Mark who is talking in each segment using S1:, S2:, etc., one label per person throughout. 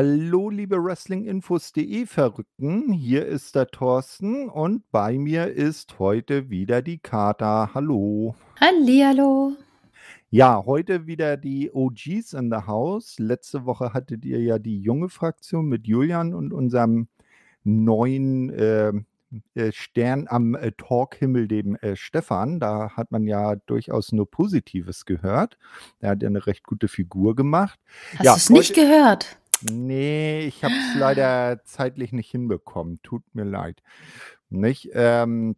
S1: Hallo, liebe Wrestlinginfos.de Verrückten. Hier ist der Thorsten und bei mir ist heute wieder die Kater. Hallo.
S2: Hallihallo.
S1: Ja, heute wieder die OGs in the House. Letzte Woche hattet ihr ja die junge Fraktion mit Julian und unserem neuen äh, äh, Stern am äh, Talkhimmel, dem äh, Stefan. Da hat man ja durchaus nur Positives gehört. Er hat ja eine recht gute Figur gemacht.
S2: Hast
S1: Ja,
S2: du es nicht gehört?
S1: Nee, ich habe es leider zeitlich nicht hinbekommen. Tut mir leid. Nicht? Ähm,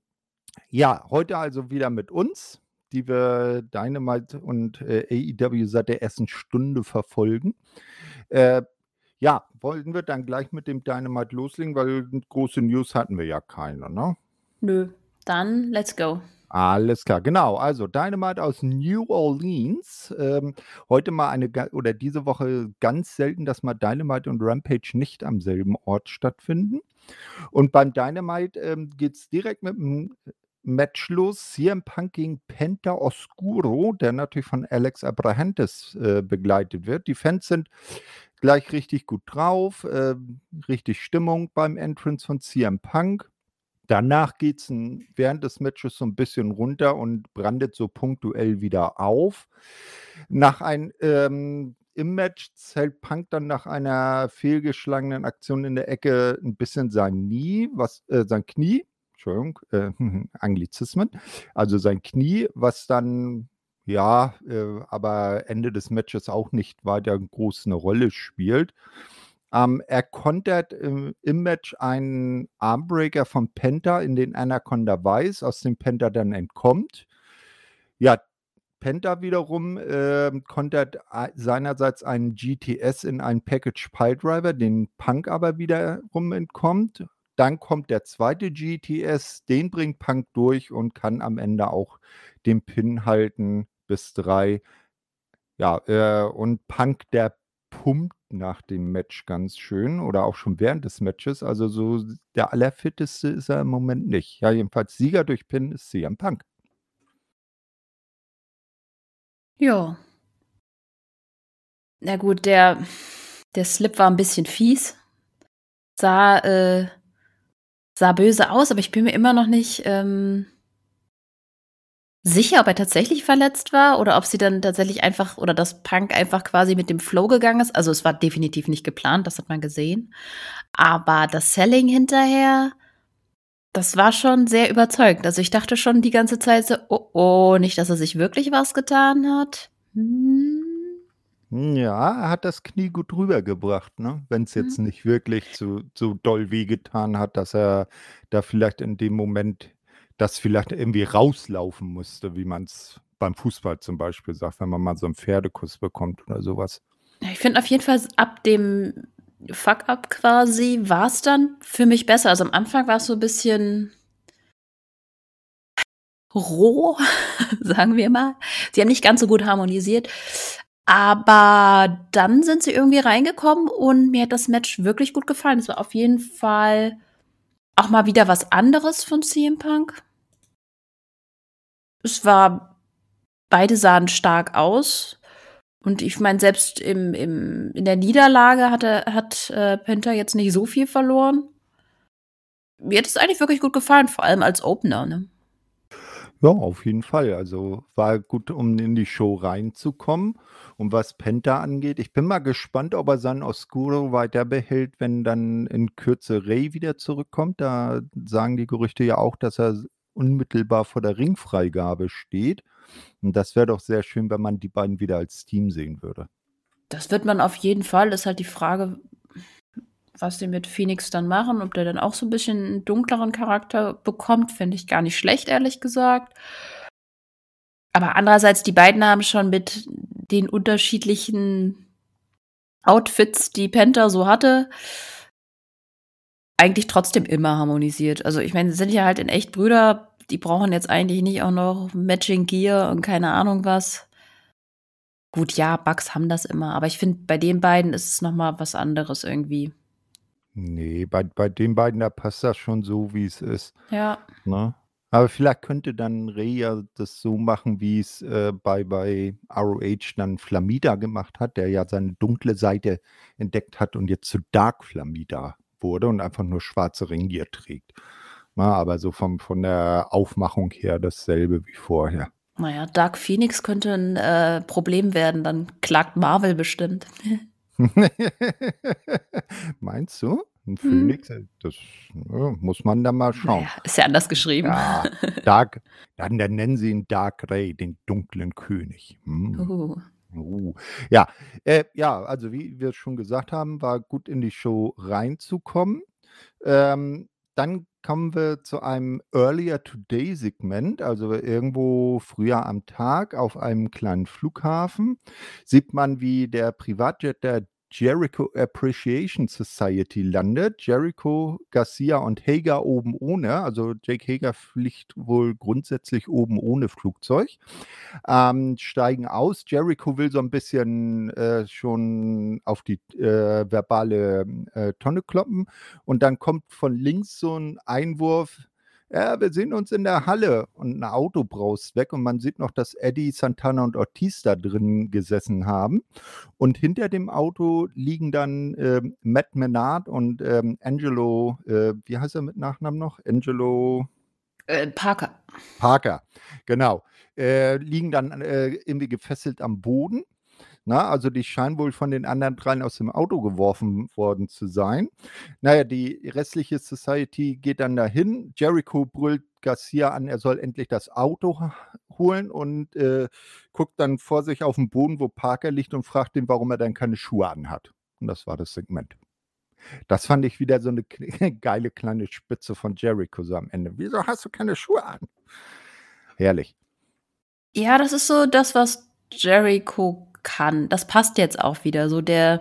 S1: ja, heute also wieder mit uns, die wir Dynamite und äh, AEW seit der ersten Stunde verfolgen. Äh, ja, wollen wir dann gleich mit dem Dynamite loslegen, weil große News hatten wir ja keine, ne?
S2: Nö. Dann let's go.
S1: Alles klar, genau. Also Dynamite aus New Orleans. Ähm, heute mal eine, oder diese Woche ganz selten, dass mal Dynamite und Rampage nicht am selben Ort stattfinden. Und beim Dynamite ähm, geht es direkt mit dem Match los. CM Punk gegen Penta Oscuro, der natürlich von Alex Abrahantes äh, begleitet wird. Die Fans sind gleich richtig gut drauf, äh, richtig Stimmung beim Entrance von CM Punk. Danach geht es während des Matches so ein bisschen runter und brandet so punktuell wieder auf. Nach ein, ähm, Im Match zählt Punk dann nach einer fehlgeschlagenen Aktion in der Ecke ein bisschen sein Knie, was, äh, sein Knie, Entschuldigung, äh, Anglizismen, also sein Knie, was dann, ja, äh, aber Ende des Matches auch nicht weiter groß eine Rolle spielt. Ähm, er kontert im, im Match einen Armbreaker von Penta, in den Anaconda weiß, aus dem Penta dann entkommt. Ja, Penta wiederum ähm, kontert seinerseits einen GTS in einen Package Piledriver, den Punk aber wiederum entkommt. Dann kommt der zweite GTS, den bringt Punk durch und kann am Ende auch den Pin halten bis drei. Ja, äh, und Punk, der pumpt nach dem Match ganz schön oder auch schon während des Matches. Also so der allerfitteste ist er im Moment nicht. Ja, jedenfalls Sieger durch Pin ist CM Punk.
S2: Ja. Na gut, der, der Slip war ein bisschen fies. Sah, äh, sah böse aus, aber ich bin mir immer noch nicht ähm, sicher, ob er tatsächlich verletzt war oder ob sie dann tatsächlich einfach oder dass Punk einfach quasi mit dem Flow gegangen ist. Also es war definitiv nicht geplant, das hat man gesehen. Aber das Selling hinterher, das war schon sehr überzeugend. Also ich dachte schon die ganze Zeit so, oh oh, nicht, dass er sich wirklich was getan hat. Hm.
S1: Ja, er hat das Knie gut rübergebracht, ne? Wenn es jetzt
S2: Hm.
S1: nicht wirklich so, so doll wehgetan hat, dass er da vielleicht in dem Moment das vielleicht irgendwie rauslaufen musste, wie man es beim Fußball zum Beispiel sagt, wenn man mal so einen Pferdekuss bekommt oder sowas.
S2: Ich finde auf jeden Fall ab dem Fuck-up quasi war es dann für mich besser. Also am Anfang war es so ein bisschen roh, sagen wir mal. Sie haben nicht ganz so gut harmonisiert. Aber dann sind sie irgendwie reingekommen und mir hat das Match wirklich gut gefallen. Es war auf jeden Fall auch mal wieder was anderes von CM Punk. Es war, beide sahen stark aus. Und ich meine, selbst im, im, in der Niederlage hat, er, hat äh, Penta jetzt nicht so viel verloren. Mir hat es eigentlich wirklich gut gefallen, vor allem als Opener. Ne?
S1: Ja, auf jeden Fall. Also war gut, um in die Show reinzukommen. Und was Penta angeht, ich bin mal gespannt, ob er seinen Oscuro weiter behält, wenn dann in Kürze Ray wieder zurückkommt. Da sagen die Gerüchte ja auch, dass er unmittelbar vor der Ringfreigabe steht. Und das wäre doch sehr schön, wenn man die beiden wieder als Team sehen würde.
S2: Das wird man auf jeden Fall. Ist halt die Frage, was die mit Phoenix dann machen, ob der dann auch so ein bisschen einen dunkleren Charakter bekommt, finde ich gar nicht schlecht, ehrlich gesagt. Aber andererseits, die beiden haben schon mit den unterschiedlichen Outfits, die Penta so hatte, eigentlich trotzdem immer harmonisiert. Also ich meine, sie sind ja halt in echt Brüder, die brauchen jetzt eigentlich nicht auch noch Matching Gear und keine Ahnung was. Gut, ja, Bugs haben das immer, aber ich finde, bei den beiden ist es noch mal was anderes irgendwie.
S1: Nee, bei, bei den beiden, da passt das schon so, wie es ist.
S2: Ja.
S1: Ne? Aber vielleicht könnte dann Rey ja das so machen, wie es äh, bei, bei ROH dann Flamida gemacht hat, der ja seine dunkle Seite entdeckt hat und jetzt zu Dark Flamida wurde und einfach nur schwarze Ringier trägt. Na, aber so vom, von der Aufmachung her dasselbe wie vorher.
S2: Naja, Dark Phoenix könnte ein äh, Problem werden, dann klagt Marvel bestimmt.
S1: Meinst du? Ein Phoenix, hm. das ja, muss man da mal schauen. Naja,
S2: ist ja anders geschrieben. Ja,
S1: Dark, dann, dann nennen sie ihn Dark Ray, den dunklen König. Hm. Uh. Uh. Ja, äh, ja, also wie wir schon gesagt haben, war gut in die Show reinzukommen. Ähm, dann kommen wir zu einem Earlier Today Segment, also irgendwo früher am Tag auf einem kleinen Flughafen. Sieht man, wie der Privatjet der Jericho Appreciation Society landet. Jericho, Garcia und Hager oben ohne. Also Jake Hager fliegt wohl grundsätzlich oben ohne Flugzeug. Ähm, steigen aus. Jericho will so ein bisschen äh, schon auf die äh, verbale äh, Tonne kloppen. Und dann kommt von links so ein Einwurf ja, wir sehen uns in der Halle und ein Auto braust weg und man sieht noch, dass Eddie, Santana und Ortiz da drin gesessen haben. Und hinter dem Auto liegen dann äh, Matt Menard und ähm, Angelo, äh, wie heißt er mit Nachnamen noch? Angelo.
S2: Äh, Parker.
S1: Parker, genau. Äh, liegen dann äh, irgendwie gefesselt am Boden. Na, also die scheinen wohl von den anderen dreien aus dem Auto geworfen worden zu sein. Naja, die restliche Society geht dann dahin. Jericho brüllt Garcia an, er soll endlich das Auto holen und äh, guckt dann vor sich auf den Boden, wo Parker liegt und fragt ihn, warum er dann keine Schuhe anhat. Und das war das Segment. Das fand ich wieder so eine geile kleine Spitze von Jericho so am Ende. Wieso hast du keine Schuhe an? Herrlich.
S2: Ja, das ist so das, was Jericho kann. Das passt jetzt auch wieder. So der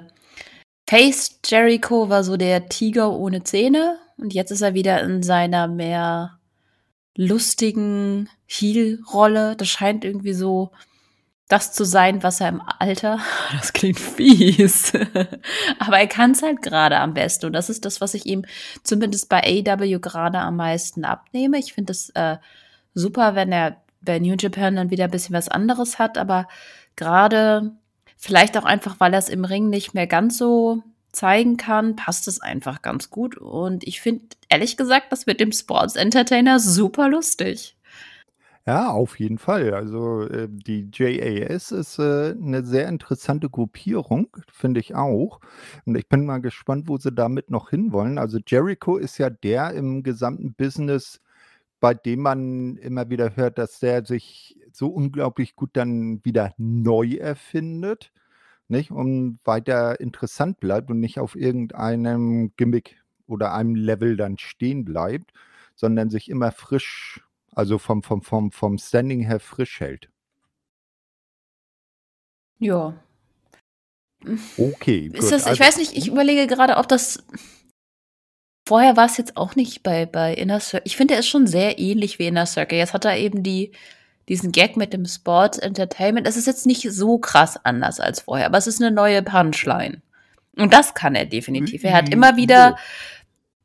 S2: Face Jericho war so der Tiger ohne Zähne und jetzt ist er wieder in seiner mehr lustigen Heel-Rolle. Das scheint irgendwie so das zu sein, was er im Alter, das klingt fies, aber er kann es halt gerade am besten und das ist das, was ich ihm zumindest bei AW gerade am meisten abnehme. Ich finde es äh, super, wenn er bei New Japan dann wieder ein bisschen was anderes hat, aber gerade vielleicht auch einfach, weil er es im Ring nicht mehr ganz so zeigen kann, passt es einfach ganz gut. Und ich finde, ehrlich gesagt, das mit dem Sports Entertainer super lustig.
S1: Ja, auf jeden Fall. Also äh, die JAS ist äh, eine sehr interessante Gruppierung, finde ich auch. Und ich bin mal gespannt, wo sie damit noch hinwollen. Also Jericho ist ja der im gesamten Business, bei dem man immer wieder hört, dass der sich so unglaublich gut dann wieder neu erfindet, nicht? Und weiter interessant bleibt und nicht auf irgendeinem Gimmick oder einem Level dann stehen bleibt, sondern sich immer frisch, also vom, vom, vom, vom Standing her frisch hält.
S2: Ja.
S1: Okay.
S2: Ist das, ich also, weiß nicht, ich überlege gerade, ob das Vorher war es jetzt auch nicht bei, bei Inner Circle. Ich finde, er ist schon sehr ähnlich wie Inner Circle. Jetzt hat er eben die, diesen Gag mit dem Sports Entertainment. Es ist jetzt nicht so krass anders als vorher, aber es ist eine neue Punchline. Und das kann er definitiv. Er hat immer wieder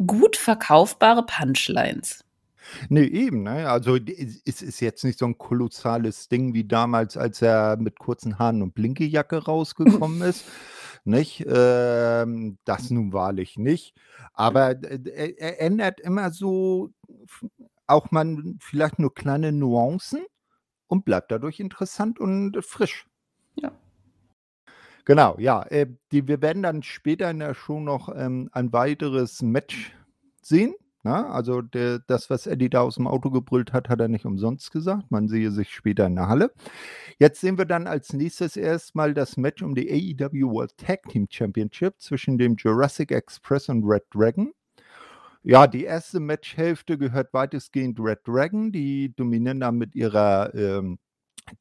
S2: gut verkaufbare Punchlines.
S1: Nee, eben, ne? Also es ist jetzt nicht so ein kolossales Ding wie damals, als er mit kurzen Haaren und Blinkejacke rausgekommen ist. Nicht? Ähm, das nun wahrlich nicht. Aber er, er ändert immer so auch mal vielleicht nur kleine Nuancen und bleibt dadurch interessant und frisch.
S2: Ja.
S1: Genau, ja. Äh, die, wir werden dann später in der Show noch ähm, ein weiteres Match sehen. Na, ne? also der, das, was Eddie da aus dem Auto gebrüllt hat, hat er nicht umsonst gesagt. Man sehe sich später in der Halle. Jetzt sehen wir dann als nächstes erstmal das Match um die AEW World Tag Team Championship zwischen dem Jurassic Express und Red Dragon. Ja, die erste Matchhälfte gehört weitestgehend Red Dragon. Die dominieren da mit ihrer ähm,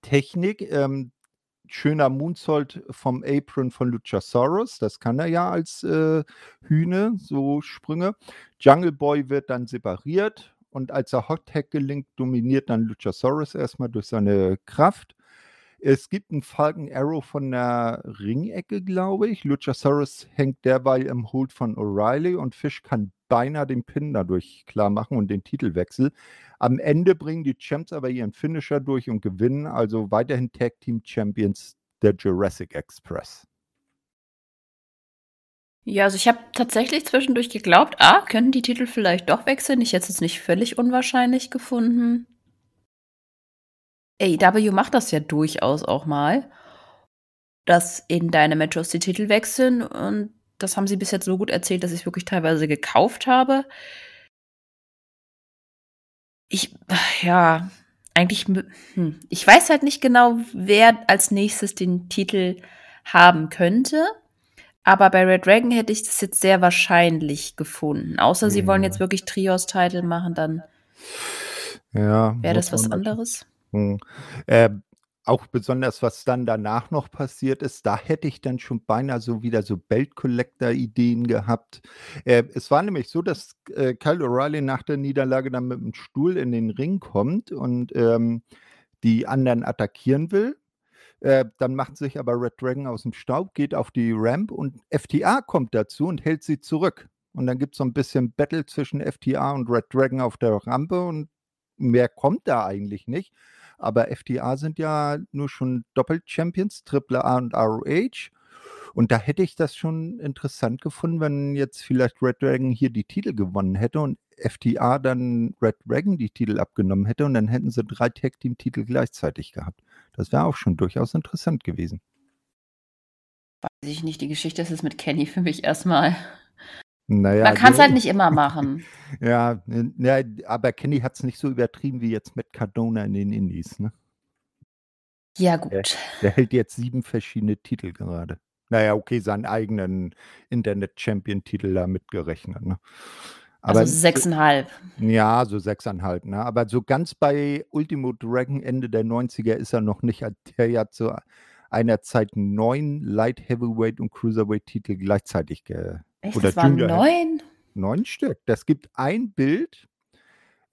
S1: Technik. Ähm, schöner Moonsault vom Apron von Luchasaurus. Das kann er ja als äh, Hühne, so Sprünge. Jungle Boy wird dann separiert und als er Hot Tag gelingt, dominiert dann Luchasaurus erstmal durch seine Kraft. Es gibt einen Falcon Arrow von der Ringecke, glaube ich. Luchasaurus hängt derweil im Hold von O'Reilly und Fish kann beinahe den Pin dadurch klar machen und den Titelwechsel. Am Ende bringen die Champs aber ihren Finisher durch und gewinnen, also weiterhin Tag Team Champions der Jurassic Express.
S2: Ja, also ich habe tatsächlich zwischendurch geglaubt, ah, könnten die Titel vielleicht doch wechseln. Ich hätte es jetzt nicht völlig unwahrscheinlich gefunden. AEW macht das ja durchaus auch mal, dass in deine Matches die Titel wechseln und das haben sie bis jetzt so gut erzählt, dass ich es wirklich teilweise gekauft habe. Ich, ja, eigentlich, hm, ich weiß halt nicht genau, wer als nächstes den Titel haben könnte. Aber bei Red Dragon hätte ich das jetzt sehr wahrscheinlich gefunden. Außer sie wollen jetzt wirklich Trios-Titel machen, dann
S1: ja,
S2: wäre das was anderes.
S1: Hm. Äh, auch besonders, was dann danach noch passiert ist, da hätte ich dann schon beinahe so wieder so Belt-Collector-Ideen gehabt. Äh, es war nämlich so, dass äh, Kyle O'Reilly nach der Niederlage dann mit dem Stuhl in den Ring kommt und ähm, die anderen attackieren will. Äh, dann macht sich aber Red Dragon aus dem Staub, geht auf die Ramp und FTA kommt dazu und hält sie zurück. Und dann gibt es so ein bisschen Battle zwischen FTA und Red Dragon auf der Rampe und mehr kommt da eigentlich nicht. Aber FTA sind ja nur schon Doppel-Champions, AAA und ROH. Und da hätte ich das schon interessant gefunden, wenn jetzt vielleicht Red Dragon hier die Titel gewonnen hätte und FTA dann Red Dragon die Titel abgenommen hätte und dann hätten sie drei Tag Team Titel gleichzeitig gehabt. Das wäre auch schon durchaus interessant gewesen.
S2: Weiß ich nicht, die Geschichte ist es mit Kenny für mich erstmal.
S1: Naja,
S2: Man kann es halt nicht immer machen.
S1: ja, ja, aber Kenny hat es nicht so übertrieben wie jetzt mit Cardona in den Indies, ne?
S2: Ja,
S1: Der,
S2: gut.
S1: der hält jetzt sieben verschiedene Titel gerade. Naja, okay, seinen eigenen Internet-Champion-Titel da mitgerechnet, ne? Aber
S2: Also sechseinhalb.
S1: ja, so sechseinhalb, ne? Aber so ganz bei Ultimo Dragon Ende der 90er ist er noch nicht. Der ja zu einer Zeit neun Light Heavyweight und Cruiserweight Titel gleichzeitig ge
S2: Echt,
S1: oder
S2: das waren
S1: Heavy-
S2: neun?
S1: Neun Stück. Das gibt ein Bild.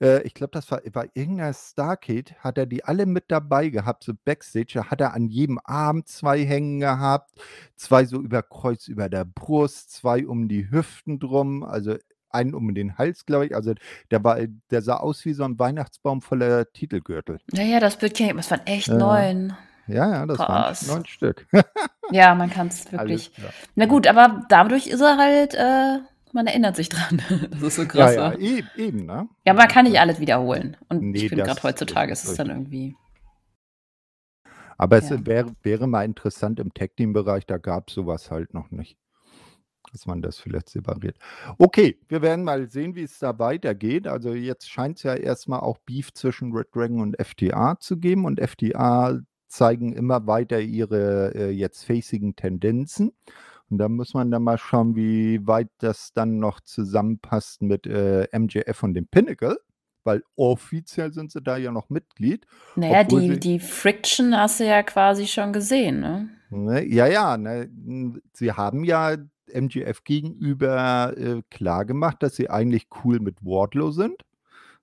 S1: Äh, ich glaube, das war bei irgendeiner Starcade, hat er die alle mit dabei gehabt, so Backstage. Da hat er an jedem Arm zwei hängen gehabt, zwei so über Kreuz über der Brust, zwei um die Hüften drum, also einen um den Hals, glaube ich. Also der war, der sah aus wie so ein Weihnachtsbaum voller Titelgürtel.
S2: Ja, ja, das Bild kenne ich. Es waren echt
S1: Ja.
S2: neun.
S1: Ja, ja, das waren
S2: Krass.
S1: neun Stück.
S2: Ja, man kann es
S1: Alles
S2: wirklich.
S1: klar.
S2: Na gut, aber dadurch ist er halt, äh, man erinnert sich dran. Das ist so
S1: Ja,
S2: krass.
S1: ja,
S2: Ja,
S1: eben, eben, ne?
S2: ja man kann nicht alles wiederholen. Und
S1: Nee,
S2: ich finde, gerade heutzutage
S1: ist
S2: es dann irgendwie.
S1: Aber es
S2: Ja.
S1: wäre, wäre mal interessant im Tag-Team-Bereich, da gab es sowas halt noch nicht. Dass man das vielleicht separiert. Okay, wir werden mal sehen, wie es da weitergeht. Also jetzt scheint es ja erstmal auch Beef zwischen Red Dragon und FTA zu geben und FTA zeigen immer weiter ihre äh, jetzt facigen Tendenzen. Und da muss man dann mal schauen, wie weit das dann noch zusammenpasst mit äh, MJF und dem Pinnacle, weil offiziell sind sie da ja noch Mitglied.
S2: Naja, die, die Friction hast du ja quasi schon gesehen, ne?
S1: Ne, ja, ja, ne, sie haben ja MGF gegenüber äh, klargemacht, dass sie eigentlich cool mit Wardlow sind,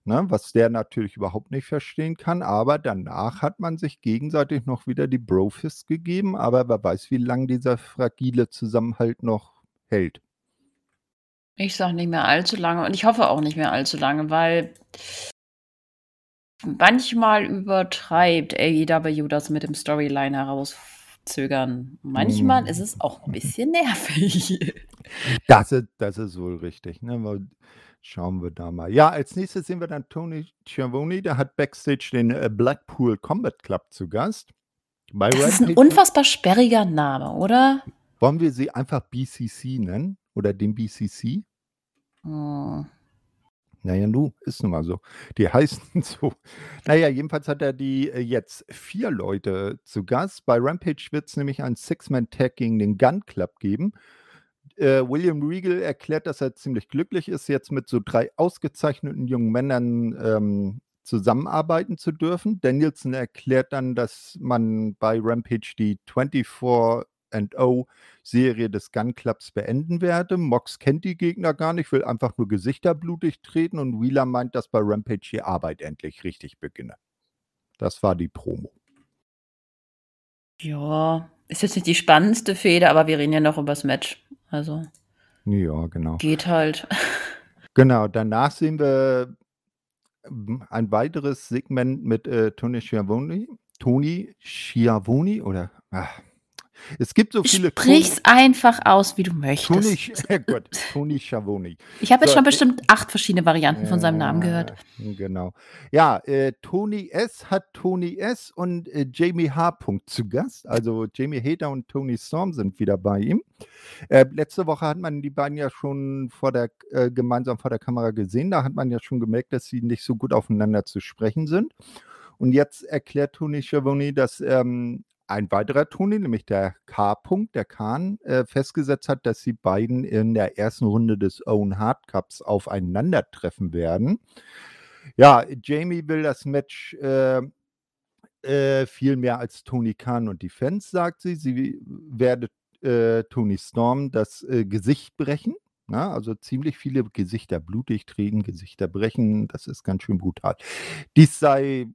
S1: ne, was der natürlich überhaupt nicht verstehen kann, aber danach hat man sich gegenseitig noch wieder die Brofist gegeben, aber wer weiß, wie lange dieser fragile Zusammenhalt noch hält.
S2: Ich sag nicht mehr allzu lange und ich hoffe auch nicht mehr allzu lange, weil manchmal übertreibt AEW das mit dem Storyline herauszögern. Manchmal ist es auch ein bisschen nervig.
S1: Das ist, das ist wohl richtig. Ne? Schauen wir da mal. Ja, als nächstes sehen wir dann Tony Schiavone, der hat Backstage den äh, Blackpool Combat Club zu Gast. Bei
S2: Das ist ein
S1: Rampage-
S2: unfassbar sperriger Name, oder?
S1: Wollen wir sie einfach BCC nennen? Oder den BCC?
S2: Hm.
S1: Naja, nu, ist nun mal so. Die heißen so. Naja, jedenfalls hat er die äh, jetzt vier Leute zu Gast. Bei Rampage wird es nämlich einen Six-Man-Tag gegen den Gun Club geben. Äh, William Regal erklärt, dass er ziemlich glücklich ist, jetzt mit so drei ausgezeichneten jungen Männern ähm, zusammenarbeiten zu dürfen. Danielson erklärt dann, dass man bei Rampage die 24 0 Serie des Gun Clubs beenden werde. Mox kennt die Gegner gar nicht, will einfach nur Gesichter blutig treten und Wheeler meint, dass bei Rampage die Arbeit endlich richtig beginne. Das war die Promo.
S2: Ja, ist jetzt nicht die spannendste Fehde, aber wir reden ja noch über das Match. Also
S1: Ja, genau.
S2: geht halt.
S1: Genau, danach sehen wir hm, ein weiteres Segment mit, äh, Tony Schiavone Tony Schiavone oder ah, es gibt so viele
S2: Sprich's einfach aus, wie du möchtest.
S1: Sch Gott, Tony Schiavone.
S2: Ich habe jetzt
S1: So,
S2: schon
S1: äh
S2: bestimmt 8 verschiedene Varianten von seinem Namen gehört.
S1: Genau. Ja, äh, Tony S. hat Tony S. und, äh, Jamie H. zu Gast. Also, Jamie Hater und Tony Storm sind wieder bei ihm. Äh, letzte Woche hat man die beiden ja schon vor der äh, gemeinsam vor der Kamera gesehen. Da hat man ja schon gemerkt, dass sie nicht so gut aufeinander zu sprechen sind. Und jetzt erklärt Tony Schiavone, dass, ähm, ein weiterer Tony, nämlich der K. der Kahn, äh, festgesetzt hat, dass die beiden in der ersten Runde des Owen Hart Cups aufeinandertreffen werden. Ja, Jamie will das Match, äh, äh, viel mehr als Tony Khan und die Fans, sagt sie. Sie werde, äh, Tony Storm das, äh, Gesicht brechen, ne? Also, ziemlich viele Gesichter blutig kriegen, Gesichter brechen, das ist ganz schön brutal. Dies sei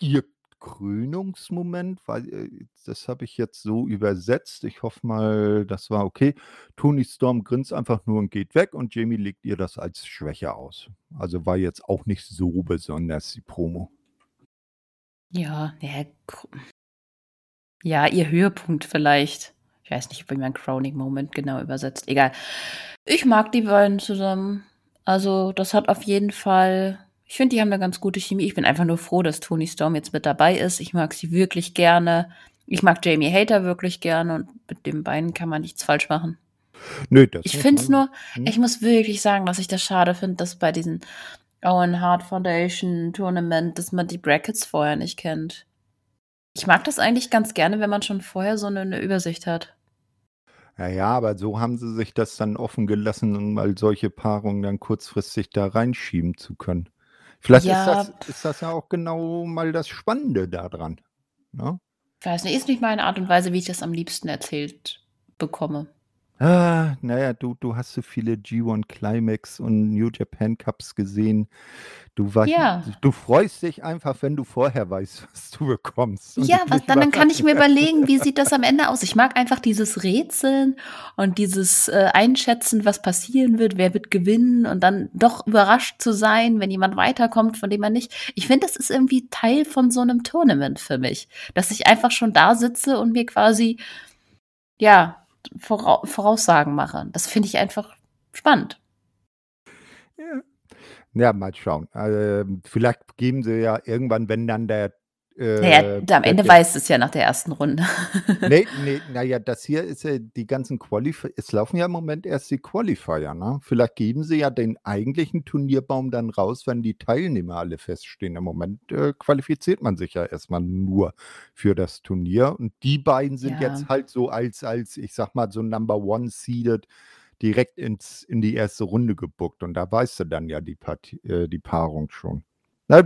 S1: ihr Krönungsmoment, weil, äh, das habe ich jetzt so übersetzt. Ich hoffe mal, das war okay. Tony Storm grinst einfach nur und geht weg und Jamie legt ihr das als Schwäche aus. Also, war jetzt auch nicht so besonders die Promo.
S2: Ja, ja, ja, ihr Höhepunkt vielleicht. Ich weiß nicht, wie man Crowning Moment genau übersetzt. Egal. Ich mag die beiden zusammen. Also, das hat auf jeden Fall ich finde, die haben 'ne ganz gute Chemie. Ich bin einfach nur froh, dass Tony Storm jetzt mit dabei ist. Ich mag sie wirklich gerne. Ich mag Jamie Hater wirklich gerne und mit den beiden kann man nichts falsch machen.
S1: Nö, das
S2: Ich finde es nur
S1: mhm.
S2: ich muss wirklich sagen, dass ich das schade finde, dass bei diesem Owen Hart Foundation Tournament, dass man die Brackets vorher nicht kennt. Ich mag das eigentlich ganz gerne, wenn man schon vorher so 'ne 'ne Übersicht hat.
S1: Ja, ja, aber so haben sie sich das dann offen gelassen, um mal solche Paarungen dann kurzfristig da reinschieben zu können. Vielleicht ist
S2: Ja,
S1: das ist das ja auch genau mal das Spannende da dran, ne?
S2: Weiß nicht, ist nicht meine Art und Weise, wie ich das am liebsten erzählt bekomme.
S1: Ah, na ja, du du hast so viele G1 Climax und New Japan Cups gesehen. Du weißt
S2: Ja.
S1: du freust dich einfach, wenn du vorher weißt, was du bekommst
S2: Ja, was dann dann kann ich mir überlegen, wie sieht das am Ende aus? Ich mag einfach dieses Rätseln und dieses, äh, Einschätzen, was passieren wird, wer wird gewinnen und dann doch überrascht zu sein, wenn jemand weiterkommt, von dem man nicht ich finde, das ist irgendwie Teil von so 'nem Tournament für mich, dass ich einfach schon da sitze und mir quasi, ja, Vorau Voraussagen mache. Das finde ich einfach spannend.
S1: Ja. Ja, mal schauen. Ähm, vielleicht geben sie ja irgendwann, wenn dann der, äh,
S2: d am Ende
S1: der
S2: weißt du's ja nach der ersten Runde.
S1: Ne, ne, na ja, das hier ist ja die ganzen Qualif es laufen ja im Moment erst die Qualifier, ne? Vielleicht geben sie ja den eigentlichen Turnierbaum dann raus, wenn die Teilnehmer alle feststehen. Im Moment, äh, qualifiziert man sich ja erst mal nur für das Turnier und die beiden sind
S2: Ja.
S1: jetzt halt so als als, ich sage mal, so Number One seeded direkt ins in die erste Runde gebookt und da weißt du dann ja die Partie äh, die Paarung schon. Na,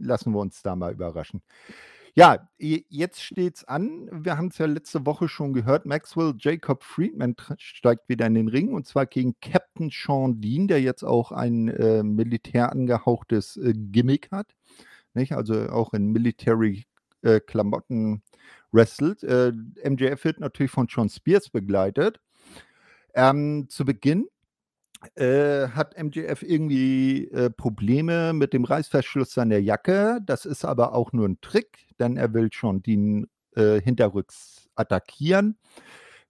S1: lassen wir uns da mal überraschen. Ja, jetzt steht's an. Wir haben's ja letzte Woche schon gehört. Maxwell Jacob Friedman steigt wieder in den Ring und zwar gegen Captain Shawn Dean, der jetzt auch ein, äh, Militär angehauchtes, äh, Gimmick hat, nicht? Also, auch in Military, äh, Klamotten wrestelt. Äh, MJF wird natürlich von Shawn Spears begleitet. Ähm, zu Beginn, äh, hat MJF irgendwie, äh, Probleme mit dem Reißverschluss seiner Jacke. Das ist aber auch nur 'n Trick, denn er will Shawn Dean, äh, hinterrücks attackieren,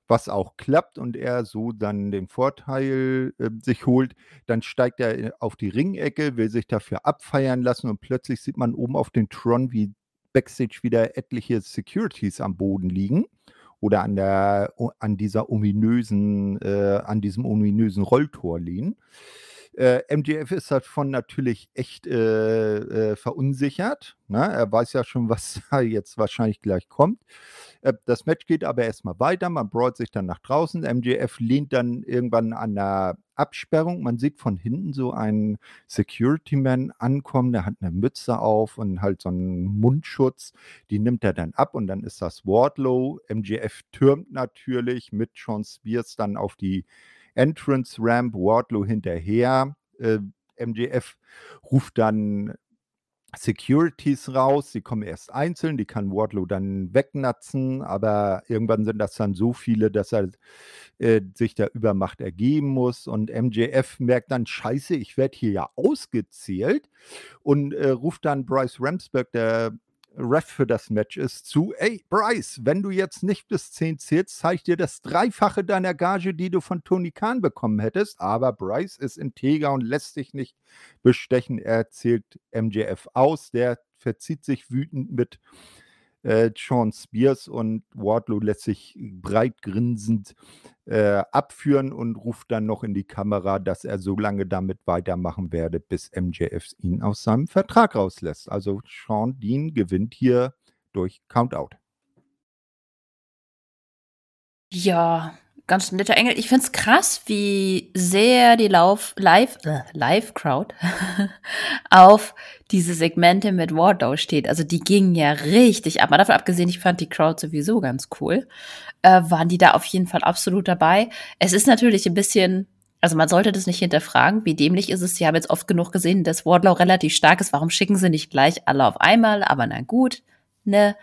S1: was auch klappt und er so dann den Vorteil, äh, sich holt. Dann steigt er, äh, auf die Ringecke, will sich dafür abfeiern lassen und plötzlich sieht man oben auf den Tron, wie Backstage wieder etliche Securities am Boden liegen oder an der an dieser ominösen äh, an diesem ominösen Rolltor liegen. Äh, MJF ist davon natürlich echt, äh, äh, verunsichert, ne? Er weiß ja schon, was da jetzt wahrscheinlich gleich kommt. Äh, das Match geht aber erst mal weiter. Man brawlt sich dann nach draußen. MJF lehnt dann irgendwann an 'ner Absperrung. Man sieht von hinten so einen Security-Man ankommen, der hat 'ne Mütze auf und halt so 'n Mundschutz. Die nimmt er dann ab und dann ist das Wardlow. MJF türmt natürlich mit Shawn Spears dann auf die Entrance Ramp, Wardlow hinterher. Äh, MJF ruft dann Securities raus. Die kommen erst einzeln, die kann Wardlow dann wegnatzen, aber irgendwann sind das dann so viele, dass er äh, sich der Übermacht ergeben muss. Und MJF merkt dann, scheiße, ich werde hier ja ausgezählt und äh, ruft dann Bryce Ramsberg, der Ref für das Match ist, zu, ey, Bryce, wenn du jetzt nicht bis 10 zählst, zeig dir das Dreifache deiner Gage, die du von Tony Khan bekommen hättest. Aber Bryce ist integer und lässt sich nicht bestechen. Er zählt MJF aus. Der verzieht sich wütend mit äh, Sean Spears und Wardlow lässt sich breit grinsend äh, abführen und ruft dann noch in die Kamera, dass er so lange damit weitermachen werde, bis MJF ihn aus seinem Vertrag rauslässt. Also Sean Dean gewinnt hier durch Countout.
S2: Ja, ganz netter Engel. Ich finde es krass, wie sehr die Lauf Live äh, Live Crowd auf diese Segmente mit Wardlow steht. Also die gingen ja richtig ab. Mal davon abgesehen, ich fand die Crowd sowieso ganz cool. Äh, waren die da auf jeden Fall absolut dabei. Es ist natürlich ein bisschen also man sollte das nicht hinterfragen. Wie dämlich ist es? Sie haben jetzt oft genug gesehen, dass Wardlow relativ stark ist. Warum schicken sie nicht gleich alle auf einmal? Aber na gut, ne?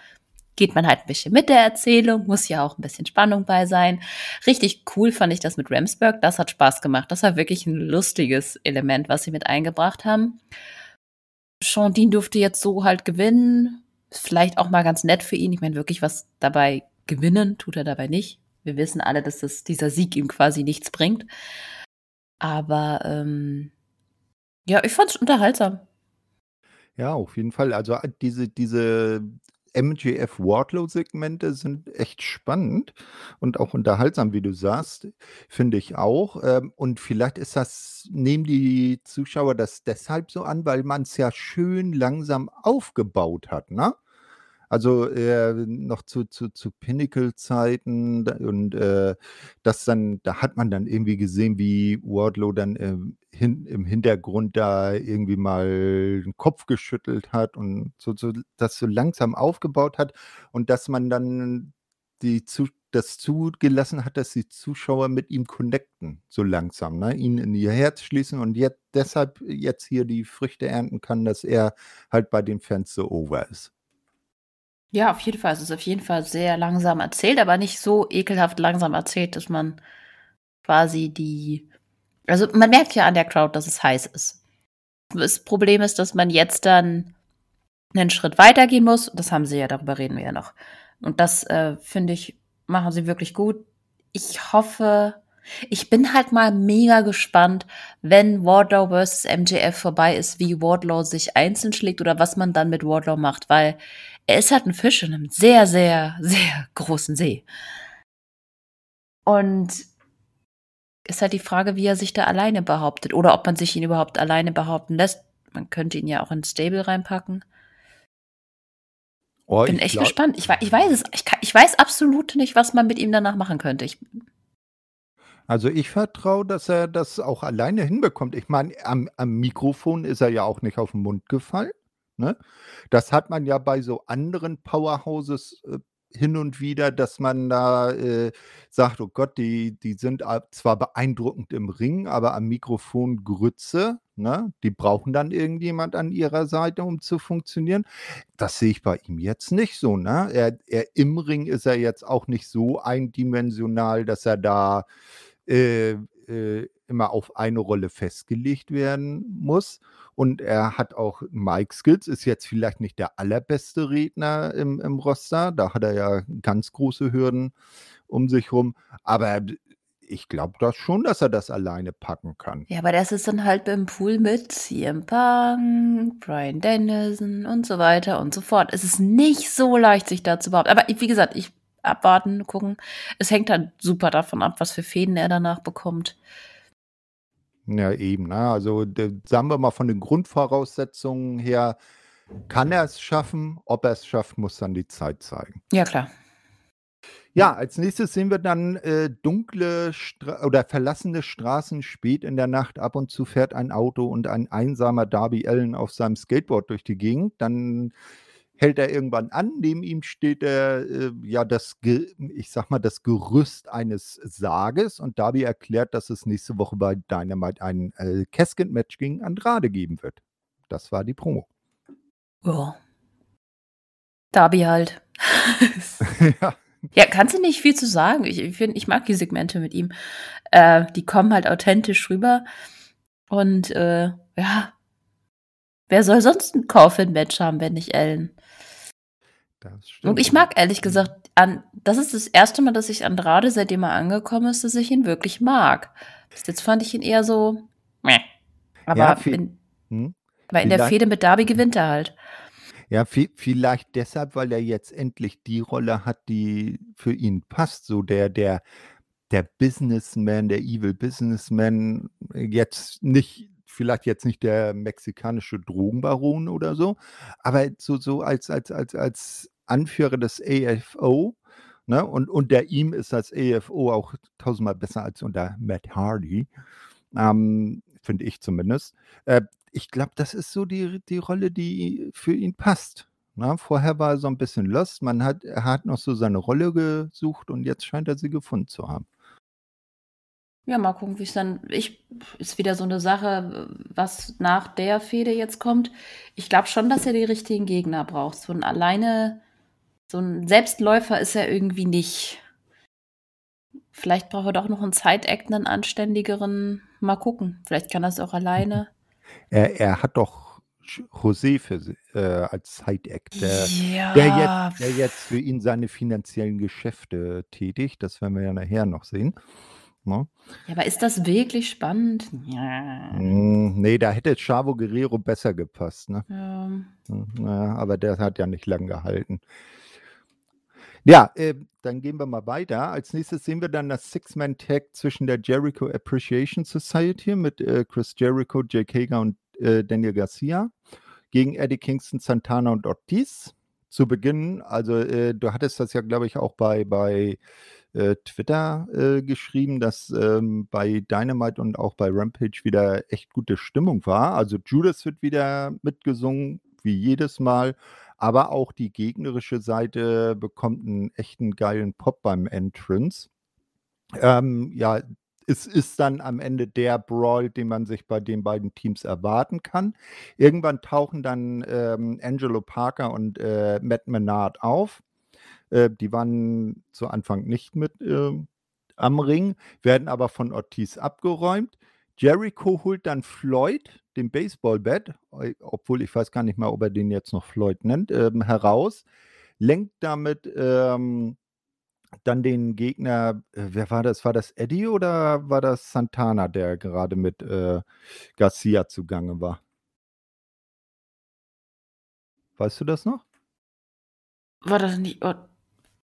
S2: Geht man halt ein bisschen mit der Erzählung, muss ja auch ein bisschen Spannung bei sein. Richtig cool fand ich das mit Ramsburg, das hat Spaß gemacht. Das war wirklich ein lustiges Element, was sie mit eingebracht haben. Dean durfte jetzt so halt gewinnen. Vielleicht auch mal ganz nett für ihn. Ich meine, wirklich was dabei gewinnen tut er dabei nicht. Wir wissen alle, dass das, dieser Sieg ihm quasi nichts bringt. Aber ähm, ja, ich fand es unterhaltsam.
S1: Ja, auf jeden Fall. Also diese, diese MJF Wardlow-Segmente sind echt spannend und auch unterhaltsam, wie du sagst, finde ich auch. Ähm, und vielleicht ist das, nehmen die Zuschauer das deshalb so an, weil man es ja schön langsam aufgebaut hat, ne? Also, äh, noch zu zu zu Pinnacle-Zeiten und, äh, das dann da hat man dann irgendwie gesehen, wie Wardlow dann, ähm, hin im Hintergrund da irgendwie mal den Kopf geschüttelt hat und so so das so langsam aufgebaut hat und dass man dann die zu das zugelassen hat, dass die Zuschauer mit ihm connecten, so langsam, ne? Ihn in ihr Herz schließen und jetzt deshalb jetzt hier die Früchte ernten kann, dass er halt bei den Fans so over ist.
S2: Ja, auf jeden Fall. Es ist auf jeden Fall sehr langsam erzählt, aber nicht so ekelhaft langsam erzählt, dass man quasi die. Also man merkt ja an der Crowd, dass es heiß ist. Das Problem ist, dass man jetzt dann einen Schritt weitergehen muss. Das haben sie ja, darüber reden wir ja noch. Und das, äh, finde ich, machen sie wirklich gut. Ich hoffe, ich bin halt mal mega gespannt, wenn Wardlow vs. MJF vorbei ist, wie Wardlow sich einzeln schlägt oder was man dann mit Wardlow macht, weil er ist halt ein Fisch in einem sehr, sehr, sehr großen See. Und ist halt die Frage, wie er sich da alleine behauptet oder ob man sich ihn überhaupt alleine behaupten lässt. Man könnte ihn ja auch ins Stable reinpacken. Oh, Bin echt gespannt. Ich, ich, weiß es. Ich, kann, ich weiß absolut nicht, was man mit ihm danach machen könnte. Ich,
S1: also ich vertraue, dass er das auch alleine hinbekommt. Ich meine, am, am Mikrofon ist er ja auch nicht auf den Mund gefallen. Ne? Das hat man ja bei so anderen Powerhouses äh, hin und wieder, dass man da äh, sagt, oh Gott, die, die sind zwar beeindruckend im Ring, aber am Mikrofon Grütze. Ne? Die brauchen dann irgendjemand an ihrer Seite, um zu funktionieren. Das sehe ich bei ihm jetzt nicht so. Ne? Er, er, Im Ring ist er jetzt auch nicht so eindimensional, dass er da äh, äh, immer auf eine Rolle festgelegt werden muss. Und er hat auch Mike Skills, ist jetzt vielleicht nicht der allerbeste Redner im, im Roster. Da hat er ja ganz große Hürden um sich rum. Aber ich glaube das schon, dass er das alleine packen kann.
S2: Ja, aber das ist dann halt im Pool mit CM Punk, Brian Dennison und so weiter und so fort. Es ist nicht so leicht, sich da zu behaupten. Aber wie gesagt, ich abwarten, gucken. Es hängt halt super davon ab, was für Fäden er danach bekommt.
S1: Ja, eben. Ne? Also sagen wir mal von den Grundvoraussetzungen her, kann er es schaffen? Ob er es schafft, muss dann die Zeit zeigen.
S2: Ja, klar.
S1: Ja, als nächstes sehen wir dann äh, dunkle Stra oder verlassene Straßen spät in der Nacht. Ab und zu fährt ein Auto und ein einsamer Darby Allen auf seinem Skateboard durch die Gegend. Dann hält er irgendwann an. Neben ihm steht er, äh, ja, das, Ge ich sag mal, das Gerüst eines Sarges und Darby erklärt, dass es nächste Woche bei Dynamite ein äh, Casket-Match gegen Andrade geben wird. Das war die Promo.
S2: Ja. Darby halt.
S1: Ja.
S2: Ja, kannst du nicht viel zu sagen. Ich ich finde ich mag die Segmente mit ihm. Äh, die kommen halt authentisch rüber und, äh, ja. Wer soll sonst 'n Call-Fin-Match haben, wenn nicht Ellen?
S1: Das
S2: Und
S1: stimmt.
S2: ich mag ehrlich
S1: Mhm.
S2: gesagt an das ist das erste Mal, dass ich Andrade, seitdem er angekommen ist dass ich ihn wirklich mag. Bis jetzt fand ich ihn eher so, meh.
S1: Ja,
S2: Aber
S1: vi
S2: in
S1: mhm.
S2: weil in der Fehde mit Darby gewinnt er halt.
S1: Ja, vi vielleicht deshalb, weil er jetzt endlich die Rolle hat, die für ihn passt, so der der der Businessman, der Evil Businessman, jetzt nicht vielleicht jetzt nicht der mexikanische Drogenbaron oder so, aber so so als als als als Anführer des AFO, ne? Und unter ihm ist das AFO auch tausendmal besser als unter Matt Hardy, ähm, finde ich zumindest. Äh, ich glaube, das ist so die die Rolle, die für ihn passt, ne? Vorher war er so 'n bisschen lost. Man hat er hat noch so seine Rolle gesucht und jetzt scheint er sie gefunden zu haben.
S2: Ja, mal gucken, wie's dann ich ist wieder so 'ne Sache, was nach der Fehde jetzt kommt. Ich glaube schon, dass er die richtigen Gegner braucht. So 'n alleine so 'n Selbstläufer ist er irgendwie nicht. Vielleicht braucht er doch noch 'n Side-Act, 'nen anständigeren. Mal gucken. Vielleicht kann er's auch alleine.
S1: Er er hat doch José für äh, als Side-Act, der der
S2: Ja.
S1: jetzt der jetzt für ihn seine finanziellen Geschäfte tätigt. Das werden wir ja nachher noch sehen, ne?
S2: Ja, aber ist das wirklich spannend? Ja.
S1: Hm, ne, da hätte Chavo Guerrero besser gepasst, ne?
S2: Ja.
S1: Hm, ja, aber der hat ja nicht lang gehalten. Ja, äh, dann gehen wir mal weiter. Als Nächstes sehen wir dann das Six-Man-Tag zwischen der Jericho Appreciation Society mit, äh, Chris Jericho, Jake Hager und, äh, Daniel Garcia gegen Eddie Kingston, Santana und Ortiz. Zu Beginn also, äh, du hattest das ja, glaube ich, auch bei bei, Twitter, äh, geschrieben, dass, ähm, bei Dynamite und auch bei Rampage wieder echt gute Stimmung war. Also, Judas wird wieder mitgesungen, wie jedes Mal, aber auch die gegnerische Seite bekommt 'n echten geilen Pop beim Entrance. Ähm, ja, es ist dann am Ende der Brawl, den man sich bei den beiden Teams erwarten kann. Irgendwann tauchen dann, ähm, Angelo Parker und, äh, Matt Menard auf. Äh, die waren zu Anfang nicht mit, ähm, am Ring, werden aber von Ortiz abgeräumt. Jericho holt dann Floyd, den Baseball-Bat, äh, obwohl ich weiß gar nicht mal, ob er den jetzt noch Floyd nennt, ähm, heraus, lenkt damit, ähm, dann den Gegner äh, wer war das? War das Eddie oder war das Santana, der gerade mit, äh, Garcia zugange war? Weißt du das noch?
S2: War das nicht Ort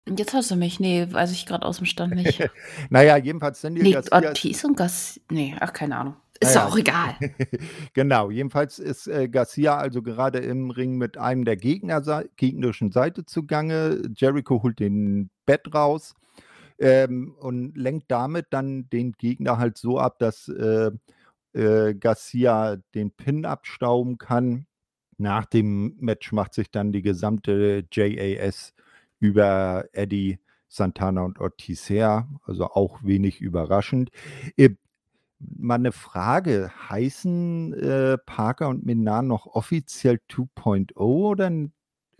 S2: jetzt hast du mich. Ne, weiß ich grad aus'm Stand nicht.
S1: Na ja, jedenfalls Daniel
S2: Ne,
S1: Garcia
S2: Ortiz und Gas ne, ach, keine Ahnung. Ist
S1: ja.
S2: doch auch egal.
S1: Genau, jedenfalls ist, äh, Garcia also gerade im Ring mit einem der Gegnersei gegnerischen Seite zugange. Jericho holt den Bat raus, ähm, und lenkt damit dann den Gegner halt so ab, dass, äh, äh, Garcia den Pin abstauben kann. Nach dem Match macht sich dann die gesamte JAS über Eddie, Santana und Ortiz her, also auch wenig überraschend. Äh, mal 'ne Frage, heißen, äh, Parker und Menard noch offiziell 2.0 oder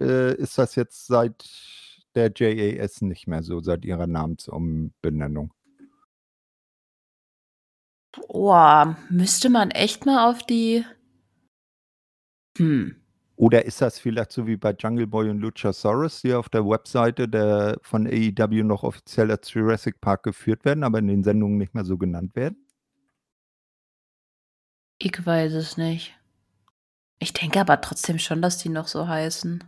S1: äh, ist das jetzt seit der JAS nicht mehr so, seit ihrer Namensumbenennung?
S2: Boah, müsste man echt mal auf die Hm.
S1: Oder ist das vielleicht so wie bei Jungle Boy und Luchasaurus, die auf der Webseite der von AEW noch offiziell als Jurassic Park geführt werden, aber in den Sendungen nicht mehr so genannt werden?
S2: Ich weiß es nicht. Ich denke aber trotzdem schon, dass die noch so heißen.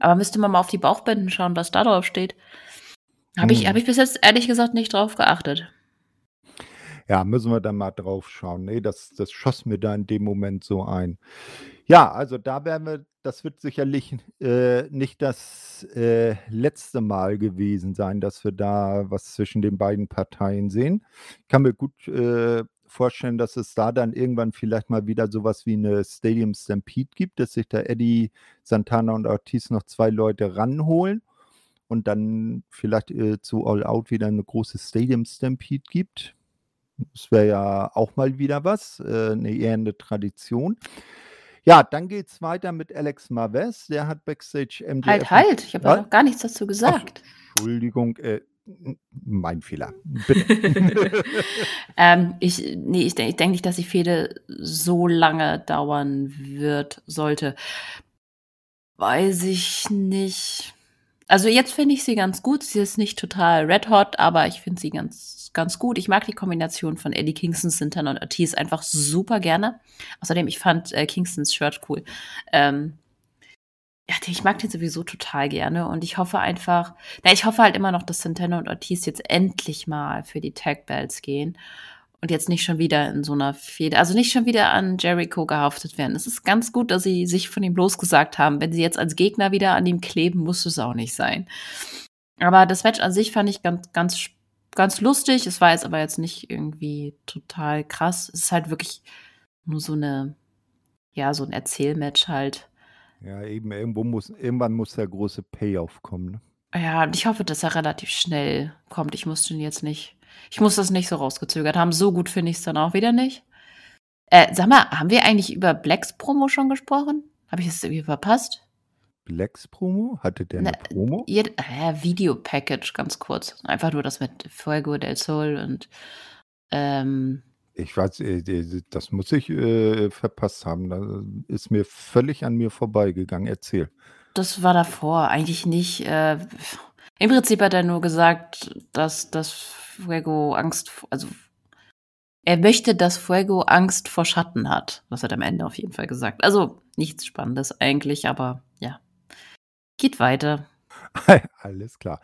S2: Aber müsste man mal auf die Bauchbinden schauen, was da drauf steht. Habe ich habe
S1: Mhm.
S2: ich bis jetzt ehrlich gesagt nicht drauf geachtet.
S1: Ja, müssen wir dann mal drauf schauen. Ne, das das schoss mir da in dem Moment so ein. Ja, also da werden wir das wird sicherlich, äh, nicht das, äh, letzte Mal gewesen sein, dass wir da was zwischen den beiden Parteien sehen. Kann mir gut, äh, vorstellen, dass es da dann irgendwann vielleicht mal wieder so was wie 'ne Stadium Stampede gibt, dass sich da Eddie, Santana und Ortiz noch 2 Leute ranholen und dann vielleicht, äh, zu All Out wieder 'ne große Stadium Stampede gibt. Das wäre ja auch mal wieder was, äh, 'ne eher 'ne Tradition. Ja, dann geht's weiter mit Alex Marvez. Der hat Backstage
S2: Halt,
S1: MJF und
S2: halt, ich habe ja noch gar nichts dazu
S1: Ach,
S2: gesagt.
S1: Entschuldigung, äh, mein Fehler. Bitte.
S2: Ähm, ich ne, ich denke ich denke nicht, dass die Fehde so lange dauern wird sollte. Weiß ich nicht. Also, jetzt finde ich sie ganz gut. Sie ist nicht total red hot, aber ich finde sie ganz ganz gut. Ich mag die Kombination von Eddie Kingston, Santana und Ortiz einfach super gerne. Außerdem, ich fand, äh, Kingstons Shirt cool. Ähm, ja, ich mag den sowieso total gerne und ich hoffe einfach na, ich hoffe halt immer noch, dass Santana und Ortiz jetzt endlich mal für die Tag Belts gehen und jetzt nicht schon wieder in so 'ner Fehde also, nicht schon wieder an Jericho gehaftet werden. Es ist ganz gut, dass sie sich von ihm losgesagt haben. Wenn sie jetzt als Gegner wieder an ihm kleben, muss es auch nicht sein. Aber das Match an sich fand ich ganz ganz ganz lustig. Es war jetzt aber jetzt nicht irgendwie total krass. Es ist halt wirklich nur so 'ne ja, so 'n Erzählmatch halt.
S1: Ja, eben, irgendwo muss irgendwann muss der große Payoff kommen, ne?
S2: Ja, und ich hoffe, dass er relativ schnell kommt. Ich muss den jetzt nicht ich muss das nicht so rausgezögert haben. So gut finde ich's dann auch wieder nicht. Äh, sag mal, haben wir eigentlich über Blacks Promo schon gesprochen? Habe ich das irgendwie verpasst?
S1: Blacks Promo? Hatte der
S2: Ne,
S1: 'ne Promo?
S2: ja, äh, Video-Package, ganz kurz. Einfach nur das mit Fuego del Sol und, ähm
S1: Ich weiß, äh, das muss ich, äh, verpasst haben. Da ist mir völlig an mir vorbeigegangen. Erzähl.
S2: Das war davor, eigentlich nicht. Äh, im Prinzip hat er nur gesagt, dass dass Fuego Angst also er möchte, dass Fuego Angst vor Schatten hat. Das hat er am Ende auf jeden Fall gesagt. Also, nichts Spannendes eigentlich, aber ja. Geht weiter.
S1: Alles klar.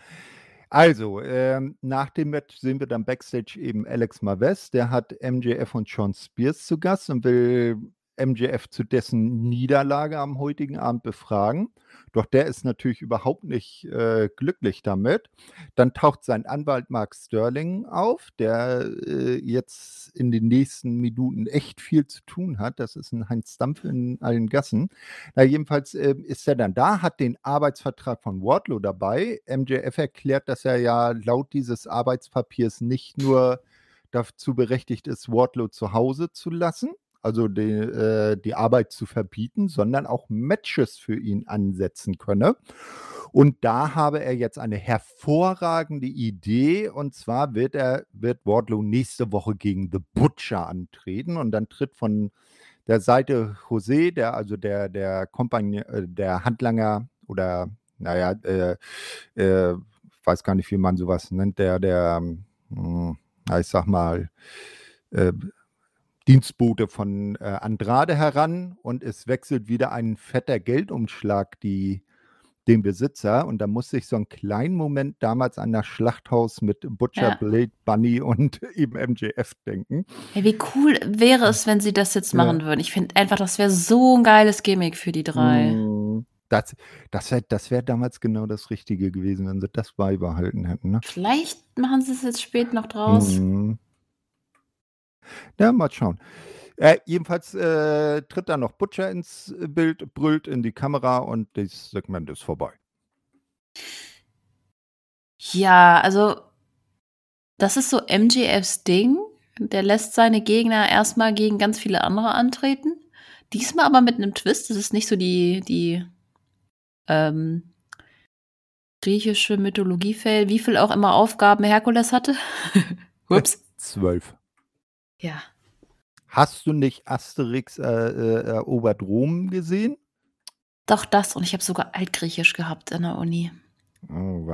S1: Also, ähm, nach dem Match sehen wir dann backstage eben Alex Marvez. Der hat MJF und Shawn Spears zu Gast und will MJF zu dessen Niederlage am heutigen Abend befragen. Doch der ist natürlich überhaupt nicht, äh, glücklich damit. Dann taucht sein Anwalt Mark Sterling auf, der, äh, jetzt in den nächsten Minuten echt viel zu tun hat. Das ist 'n Heinz Dampf in allen Gassen. Na, jedenfalls, äh, ist er dann da, hat den Arbeitsvertrag von Wardlow dabei. MJF erklärt, dass er ja laut dieses Arbeitspapiers nicht nur dazu berechtigt ist, Wardlow zu Hause zu lassen, also de äh, die Arbeit zu verbieten, sondern auch Matches für ihn ansetzen könne. Und da habe er jetzt eine hervorragende Idee, und zwar wird er wird Wardlow nächste Woche gegen The Butcher antreten und dann tritt von der Seite José, der also der der Kompagn äh, der Handlanger oder na ja, äh, äh, weiß gar nicht, wie man so was nennt, der der, hm, na, ich sage mal, äh, Dienstbote von, äh, Andrade heran und es wechselt wieder ein fetter Geldumschlag die den Besitzer und da musste ich so 'n kleinen Moment damals an das Schlachthaus mit Butcher,
S2: Ja.
S1: Blade, Bunny und eben MJF denken.
S2: Hey, wie cool wäre es, wenn sie das jetzt
S1: Ja.
S2: machen würden? Ich finde einfach, das wäre so 'n geiles Gimmick für die 3.
S1: Mhm. Das das wäre das wäre damals genau das Richtige gewesen, wenn sie das beibehalten hätten, ne?
S2: Vielleicht machen sie's jetzt spät noch draus.
S1: Mhm. Ja, mal schauen. Äh, jedenfalls, äh, tritt dann noch Butcher ins Bild, brüllt in die Kamera und das Segment ist vorbei.
S2: Ja, also das ist so MJFs Ding. Der lässt seine Gegner erst mal gegen ganz viele andere antreten. Diesmal aber mit 'nem Twist. Das ist nicht so die die, ähm, griechische Mythologie-Fail, wie viel auch immer Aufgaben Herkules hatte. Ups.
S1: 12.
S2: Ja.
S1: Hast du nicht Asterix, äh, äh, erobert Rom gesehen?
S2: Doch das und ich habe sogar Altgriechisch gehabt in der Uni.
S1: Oh.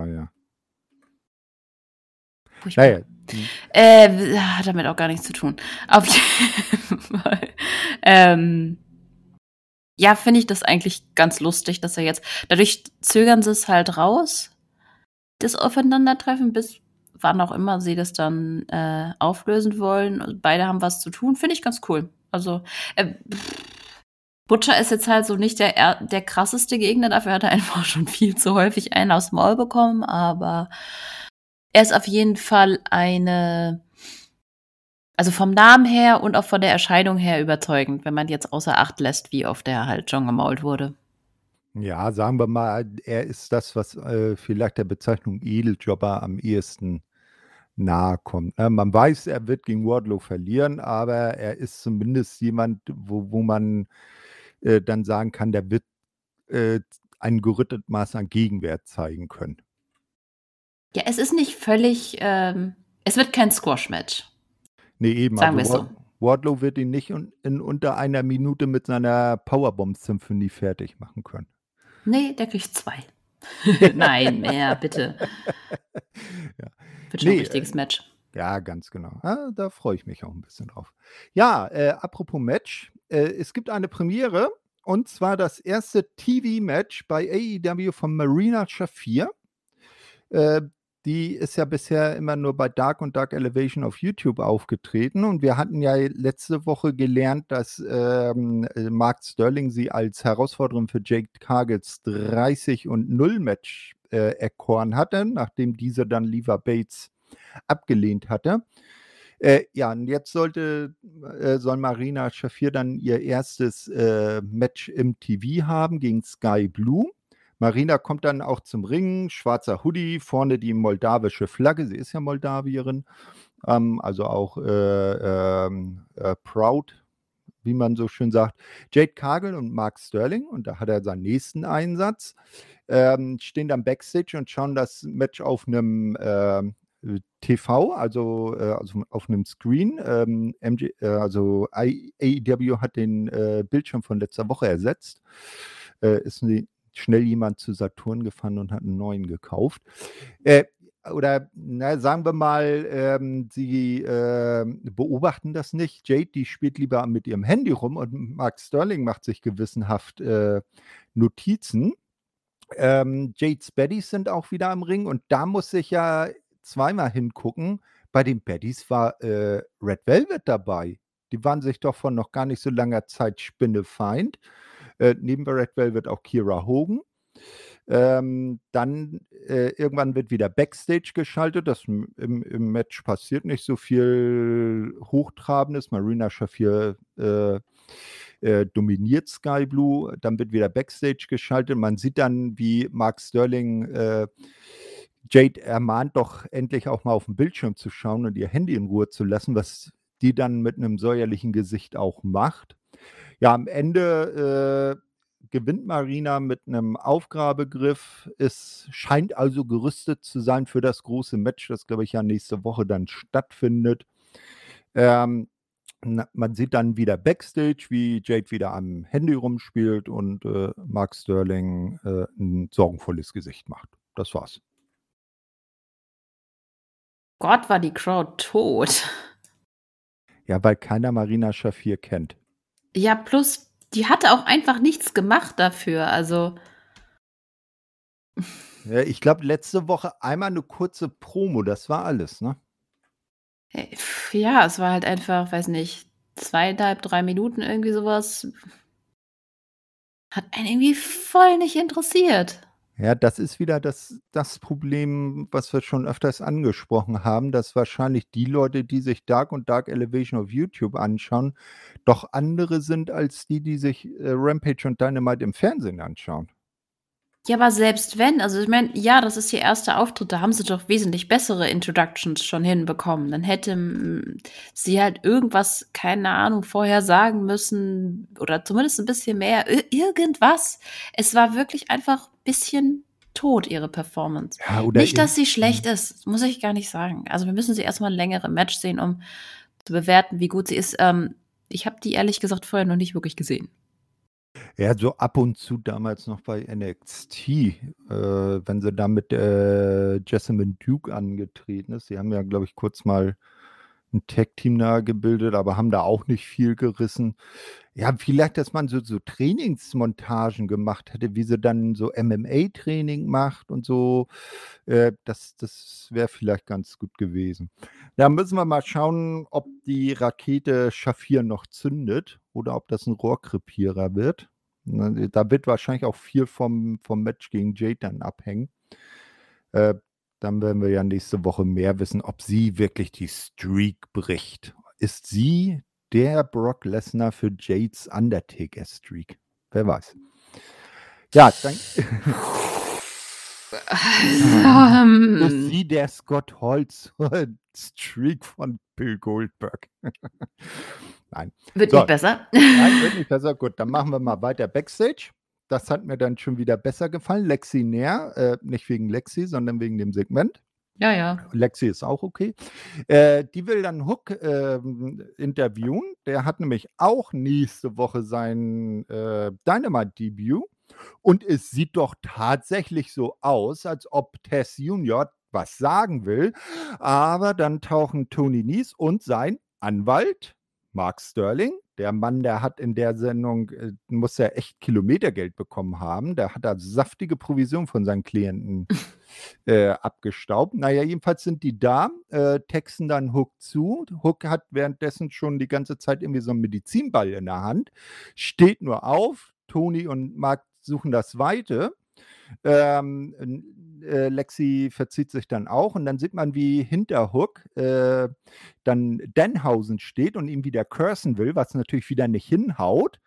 S2: Furchtbar.
S1: Na ja. Mhm.
S2: Äh, hat damit auch gar nichts zu tun. Auf jeden Fall. Ähm, ja, finde ich das eigentlich ganz lustig, dass er jetzt dadurch zögern sie's halt raus, das Aufeinandertreffen, bis wann auch immer sie das dann, äh, auflösen wollen. Beide haben was zu tun, finde ich ganz cool. Also, äh, Butcher ist jetzt halt so nicht der er der krasseste Gegner, dafür hat er einfach schon viel zu häufig einen aufs Maul bekommen, aber er ist auf jeden Fall eine also vom Namen her und auch von der Erscheinung her überzeugend, wenn man jetzt außer Acht lässt, wie oft er halt schon gemault wurde.
S1: Ja, sagen wir mal, er ist das, was, äh, vielleicht der Bezeichnung Edeljobber am ehesten nahe kommt, ne? Man weiß, er wird gegen Wardlow verlieren, aber er ist zumindest jemand, wo wo man, äh, dann sagen kann, der wird äh, ein gerüttet Maß an Gegenwert zeigen können.
S2: Ja, es ist nicht völlig, ähm, es wird kein Squash-Match.
S1: Nee, eben.
S2: Sagen
S1: also
S2: wir es so.
S1: Wardlow wird ihn nicht in, in unter einer Minute mit seiner Powerbomb-Symphonie fertig machen können.
S2: Nee, der kriegt zwei. Nein, mehr, bitte.
S1: Ja.
S2: Wird schon ein
S1: Nee,
S2: richtiges
S1: äh,
S2: Match.
S1: Ja, ganz genau. Ah, da freue ich mich auch ein bisschen drauf. Ja, äh, apropos Match. Äh, es gibt eine Premiere und zwar das erste TV-Match bei AEW von Marina Shafir. Die ist ja bisher immer nur bei Dark und Dark Elevation auf YouTube aufgetreten und wir hatten ja letzte Woche gelernt, dass ähm, äh, Mark Sterling sie als Herausforderin für Jake Cargills 30 und 0 Match äh, erkoren hatte, nachdem diese dann Lever Bates abgelehnt hatte. Äh, ja, und jetzt sollte, äh, soll Marina Shafir dann ihr erstes äh, Match im TV haben gegen Sky Blue. Marina kommt dann auch zum Ring, schwarzer Hoodie, vorne die moldawische Flagge, sie ist ja Moldawierin, ähm, also auch äh, ähm, äh, proud, wie man so schön sagt. Jade Cargill und Mark Sterling, und da hat er seinen nächsten Einsatz, ähm, stehen dann Backstage und schauen das Match auf einem ähm, TV, also, äh, also auf einem Screen. Ähm, MG, äh, also AEW hat den äh, Bildschirm von letzter Woche ersetzt. Äh, ist nie- schnell jemand zu Saturn gefahren und hat einen neuen gekauft. Äh, oder na, sagen wir mal, ähm, sie äh, beobachten das nicht. Jade, die spielt lieber mit ihrem Handy rum und Mark Sterling macht sich gewissenhaft äh, Notizen. Ähm, Jades Baddies sind auch wieder am Ring und da muss ich ja zweimal hingucken. Bei den Baddies war äh, Red Velvet dabei. Die waren sich doch von noch gar nicht so langer Zeit Spinnefeind. Neben Red Velvet auch Kira Hogan. Ähm, dann äh, irgendwann wird wieder Backstage geschaltet. Das im, im Match passiert nicht so viel Hochtrabendes. Marina Shafir äh, äh, dominiert Sky Blue. Dann wird wieder Backstage geschaltet. Man sieht dann, wie Mark Sterling äh, Jade ermahnt, doch endlich auch mal auf den Bildschirm zu schauen und ihr Handy in Ruhe zu lassen, was die dann mit einem säuerlichen Gesicht auch macht. Ja, am Ende äh, gewinnt Marina mit einem Aufgrabegriff. Es scheint also gerüstet zu sein für das große Match, das, glaube ich, ja nächste Woche dann stattfindet. Ähm, man sieht dann wieder Backstage, wie Jade wieder am Handy rumspielt und äh, Mark Sterling äh, ein sorgenvolles Gesicht macht. Das war's.
S2: Gott, war die Crowd tot.
S1: Ja, weil keiner Marina Shafir kennt.
S2: Ja, plus, die hatte auch einfach nichts gemacht dafür. Also,
S1: Ja, ich glaube, letzte Woche einmal eine kurze Promo, das war alles, ne?
S2: äh, ja, es war halt einfach, weiß nicht, zweieinhalb, drei Minuten irgendwie sowas. Hat einen irgendwie voll nicht interessiert.
S1: Ja, das ist wieder das, das Problem, was wir schon öfters angesprochen haben, dass wahrscheinlich die Leute, die sich Dark und Dark Elevation auf YouTube anschauen, doch andere sind als die, die sich äh, Rampage und Dynamite im Fernsehen anschauen.
S2: Ja, aber selbst wenn, also ich meine, ja, das ist ihr erster Auftritt, da haben sie doch wesentlich bessere Introductions schon hinbekommen. Dann hätte mm, sie halt irgendwas, keine Ahnung, vorher sagen müssen oder zumindest ein bisschen mehr, ir- irgendwas. Es war wirklich einfach ein bisschen tot, ihre Performance.
S1: Ja, oder
S2: Nicht, dass sie schlecht ist, muss ich gar nicht sagen. Also wir müssen sie erstmal ein längeres Match sehen, um zu bewerten, wie gut sie ist. Ähm, ich habe die ehrlich gesagt vorher noch nicht wirklich gesehen.
S1: Ja, so ab und zu damals noch bei NXT, äh, wenn sie da mit äh, Jessamine Duke angetreten ist. Sie haben ja, glaube ich, kurz mal ein Tag-Team da gebildet, aber haben da auch nicht viel gerissen. Ja, vielleicht, dass man so, so Trainingsmontagen gemacht hätte, wie sie dann so MMA-Training macht und so. Äh, das das wäre vielleicht ganz gut gewesen. Da müssen wir mal schauen, ob die Rakete Schafir noch zündet oder ob das ein Rohrkrepierer wird. Da wird wahrscheinlich auch viel vom, vom Match gegen Jade dann abhängen. Äh, dann werden wir ja nächste Woche mehr wissen, ob sie wirklich die Streak bricht. Ist sie der Brock Lesnar für Jades Undertaker-Streak? Wer weiß. Ja, dann
S2: Ähm,
S1: ist sie der Scott zur Streak von Bill Goldberg. Nein.
S2: Wird
S1: So.
S2: nicht besser.
S1: Nein, wird nicht besser. Gut, dann machen wir mal weiter Backstage. Das hat mir dann schon wieder besser gefallen. Lexi Nair, äh, nicht wegen Lexi, sondern wegen dem Segment.
S2: Ja, ja.
S1: Lexi ist auch okay. Äh, die will dann Hook ähm, interviewen. Der hat nämlich auch nächste Woche sein äh, Dynamite-Debüt. Und es sieht doch tatsächlich so aus, als ob Tess Junior was sagen will. Aber dann tauchen Tony Nies und sein Anwalt, Mark Sterling, der Mann, der hat in der Sendung, äh, muss ja echt Kilometergeld bekommen haben. Der hat da saftige Provision von seinen Klienten äh, abgestaubt. Naja, jedenfalls sind die da, äh, texten dann Hook zu. Hook hat währenddessen schon die ganze Zeit irgendwie so einen Medizinball in der Hand, steht nur auf. Tony und Mark suchen das Weite. Ähm, äh, Lexi verzieht sich dann auch und dann sieht man, wie hinter Hook äh, dann Denhausen steht und ihm wieder cursen will, was natürlich wieder nicht hinhaut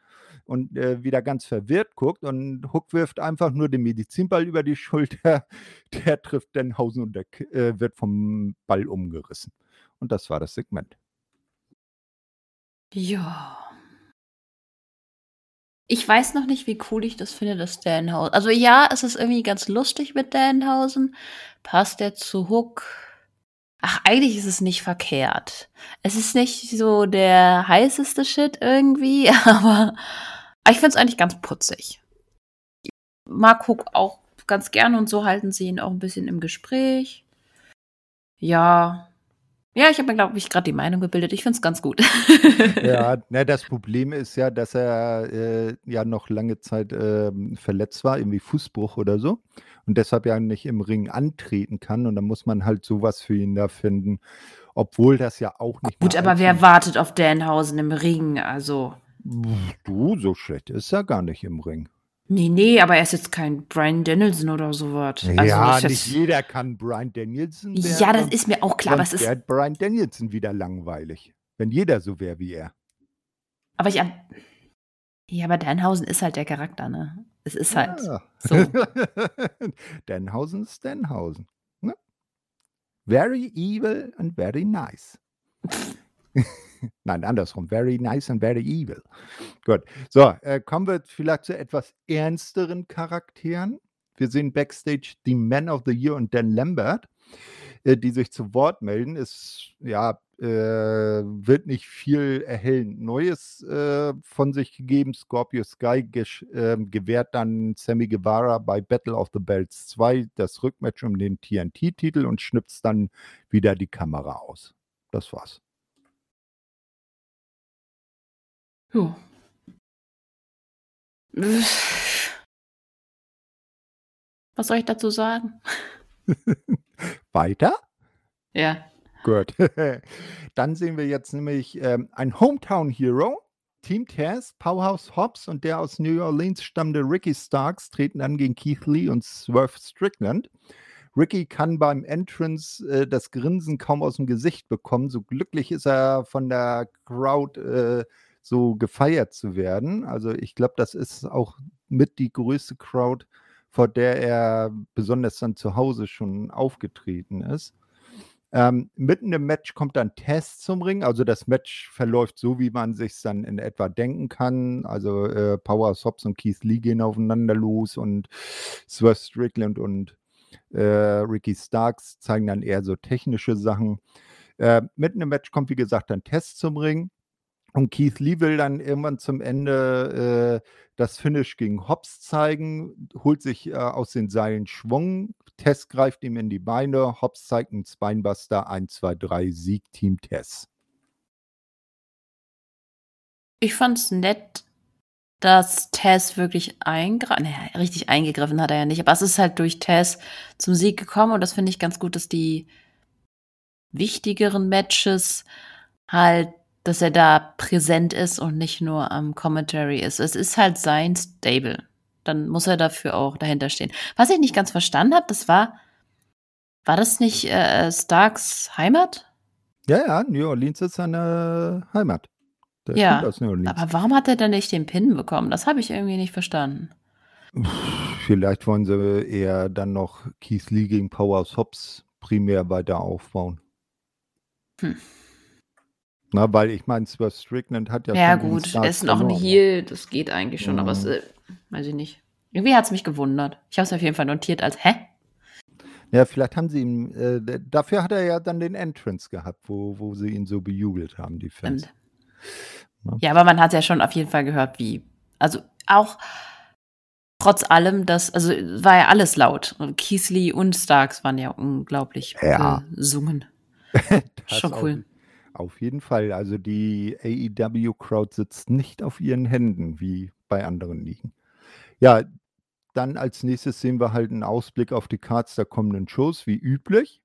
S1: und äh, wieder ganz verwirrt guckt und Hook wirft einfach nur den Medizinball über die Schulter, der trifft Denhausen und der äh, wird vom Ball umgerissen. Und das war das Segment.
S2: Ja. Ich weiß noch nicht, wie cool ich das finde, dass Danhausen. Also ja, es ist irgendwie ganz lustig mit Danhausen. Passt der zu Hook? Ach, eigentlich ist es nicht verkehrt. Es ist nicht so der heißeste Shit irgendwie, aber ich finde es eigentlich ganz putzig. Ich mag Hook auch ganz gerne und so halten sie ihn auch ein bisschen im Gespräch. Ja. Ja, ich habe mir, glaube ich, gerade die Meinung gebildet. Ich finde es ganz gut.
S1: Ja, ne, das Problem ist ja, dass er äh, ja noch lange Zeit ähm, verletzt war, irgendwie Fußbruch oder so. Und deshalb ja nicht im Ring antreten kann. Und dann muss man halt sowas für ihn da finden. Obwohl das ja auch nicht.
S2: Gut, aber wer wartet auf Danhausen im Ring? Also.
S1: Du, so schlecht ist er gar nicht im Ring.
S2: Nee, nee, aber er ist jetzt kein Brian Danielson oder sowas. Also
S1: ja, nicht jeder kann Brian Danielson werden.
S2: ja, das ist mir auch klar, aber es ist.
S1: wäre Brian Danielson wieder langweilig. Wenn jeder so wäre wie er.
S2: Aber ich. Ja, aber Danhausen ist halt der Charakter, ne? Es ist halt.
S1: Ja.
S2: so.
S1: Denhausen ist Denhausen. Ne? Very evil and very nice. Nein, andersrum. Very nice and very evil. Gut. So, äh, kommen wir vielleicht zu etwas ernsteren Charakteren. Wir sehen backstage die Man of the Year und Dan Lambert, äh, die sich zu Wort melden. Es ja, äh, wird nicht viel erhellend Neues äh, von sich gegeben. Scorpio Sky ähm, gewährt dann Sammy Guevara bei Battle of the Belts 2 das Rückmatch um den TNT-Titel und schnipst dann wieder die Kamera aus. Das war's.
S2: Jo. Was soll ich dazu sagen?
S1: Weiter?
S2: Ja.
S1: Gut. Dann sehen wir jetzt nämlich ähm, ein Hometown Hero. Team Taz, Powerhouse Hobbs und der aus New Orleans stammende Ricky Starks treten an gegen Keith Lee und Swerve Strickland. Ricky kann beim Entrance äh, das Grinsen kaum aus dem Gesicht bekommen. So glücklich ist er von der Crowd äh, so gefeiert zu werden. Also ich glaube, das ist auch mit die größte Crowd, vor der er besonders dann zu Hause schon aufgetreten ist. Ähm, mitten im Match kommt dann Test zum Ring. Also das Match verläuft so, wie man sich dann in etwa denken kann. Also äh, Power Hobbs und Keith Lee gehen aufeinander los und Swerve Strickland und äh, Ricky Starks zeigen dann eher so technische Sachen. Äh, mitten im Match kommt, wie gesagt, dann Test zum Ring. Und Keith Lee will dann irgendwann zum Ende äh, das Finish gegen Hobbs zeigen, holt sich äh, aus den Seilen Schwung. Tess greift ihm in die Beine. Hobbs zeigt einen Spinebuster. 1, 2, 3, Sieg Team Tess.
S2: Ich fand's nett, dass Tess wirklich eingreift. Naja, richtig eingegriffen hat er ja nicht, aber es ist halt durch Tess zum Sieg gekommen und das finde ich ganz gut, dass die wichtigeren Matches halt, dass er da präsent ist und nicht nur am Commentary ist. Es ist halt sein Stable. Dann muss er dafür auch dahinter stehen. Was ich nicht ganz verstanden habe, das war, war das nicht äh, Starks Heimat?
S1: Ja, ja, New Orleans ist seine Heimat. Der
S2: Ja. Aber warum hat er denn nicht den Pin bekommen? Das habe ich irgendwie nicht verstanden.
S1: Vielleicht wollen sie eher dann noch Keith Lee gegen Powerhouse Hobbs primär weiter aufbauen.
S2: Hm.
S1: Na, weil ich meine, Swerve Strickland hat ja
S2: Ja,
S1: schon gegen
S2: gut, er
S1: Starks
S2: ist noch ein. Heel, das geht eigentlich schon, aber es, äh, weiß ich nicht. Irgendwie hat es mich gewundert. Ich habe es auf jeden Fall notiert als, hä?
S1: Ja, vielleicht haben sie ihm, äh, dafür hat er ja dann den Entrance gehabt, wo, wo sie ihn so bejubelt haben, die Fans. Ja.
S2: Ja, aber man hat ja schon auf jeden Fall gehört, wie. Also auch trotz allem, das, also war ja alles laut. Keithley und Starks waren ja unglaublich
S1: Ja.
S2: gesungen. Schon cool.
S1: Auf jeden Fall. Also die AEW-Crowd sitzt nicht auf ihren Händen, wie bei anderen Ligen. Ja, dann als nächstes sehen wir halt einen Ausblick auf die Cards der kommenden Shows, wie üblich.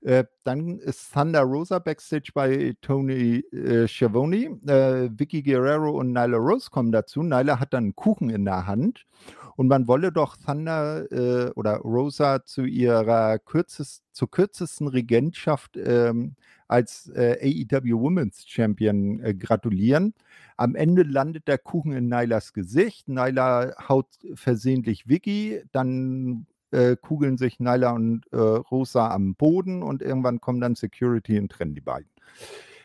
S1: Äh, dann ist Thunder Rosa backstage bei Tony äh, Schiavone. Äh, Vicky Guerrero und Nyla Rose kommen dazu. Nyla hat dann einen Kuchen in der Hand und man wolle doch Thunder äh, oder Rosa zu ihrer kürzest, zur kürzesten Regentschaft ähm, als äh, AEW Women's Champion äh, gratulieren. Am Ende landet der Kuchen in Nylas Gesicht. Nyla haut versehentlich Vicky, dann äh, kugeln sich Nyla und äh, Rosa am Boden und irgendwann kommen dann Security und trennen die beiden.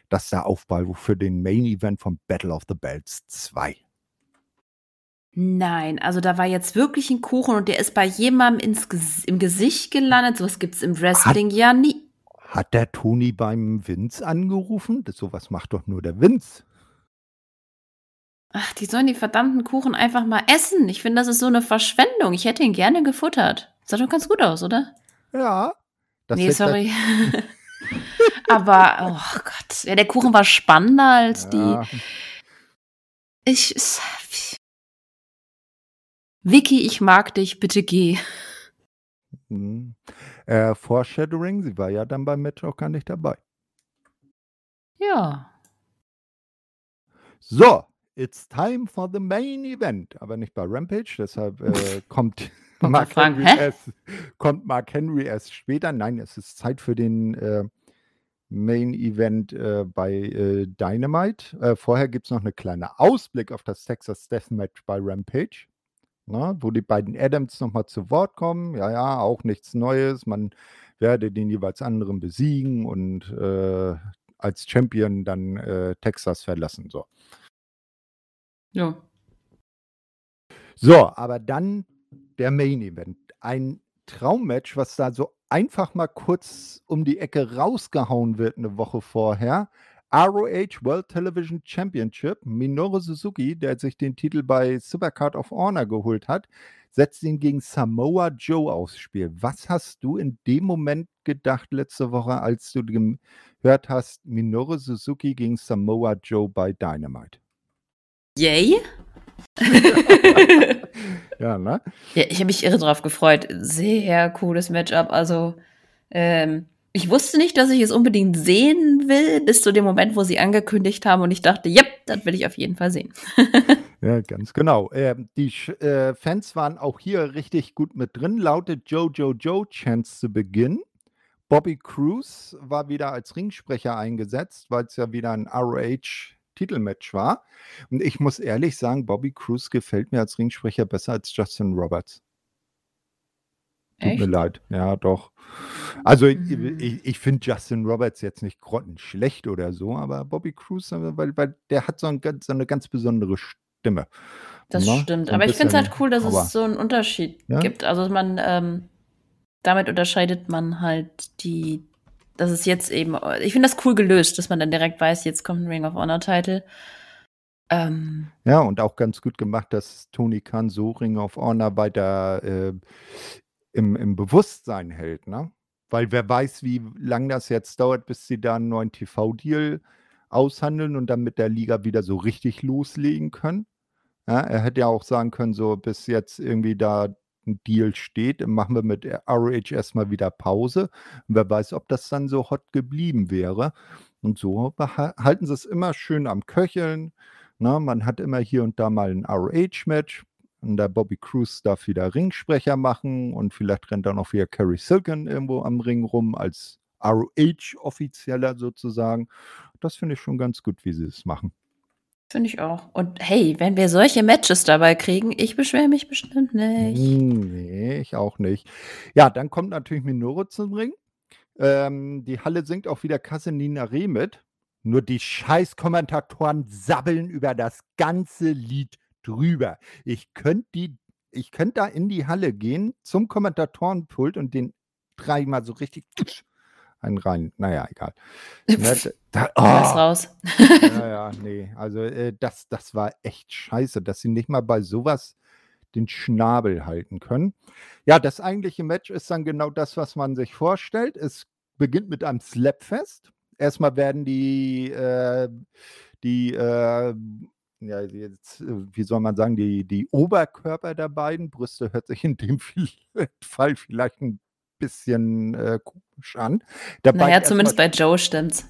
S1: Das ist der Aufbau für den Main Event von Battle of the Belts 2.
S2: Nein, also da war jetzt wirklich ein Kuchen und der ist bei jemandem ins im Gesicht gelandet. Sowas gibt es im Wrestling ja nie.
S1: Hat der Tony beim Vince angerufen? Das, sowas macht doch nur der Vince.
S2: Ach, die sollen die verdammten Kuchen einfach mal essen. Ich finde, das ist so eine Verschwendung. Ich hätte ihn gerne gefuttert. Sah doch ganz gut aus, oder?
S1: Ja. Das
S2: nee, sorry. Aber, oh Gott. Ja, der Kuchen war spannender als die.
S1: Ja,
S2: Ich. es- Vicky, ich mag dich, bitte geh.
S1: mhm. Äh, Foreshadowing, sie war ja dann beim Match auch gar nicht dabei.
S2: Ja.
S1: So, it's time for the main event. Aber nicht bei Rampage, deshalb äh, kommt, Mark
S2: fragen,
S1: Henry
S2: hä?
S1: erst, kommt Mark Henry erst später. Nein, es ist Zeit für den äh, Main Event äh, bei äh, Dynamite. Äh, vorher gibt es noch eine kleine Ausblick auf das Texas Deathmatch bei Rampage. Na, wo die beiden Adams nochmal zu Wort kommen. Ja, ja, auch nichts Neues. Man werde den jeweils anderen besiegen und äh, als Champion dann äh, Texas verlassen. So.
S2: Ja.
S1: So, aber dann der Main Event. Ein Traummatch, was da so einfach mal kurz um die Ecke rausgehauen wird eine Woche vorher. ROH World Television Championship. Minoru Suzuki, der sich den Titel bei Supercard of Honor geholt hat, setzt ihn gegen Samoa Joe aufs Spiel. Was hast du in dem Moment gedacht letzte Woche, als du gehört hast, Minoru Suzuki gegen Samoa Joe bei Dynamite?
S2: Yay?
S1: Ja, ne?
S2: Ja, ich habe mich irre drauf gefreut. Sehr cooles Matchup. Also, ähm, ich wusste nicht, dass ich es unbedingt sehen will, bis zu dem Moment, wo sie angekündigt haben und ich dachte, yep, das will ich auf jeden Fall sehen.
S1: Ja, ganz genau. Ähm, die äh, Fans waren auch hier richtig gut mit drin. Lautet Joe Joe Chance zu Beginn. Bobby Cruz war wieder als Ringsprecher eingesetzt, weil es ja wieder ein ROH-Titelmatch war. Und ich muss ehrlich sagen, Bobby Cruz gefällt mir als Ringsprecher besser als Justin Roberts. Tut mir
S2: Echt?
S1: leid. Ja, doch. Also ich,
S2: Mhm.
S1: ich, ich finde Justin Roberts jetzt nicht grottenschlecht oder so, aber Bobby Cruz, äh, weil, weil der hat so, ein, so eine ganz besondere Stimme.
S2: Das
S1: Ne?
S2: stimmt.
S1: So
S2: Aber ich finde es halt cool, dass
S1: Power.
S2: es so einen Unterschied
S1: Ja?
S2: gibt. Also man, ähm, damit unterscheidet man halt die, das ist jetzt eben, ich finde das cool gelöst, dass man dann direkt weiß, jetzt kommt ein Ring of Honor Title. Ähm,
S1: Ja, und auch ganz gut gemacht, dass Tony Khan so Ring of Honor weiter äh, im, im Bewusstsein hält, ne? Weil wer weiß, wie lang das jetzt dauert, bis sie da einen neuen TV-Deal aushandeln und dann mit der Liga wieder so richtig loslegen können. Ja, er hätte ja auch sagen können, so bis jetzt irgendwie da ein Deal steht, machen wir mit ROH erstmal wieder Pause. Und wer weiß, ob das dann so hot geblieben wäre. Und so halten sie es immer schön am Köcheln. Na, man hat immer hier und da mal ein ROH-Match. Und der Bobby Cruz darf wieder Ringsprecher machen und vielleicht rennt dann auch wieder Kerry Silken irgendwo am Ring rum als ROH-Offizieller sozusagen. Das finde ich schon ganz gut, wie sie es machen.
S2: finde ich auch. Und hey, wenn wir solche Matches dabei kriegen, ich beschwere mich bestimmt nicht.
S1: Hm, Nee, ich auch nicht. Ja, dann kommt natürlich Minoru zum Ring. Ähm, die Halle singt auch wieder Kasenina Reh mit. Nur die Scheiß-Kommentatoren sabbeln über das ganze Lied drüber. Ich könnte die, ich könnte da in die Halle gehen zum Kommentatorenpult und den dreimal so richtig einen rein. Naja, egal.
S2: Ne, da, oh. raus.
S1: naja, nee. Also äh, das, das war echt scheiße, dass sie nicht mal bei sowas den Schnabel halten können. Ja, das eigentliche Match ist dann genau das, was man sich vorstellt. Es beginnt mit einem Slapfest. Erstmal werden die, äh, die äh, ja, jetzt, wie soll man sagen, die, die Oberkörper der beiden, Brüste hört sich in dem Fall vielleicht ein bisschen äh, komisch an.
S2: Dabei naja, zumindest bei Joe stimmt's.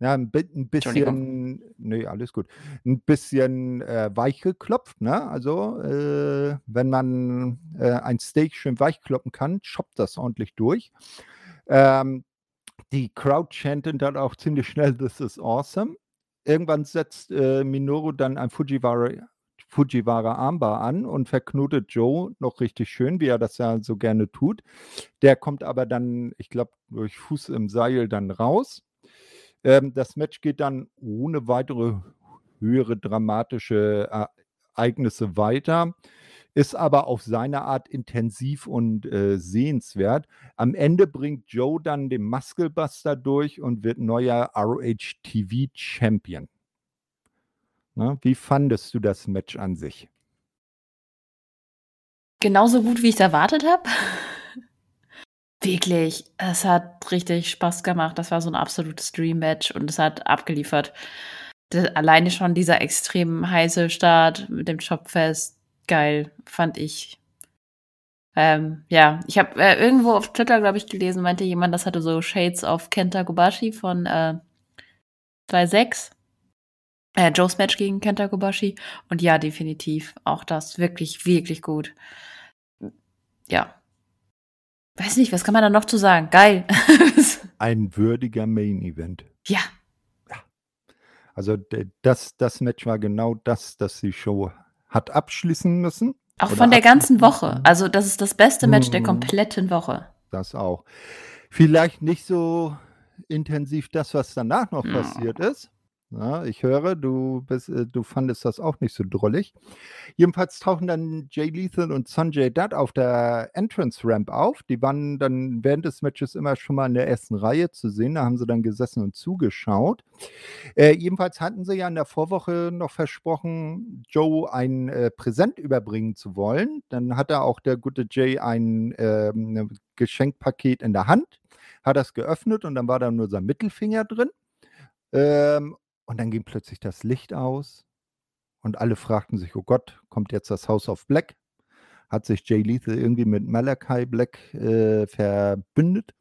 S1: Ja, ein, ein bisschen, nee, alles gut. Ein bisschen äh, weich geklopft, ne? Also, äh, wenn man äh, ein Steak schön weich kloppen kann, choppt das ordentlich durch. Ähm, die Crowd chantet dann auch ziemlich schnell, this is awesome. Irgendwann setzt äh, Minoru dann ein Fujiwara, Fujiwara Armbar an und verknotet Joe noch richtig schön, wie er das ja so gerne tut. Der kommt aber dann, ich glaube, durch Fuß im Seil dann raus. Ähm, das Match geht dann ohne weitere höhere dramatische äh, Ereignisse weiter ist aber auf seine Art intensiv und äh, sehenswert. Am Ende bringt Joe dann den Musclebuster durch und wird neuer ROH TV Champion. Na, wie fandest du das Match an sich?
S2: Genauso gut, wie ich es erwartet habe. Wirklich, es hat richtig Spaß gemacht. Das war so ein absolutes Dream-Match und es hat abgeliefert. Das, alleine schon dieser extrem heiße Start mit dem Shopfest, geil, fand ich. Ähm, ja, ich habe äh, irgendwo auf Twitter, glaube ich, gelesen, meinte jemand, das hatte so Shades of Kenta Kobashi von äh, 3.6. Äh, Joe's Match gegen Kenta Kobashi. Und ja, definitiv. Auch das wirklich, wirklich gut. Ja. Weiß nicht, was kann man da noch zu sagen? Geil.
S1: Ein würdiger Main Event.
S2: Ja.
S1: ja. Also das, das Match war genau das, das die Show hat abschließen müssen.
S2: Auch von der ganzen Woche. Also das ist das beste Match der mhm. kompletten Woche.
S1: Das auch. Vielleicht nicht so intensiv das, was danach noch ja. passiert ist. Ja, ich höre, du, bist, äh, du fandest das auch nicht so drollig. Jedenfalls tauchen dann Jay Lethal und Sanjay Dutt auf der Entrance Ramp auf. Die waren dann während des Matches immer schon mal in der ersten Reihe zu sehen. Da haben sie dann gesessen und zugeschaut. Äh, jedenfalls hatten sie ja in der Vorwoche noch versprochen, Joe ein äh, Präsent überbringen zu wollen. Dann hat er auch der gute Jay ein äh, Geschenkpaket in der Hand, hat das geöffnet und dann war da nur sein Mittelfinger drin. Ähm, und dann ging plötzlich das Licht aus und alle fragten sich, oh Gott, kommt jetzt das House of Black? Hat sich Jay Lethal irgendwie mit Malachi Black äh, verbündet?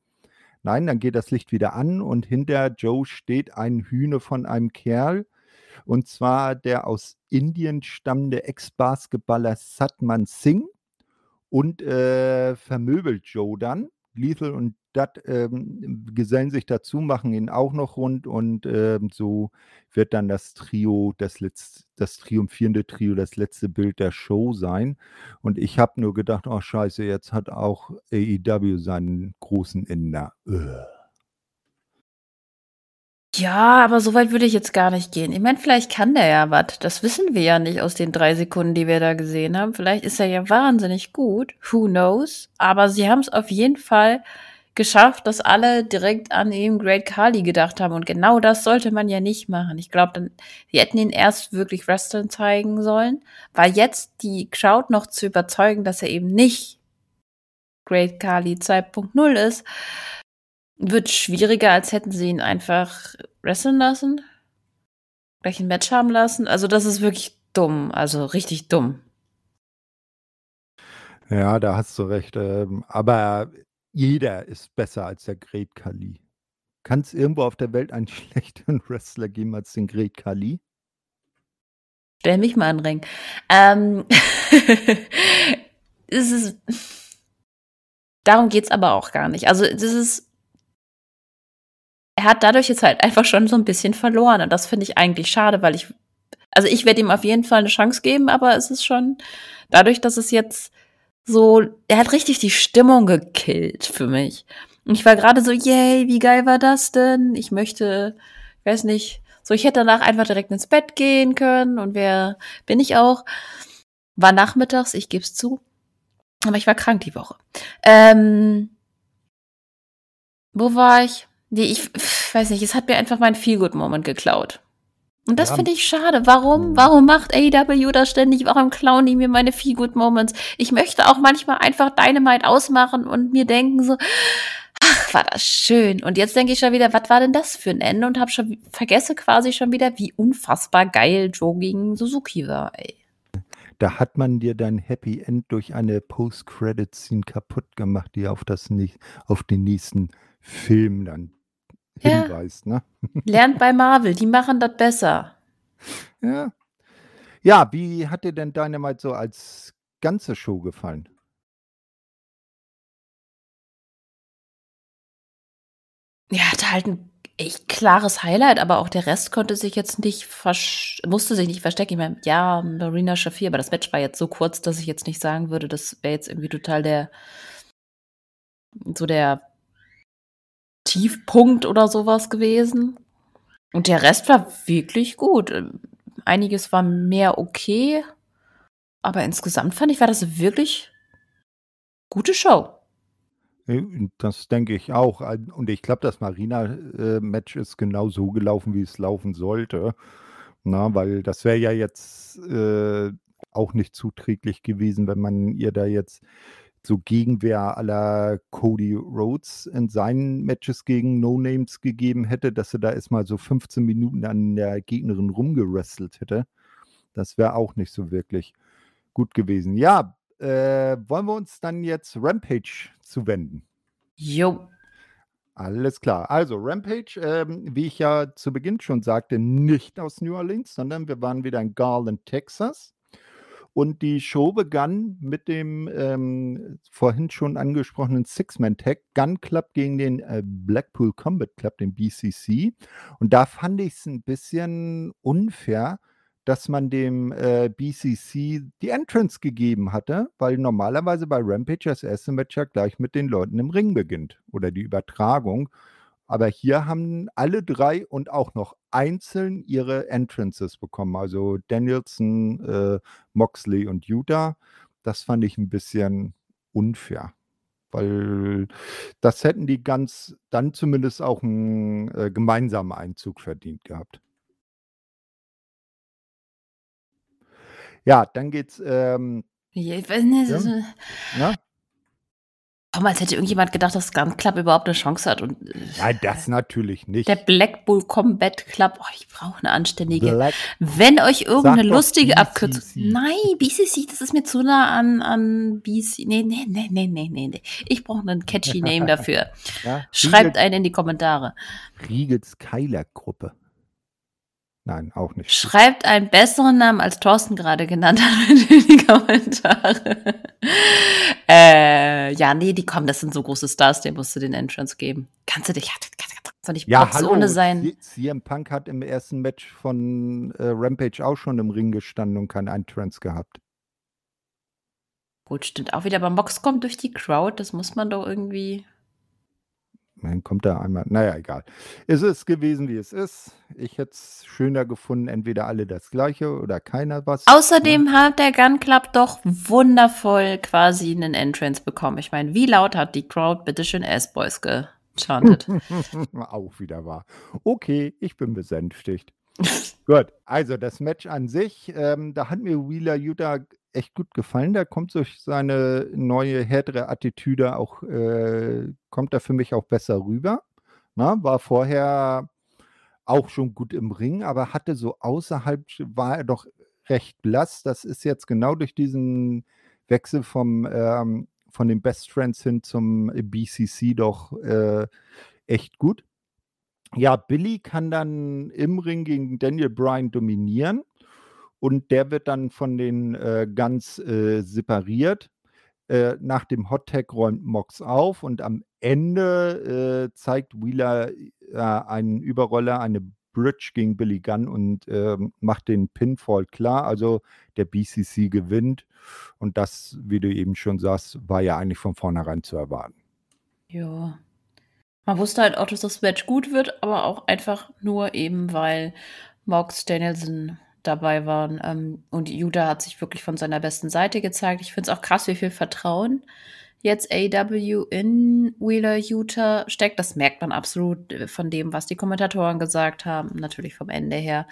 S1: Nein, dann geht das Licht wieder an und hinter Joe steht ein Hühne von einem Kerl. Und zwar der aus Indien stammende Ex-Basketballer Satman Singh und äh, vermöbelt Joe dann. Lethal und dat, ähm, gesellen sich dazu, machen ihn auch noch rund und ähm, so wird dann das Trio, das, letzt, das triumphierende Trio, das letzte Bild der Show sein. Und ich habe nur gedacht, oh scheiße, jetzt hat auch AEW seinen großen Inder.
S2: Ja, aber so weit würde ich jetzt gar nicht gehen. Ich meine, vielleicht kann der ja was. Das wissen wir ja nicht aus den drei Sekunden, die wir da gesehen haben. Vielleicht ist er ja wahnsinnig gut. Who knows? Aber sie haben es auf jeden Fall geschafft, dass alle direkt an ihm Great Kali gedacht haben. Und genau das sollte man ja nicht machen. Ich glaube, dann, sie hätten ihn erst wirklich Wrestling zeigen sollen, weil jetzt die Crowd noch zu überzeugen, dass er eben nicht Great Kali 2.0 ist, wird schwieriger, als hätten sie ihn einfach wresteln lassen. Gleich ein Match haben lassen. Also, das ist wirklich dumm. Also, richtig dumm.
S1: Ja, da hast du recht. Ähm, aber jeder ist besser als der Great Kali. Kann es irgendwo auf der Welt einen schlechteren Wrestler geben als den Great Kali?
S2: Stell mich mal an den Ring. Ähm, es ist, darum geht's aber auch gar nicht. Also, das ist, er hat dadurch jetzt halt einfach schon so ein bisschen verloren. Und das finde ich eigentlich schade, weil ich, also ich werde ihm auf jeden Fall eine Chance geben, aber es ist schon dadurch, dass es jetzt so, er hat richtig die Stimmung gekillt für mich. Und ich war gerade so, yay, wie geil war das denn? Ich möchte, ich weiß nicht, So, ich hätte danach einfach direkt ins Bett gehen können und wer bin ich auch? War nachmittags, ich gebe es zu. Aber ich war krank die Woche. Ähm, wo war ich? Nee, ich weiß nicht, es hat mir einfach mein Feel-Good-Moment geklaut. Und das
S1: Ja.
S2: finde ich schade. Warum?
S1: Hm.
S2: Warum macht AEW das ständig? Warum klauen die mir meine Feel-Good-Moments? Ich möchte auch manchmal einfach Dynamite ausmachen und mir denken so, ach, war das schön. Und jetzt denke ich schon wieder, was war denn das für ein Ende? Und habe schon vergesse quasi schon wieder, wie unfassbar geil Joe gegen Suzuki war. Ey.
S1: Da hat man dir dein Happy End durch eine Post-Credit-Scene kaputt gemacht, die auf, das, näch- auf den nächsten Film dann
S2: Ja.
S1: hinweist. Ne?
S2: Lernt bei Marvel, die machen das besser.
S1: Ja. ja, wie hat dir denn Dynamite so als ganze Show gefallen?
S2: Ja, hatte halt ein echt klares Highlight, aber auch der Rest konnte sich jetzt nicht musste sich nicht verstecken. Ich meine, ja, Marina Shafir, aber das Match war jetzt so kurz, dass ich jetzt nicht sagen würde, das wäre jetzt irgendwie total der so der Tiefpunkt oder sowas gewesen. Und der Rest war wirklich gut. Ähm, Einiges war mehr okay, aber insgesamt fand ich, war das wirklich gute Show.
S1: Äh, Das denke ich auch. Und ich glaube, das Marina-Match ist genau so gelaufen, wie es laufen sollte. Na, weil das wäre ja jetzt äh, auch nicht zuträglich gewesen, wenn man ihr da jetzt so Gegenwehr aller Cody Rhodes in seinen Matches gegen No Names gegeben hätte, dass sie da erstmal so 15 Minuten an der Gegnerin rumgerestelt hätte. Das wäre auch nicht so wirklich gut gewesen. Ja, äh, wollen wir uns dann jetzt Rampage zuwenden?
S2: Jo.
S1: Alles klar. Also Rampage, ähm, wie ich ja zu Beginn schon sagte, nicht aus New Orleans, sondern wir waren wieder in Garland, Texas. Und die Show begann mit dem ähm, vorhin schon angesprochenen Six-Man-Tag Gun Club gegen den äh, Blackpool Combat Club, den BCC. Und da fand ich es ein bisschen unfair, dass man dem äh, BCC die Entrance gegeben hatte, weil normalerweise bei Rampage das erste Match ja gleich mit den Leuten im Ring beginnt oder die Übertragung. Aber hier haben alle drei und auch noch einzeln ihre Entrances bekommen. Also Danielson, äh, Moxley und Utah. Das fand ich ein bisschen unfair. Weil das hätten die ganz dann zumindest auch einen äh, gemeinsamen Einzug verdient gehabt. Ja, dann geht's, ähm,
S2: Ja, ich weiß nicht,
S1: Ja.
S2: ist-
S1: na?
S2: Komm, als hätte irgendjemand gedacht, dass Gun Club überhaupt eine Chance hat. Und äh,
S1: Nein, das natürlich nicht.
S2: der Black Bull Combat Club, oh, ich brauche eine anständige.
S1: Black,
S2: Wenn euch irgendeine lustige. Abkürzung. Nein, BCC, das ist mir zu nah an, an BC. Nee, nee, nee, nee, nee, nee. nee. Ich brauche einen catchy Name dafür.
S1: ja,
S2: Schreibt einen in die Kommentare.
S1: Riegels Keiler Gruppe. Nein, auch nicht.
S2: Schreibt einen besseren Namen, als Thorsten gerade genannt hat, in die Kommentare. äh, ja, nee, die kommen, das sind so große Stars, denen musst du den Entrance geben. Kannst du dich, kannst du nicht
S1: Ja, hallo.
S2: ohne sein?
S1: CM Punk hat im ersten Match von äh, Rampage auch schon im Ring gestanden und kein Entrance gehabt.
S2: Gut, stimmt auch wieder. Aber Mox kommt durch die Crowd, das muss man doch irgendwie.
S1: Dann kommt da einmal. Naja, egal. Es ist gewesen, wie es ist. Ich hätte es schöner gefunden, entweder alle das gleiche oder keiner was.
S2: Außerdem hat der Gun Club doch wundervoll quasi einen Entrance bekommen. Ich meine, wie laut hat die Crowd bitteschön S-Boys gechantet?
S1: Auch wieder wahr. Okay, ich bin besänftigt. Gut, also das Match an sich, ähm, da hat mir Wheeler Utah echt gut gefallen. Da kommt durch seine neue, härtere Attitüde auch, äh, kommt er für mich auch besser rüber. Na, war vorher auch schon gut im Ring, aber hatte so außerhalb, war er doch recht blass. Das ist jetzt genau durch diesen Wechsel vom, ähm, von den Best Friends hin zum BCC doch äh, echt gut. Ja, Billy kann dann im Ring gegen Daniel Bryan dominieren und der wird dann von den äh, Guns äh, separiert. Äh, nach dem Hot Tag räumt Mox auf und am Ende äh, zeigt Wheeler äh, einen Überroller, eine Bridge gegen Billy Gunn und ähm, macht den Pinfall klar. Also der BCC gewinnt und das, wie du eben schon sagst, war ja eigentlich von vornherein zu erwarten.
S2: ja. Man wusste halt auch, dass das Match gut wird, aber auch einfach nur eben, weil Mox Danielson dabei waren. Ähm, und Yuta hat sich wirklich von seiner besten Seite gezeigt. Ich finde es auch krass, wie viel Vertrauen jetzt AW in Wheeler Utah steckt. Das merkt man absolut äh, von dem, was die Kommentatoren gesagt haben. Natürlich vom Ende her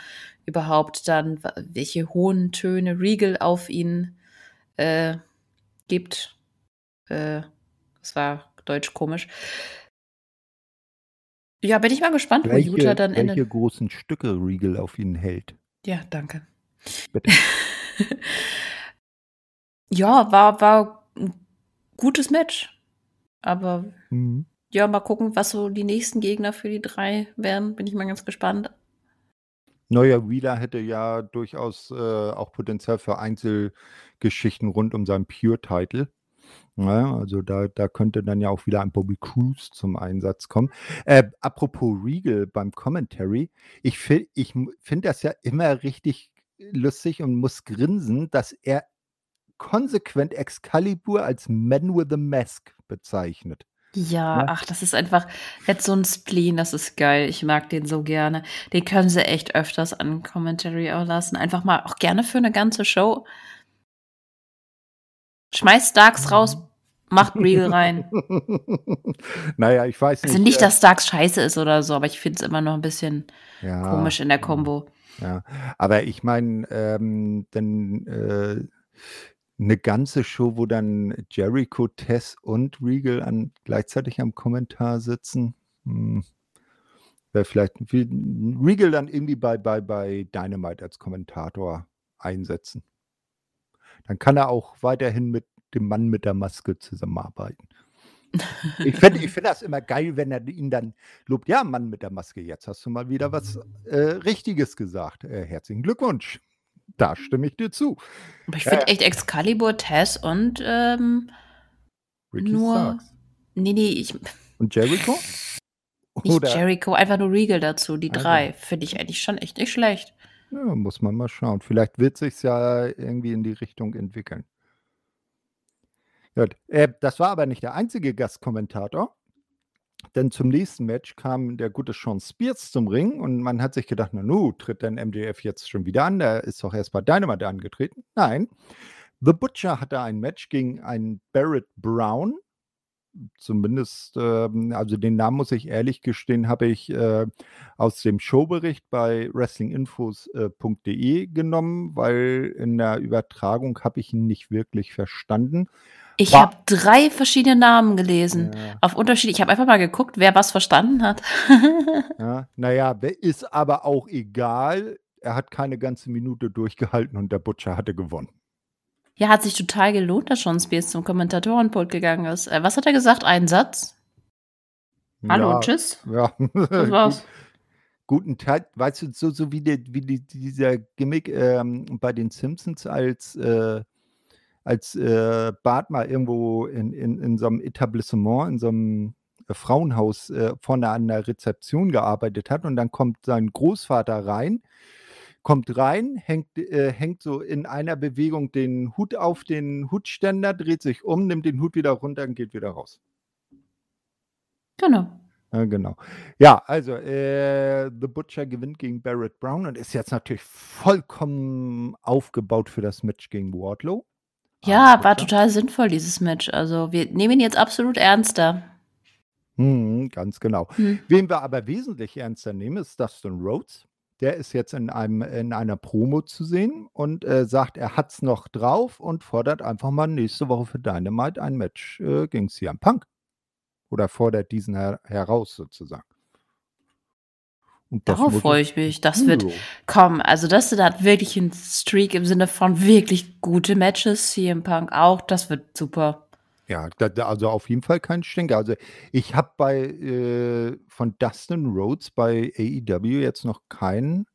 S2: überhaupt dann, welche hohen Töne Regal auf ihn äh, gibt. Äh, das war deutsch komisch. Ja, bin ich mal gespannt,
S1: welche,
S2: wo Utah dann
S1: welche Welche großen Stücke Regal auf ihn hält.
S2: Ja, danke. Bitte. ja, war, war ein gutes Match. Aber mhm. ja, mal gucken, was so die nächsten Gegner für die drei werden. Bin ich mal ganz gespannt.
S1: Neuer Wheeler hätte ja durchaus äh, auch Potenzial für Einzelgeschichten rund um seinen Pure-Title. Ja, also da, da könnte dann ja auch wieder ein Bobby Cruz zum Einsatz kommen. Äh, apropos Regal beim Commentary, ich, ich finde das ja immer richtig lustig und muss grinsen, dass er konsequent Excalibur als Man with a Mask bezeichnet.
S2: Ja, ja, ach, das ist einfach jetzt so ein Spleen, das ist geil. Ich mag den so gerne. Den können sie echt öfters an Commentary auch lassen. Einfach mal auch gerne für eine ganze Show. Schmeiß Starks raus, macht Regal rein.
S1: naja, ich weiß
S2: nicht. Also nicht, äh dass Starks scheiße ist oder so, aber ich finde es immer noch ein bisschen ja, komisch in der Combo.
S1: Ja, aber ich meine, ähm, dann äh, eine ganze Show, wo dann Jericho, Tess und Regal an, gleichzeitig am Kommentar sitzen. Hm. Wäre vielleicht Regal dann irgendwie bei, bei, bei Dynamite als Kommentator einsetzen. Dann kann er auch weiterhin mit dem Mann mit der Maske zusammenarbeiten. Ich finde ich find das immer geil, wenn er ihn dann lobt. Ja, Mann mit der Maske, jetzt hast du mal wieder was äh, Richtiges gesagt. Äh, herzlichen Glückwunsch. Da stimme ich dir zu.
S2: Aber ich finde äh, echt Excalibur, Tess und ähm, Ricky nur. Starks. Nee, nee, ich.
S1: Und Jericho?
S2: Nicht Oder? Jericho, einfach nur Regal dazu, die also. drei. Finde ich eigentlich schon echt nicht schlecht.
S1: Ja, muss man mal schauen. Vielleicht wird sich ja irgendwie in die Richtung entwickeln. Gut. Äh, das war aber nicht der einzige Gastkommentator. Denn zum nächsten Match kam der gute Sean Spears zum Ring und man hat sich gedacht, na nu, tritt denn MJF jetzt schon wieder an? Der ist doch erst bei Dynamite angetreten. Nein. The Butcher hatte ein Match gegen einen Barrett Brown. Zumindest, äh, also den Namen muss ich ehrlich gestehen, habe ich äh, aus dem Showbericht bei wrestlinginfos.de äh, genommen, weil in der Übertragung habe ich ihn nicht wirklich verstanden.
S2: Ich habe drei verschiedene Namen gelesen. Ja. Auf Unterschied. Ich habe einfach mal geguckt, wer was verstanden hat.
S1: ja, naja, ist aber auch egal. Er hat keine ganze Minute durchgehalten und der Butcher hatte gewonnen.
S2: Ja, hat sich total gelohnt, dass Sean Spears zum Kommentatorenpult gegangen ist. Äh, was hat er gesagt? Einen Satz? Hallo, ja, tschüss.
S1: Ja. Das war's. Guten Tag. Weißt du, so, so wie, die, wie die, dieser Gimmick ähm, bei den Simpsons als äh, als äh, Bart mal irgendwo in, in, in so einem Etablissement, in so einem äh, Frauenhaus äh, vorne an der Rezeption gearbeitet hat und dann kommt sein Großvater rein, kommt rein, hängt, äh, hängt so in einer Bewegung den Hut auf den Hutständer, dreht sich um, nimmt den Hut wieder runter und geht wieder raus.
S2: Genau.
S1: Ja, genau. Ja, also äh, The Butcher gewinnt gegen Barrett Brown und ist jetzt natürlich vollkommen aufgebaut für das Match gegen Wardlow.
S2: Ja, war total sinnvoll, dieses Match. Also wir nehmen ihn jetzt absolut ernster.
S1: Mhm, ganz genau. Mhm. Wen wir aber wesentlich ernster nehmen, ist Dustin Rhodes. Der ist jetzt in, einem, in einer Promo zu sehen und äh, sagt, er hat es noch drauf und fordert einfach mal nächste Woche für Dynamite ein Match äh, gegen CM Punk. Oder fordert diesen her heraus sozusagen.
S2: Darauf freue ich mich. Das wird kommen. Also, das hat wirklich einen Streak im Sinne von wirklich gute Matches. CM Punk auch. Das wird super.
S1: Ja, da, also auf jeden Fall kein Stinker. Also ich habe bei äh, von Dustin Rhodes bei AEW jetzt noch kein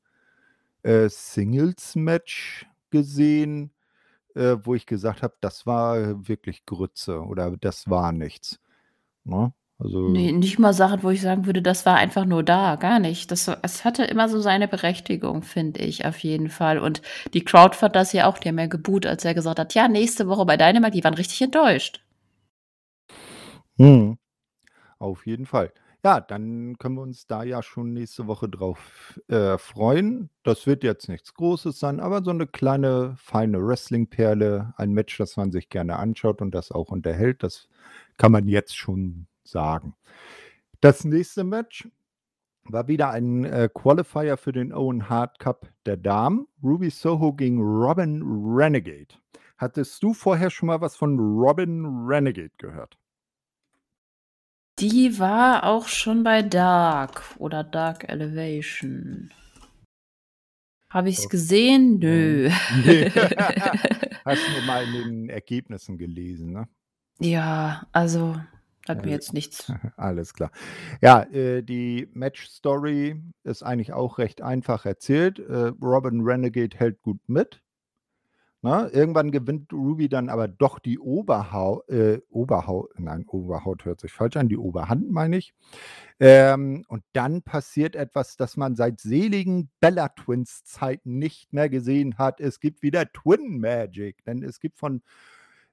S1: äh, Singles-Match gesehen, äh, wo ich gesagt habe, das war wirklich Grütze oder das war nichts. Ne? Also
S2: Ne, nicht mal Sachen, wo ich sagen würde, das war einfach nur da, gar nicht. Das es hatte immer so seine Berechtigung, finde ich auf jeden Fall. Und die Crowd fand das ja auch, die haben ja geboot, als er gesagt hat: „Ja, nächste Woche bei Dynamite“, die waren richtig enttäuscht.
S1: Mhm. Auf jeden Fall. Ja, dann können wir uns da ja schon nächste Woche drauf äh, freuen. Das wird jetzt nichts Großes sein, aber so eine kleine, feine Wrestling-Perle. Ein Match, das man sich gerne anschaut und das auch unterhält. Das kann man jetzt schon sagen. Das nächste Match war wieder ein äh, Qualifier für den Owen Hart Cup der Damen. Ruby Soho gegen Robin Renegade. Hattest du vorher schon mal was von Robin Renegade gehört?
S2: Die war auch schon bei Dark oder Dark Elevation. Habe ich es gesehen? Nö. Nee.
S1: Hast du mal in den Ergebnissen gelesen, ne?
S2: Ja, also hat mir jetzt nichts.
S1: Alles klar. Ja, äh, die Match-Story ist eigentlich auch recht einfach erzählt. Äh, Robin Renegade hält gut mit. Ne? Irgendwann gewinnt Ruby dann aber doch die Oberhaut, äh, Oberhaut, nein, Oberhaut hört sich falsch an, die Oberhand meine ich. Ähm, und dann passiert etwas, das man seit seligen Bella Twins Zeiten nicht mehr gesehen hat. Es gibt wieder Twin Magic, denn es gibt von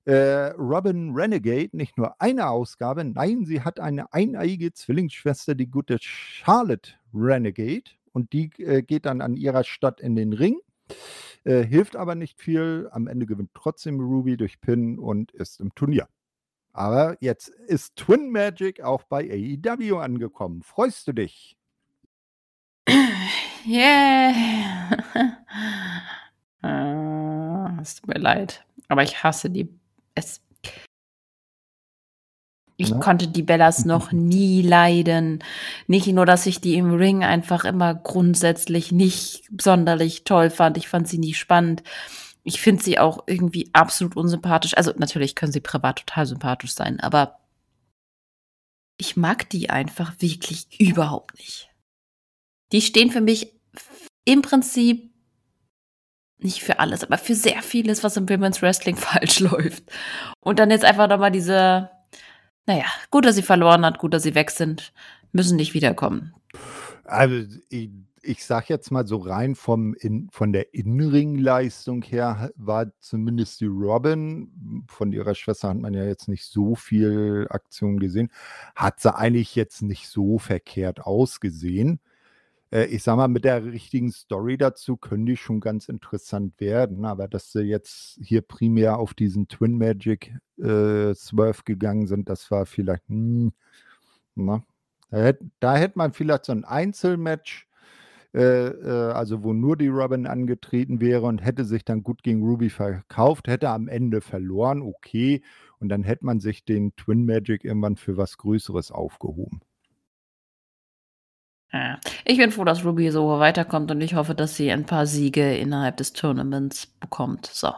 S1: äh, Robin Renegade nicht nur eine Ausgabe, nein, sie hat eine eineige Zwillingsschwester, die gute Charlotte Renegade. Und die äh, geht dann an ihrer Stadt in den Ring äh, hilft aber nicht viel. Am Ende gewinnt trotzdem Ruby durch Pin und ist im Turnier. Aber jetzt ist Twin Magic auch bei AEW angekommen. Freust du dich?
S2: Yeah. äh, es tut mir leid. Aber ich hasse die. Es, ich ja. konnte die Bellas noch nie leiden. Nicht nur, dass ich die im Ring einfach immer grundsätzlich nicht sonderlich toll fand. Ich fand sie nie spannend. Ich finde sie auch irgendwie absolut unsympathisch. Also natürlich können sie privat total sympathisch sein, aber ich mag die einfach wirklich überhaupt nicht. Die stehen für mich im Prinzip nicht für alles, aber für sehr vieles, was im Women's Wrestling falsch läuft. Und dann jetzt einfach nochmal diese naja, gut, dass sie verloren hat, gut, dass sie weg sind. Müssen nicht wiederkommen.
S1: Also, ich, ich sag jetzt mal so rein vom in, von der Innenringleistung her war zumindest die Robin, von ihrer Schwester hat man ja jetzt nicht so viel Aktion gesehen, hat sie eigentlich jetzt nicht so verkehrt ausgesehen. Äh, ich sag mal, mit der richtigen Story dazu können die schon ganz interessant werden. Aber dass sie jetzt hier primär auf diesen Twin Magic äh, Swerve gegangen sind, das war vielleicht, hm, na, da, hätte, da hätte man vielleicht so ein Einzelmatch, äh, äh, also wo nur die Robin angetreten wäre und hätte sich dann gut gegen Ruby verkauft, hätte am Ende verloren, okay. Und dann hätte man sich den Twin Magic irgendwann für was Größeres aufgehoben.
S2: Ich bin froh, dass Ruby so weiterkommt und ich hoffe, dass sie ein paar Siege innerhalb des Tournaments bekommt. So.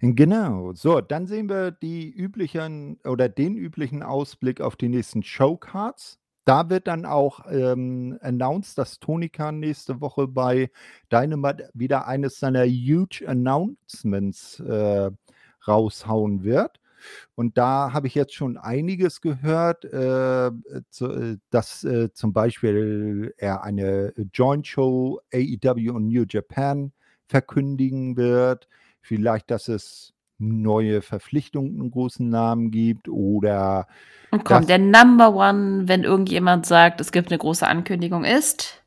S1: Genau. So, dann sehen wir die üblichen oder den üblichen Ausblick auf die nächsten Showcards. Da wird dann auch ähm, announced, dass Tony Khan nächste Woche bei Dynamite wieder eines seiner huge Announcements äh, raushauen wird. Und da habe ich jetzt schon einiges gehört, äh, zu, dass äh, zum Beispiel er eine Joint Show AEW und New Japan verkündigen wird. Vielleicht, dass es neue Verpflichtungen einen großen Namen gibt oder.
S2: Und kommt der Number One, wenn irgendjemand sagt, es gibt eine große Ankündigung, ist?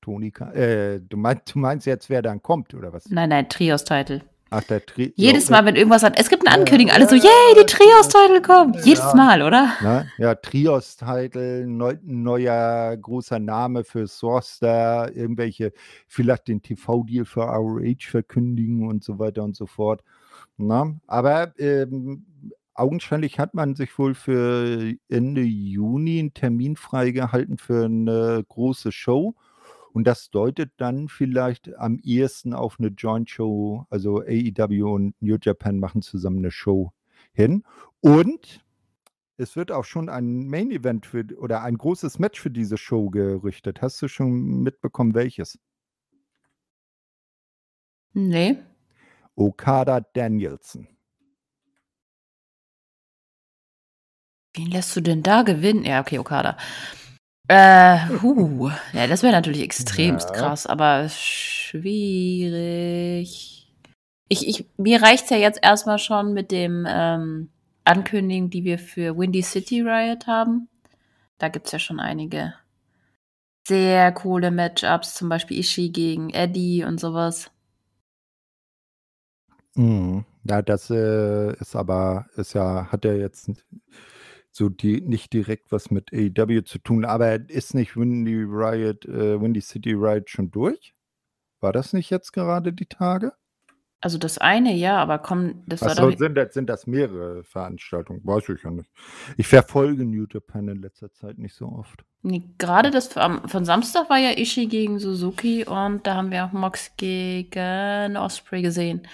S1: Tony, äh, du, meinst, du meinst jetzt, wer dann kommt, oder was?
S2: Nein, nein, Trios-Title.
S1: Ach, der Tri
S2: Jedes Mal, wenn irgendwas hat, es gibt eine Ankündigung, alle so, yay, die Trios-Title kommt. Jedes Mal, oder?
S1: Na, ja, Trios-Title, neu, neuer großer Name für Sourster, irgendwelche, vielleicht den TV-Deal für ROH verkündigen und so weiter und so fort. Na, aber ähm, augenscheinlich hat man sich wohl für Ende Juni einen Termin freigehalten für eine große Show. Und das deutet dann vielleicht am ehesten auf eine Joint Show, also AEW und New Japan machen zusammen eine Show hin. Und es wird auch schon ein Main Event für, oder ein großes Match für diese Show gerüchtet. Hast du schon mitbekommen, welches?
S2: Nee.
S1: Okada Danielson.
S2: Wen lässt du denn da gewinnen? Ja, okay, Okada. Äh, huh. Ja, das wäre natürlich extremst ja. krass, aber schwierig. Ich, ich, mir reicht's ja jetzt erstmal schon mit dem ähm, Ankündigung, die wir für Windy City Riot haben. Da gibt es ja schon einige sehr coole Matchups, zum Beispiel Ishii gegen Eddie und sowas.
S1: Mhm. Ja, das äh, ist aber, ist ja, hat er jetzt so die, nicht direkt was mit AEW zu tun, aber ist nicht Windy Riot, äh, Windy City Riot schon durch? War das nicht jetzt gerade die Tage?
S2: Also das eine, ja, aber komm, das
S1: Ach
S2: war
S1: so,
S2: doch.
S1: sind, das, sind das mehrere Veranstaltungen? Weiß ich ja nicht. Ich verfolge New Japan in letzter Zeit nicht so oft.
S2: Nee, gerade das von von Samstag war ja Ishii gegen Suzuki und da haben wir auch Mox gegen Osprey gesehen.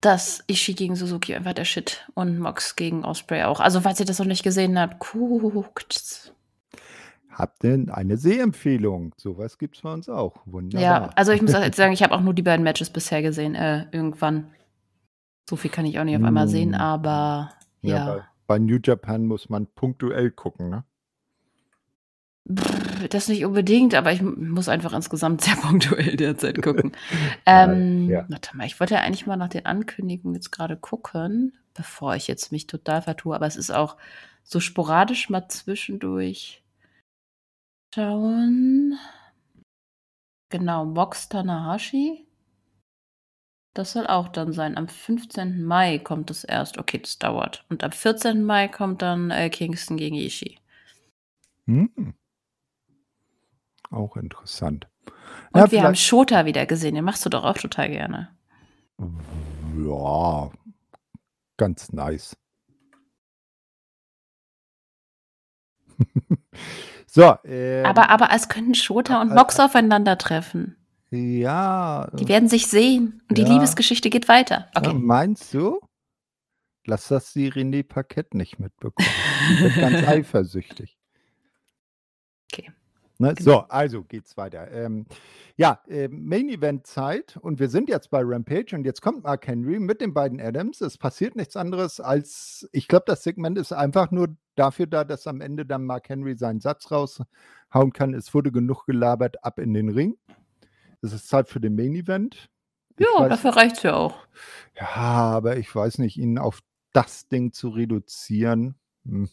S2: Das Ishii gegen Suzuki einfach der Shit und Mox gegen Osprey auch. Also falls ihr das noch nicht gesehen habt, guckt's.
S1: Habt denn eine Sehempfehlung? Sowas gibt es bei uns auch.
S2: Ja,
S1: Wunderbar.
S2: also ich muss auch jetzt sagen, ich habe auch nur die beiden Matches bisher gesehen, äh, irgendwann. So viel kann ich auch nicht auf einmal sehen,
S1: Hm.
S2: aber
S1: Ja,
S2: ja.
S1: bei, bei New Japan muss man punktuell gucken, ne?
S2: Das nicht unbedingt, aber ich muss einfach insgesamt sehr punktuell derzeit gucken. Ähm,
S1: ja.
S2: Warte mal, ich wollte ja eigentlich mal nach den Ankündigungen jetzt gerade gucken, bevor ich jetzt mich total vertue, aber es ist auch so sporadisch mal zwischendurch schauen. Genau, Mox Tanahashi. Das soll auch dann sein. Am 15. Mai kommt es erst. Okay, das dauert. Und am 14. Mai kommt dann äh, Kingston gegen Ishii.
S1: Hm. Auch interessant.
S2: Und
S1: Ja,
S2: wir haben Shota wieder gesehen. Den machst du doch auch total gerne.
S1: Ja, ganz nice. so, ähm,
S2: aber, aber es könnten Shota und
S1: äh,
S2: Mox aufeinandertreffen.
S1: ja,
S2: Die werden sich sehen. Und die
S1: Ja.
S2: Liebesgeschichte geht weiter.
S1: ja,
S2: Okay.
S1: meinst du? Lass das die René Parkett nicht mitbekommen. Die wird ganz eifersüchtig.
S2: Okay.
S1: Ne?
S2: Genau.
S1: So, also geht's weiter. Ähm, ja, ähm, Main Event Zeit und wir sind jetzt bei Rampage und jetzt kommt Mark Henry mit den beiden Adams. Es passiert nichts anderes als, ich glaube, das Segment ist einfach nur dafür da, dass am Ende dann Mark Henry seinen Satz raushauen kann. Es wurde genug gelabert, ab in den Ring. Es ist Zeit für den Main Event. Ich
S2: Ja,
S1: weiß,
S2: dafür reicht's ja auch.
S1: ja, aber ich weiß nicht, ihn auf das Ding zu reduzieren. Hm.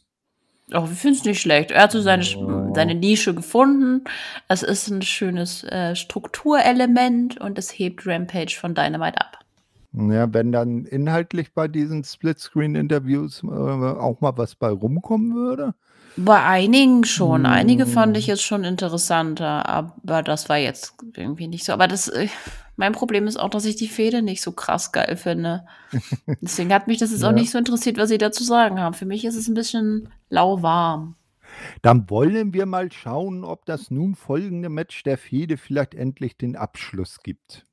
S2: Auch ich finde es nicht schlecht. Er hat so seine, seine Nische gefunden. Es ist ein schönes äh, Strukturelement und es hebt Rampage von Dynamite ab.
S1: Ja, wenn dann inhaltlich bei diesen Splitscreen-Interviews äh, auch mal was bei rumkommen würde.
S2: Bei einigen schon. Einige fand
S1: Hm.
S2: ich jetzt schon interessanter, aber das war jetzt irgendwie nicht so. Aber das, äh, mein Problem ist auch, dass ich die Fehde nicht so krass geil finde. Deswegen hat mich das jetzt auch
S1: Ja.
S2: nicht so interessiert, was sie da zu sagen haben. Für mich ist es ein bisschen lauwarm.
S1: Dann wollen wir mal schauen, ob das nun folgende Match der Fehde vielleicht endlich den Abschluss gibt.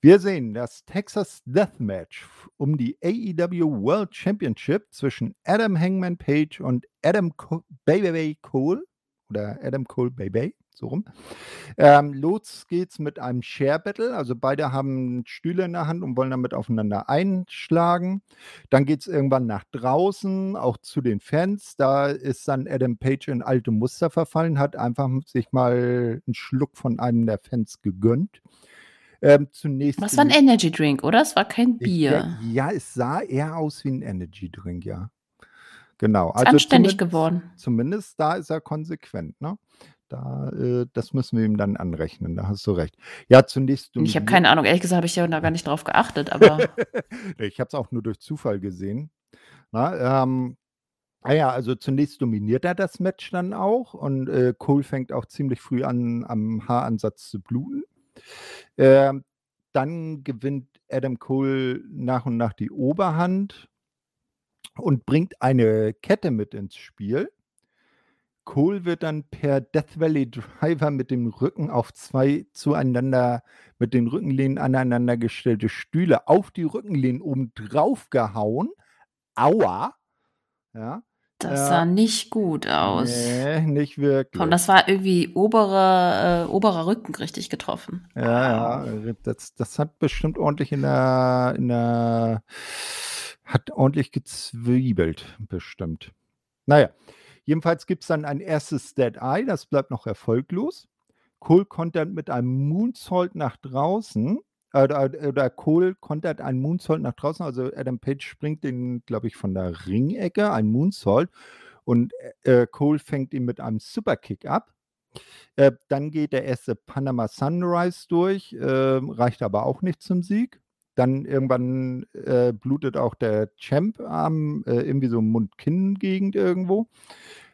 S1: Wir sehen das Texas Deathmatch um die AEW World Championship zwischen Adam Hangman Page und Adam Co Baby Cole oder Adam Cole Baby, so rum. Ähm, los geht's mit einem Share Battle, also beide haben Stühle in der Hand und wollen damit aufeinander einschlagen. Dann geht's irgendwann nach draußen, auch zu den Fans. Da ist dann Adam Page in alte Muster verfallen, hat einfach sich mal einen Schluck von einem der Fans gegönnt. Ähm, zunächst
S2: Was war ein Energy Drink, oder? Es war kein Bier.
S1: ja, ja, es sah eher aus wie ein Energy Drink, ja. Genau.
S2: Ist anständig
S1: zumindest-
S2: geworden.
S1: Zumindest da ist er konsequent, ne? Da, äh, das müssen wir ihm dann anrechnen, da hast du recht. Ja, zunächst.
S2: Ich habe keine Ahnung, ehrlich gesagt habe ich ja da gar nicht drauf geachtet, aber
S1: ich habe es auch nur durch Zufall gesehen. Na, ähm, naja, also zunächst dominiert er das Match dann auch und äh, Cole fängt auch ziemlich früh an, am Haaransatz zu bluten. Ähm, dann gewinnt Adam Cole nach und nach die Oberhand und bringt eine Kette mit ins Spiel. Cole wird dann per Death Valley Driver mit dem Rücken auf zwei zueinander, mit den Rückenlehnen aneinander gestellte Stühle auf die Rückenlehnen oben drauf gehauen. Aua! Ja.
S2: das
S1: Ja.
S2: sah nicht gut aus.
S1: Nee, nicht wirklich.
S2: Und das war irgendwie obere, äh, oberer Rücken richtig getroffen.
S1: Ja, ja, das, das hat bestimmt ordentlich in der, in der, hat ordentlich gezwiebelt, bestimmt. Naja, jedenfalls gibt es dann ein erstes Dead Eye, das bleibt noch erfolglos. Cole kontert mit einem Moonsault nach draußen oder, oder Cole kontert einen Moonsault nach draußen. Also Adam Page springt den, glaube ich, von der Ringecke, ein Moonsault. Und äh, Cole fängt ihn mit einem Superkick ab. Äh, dann geht der erste Panama Sunrise durch, äh, reicht aber auch nicht zum Sieg. Dann irgendwann äh, blutet auch der Champ-Arm äh, irgendwie so Mund-Kinn-Gegend irgendwo.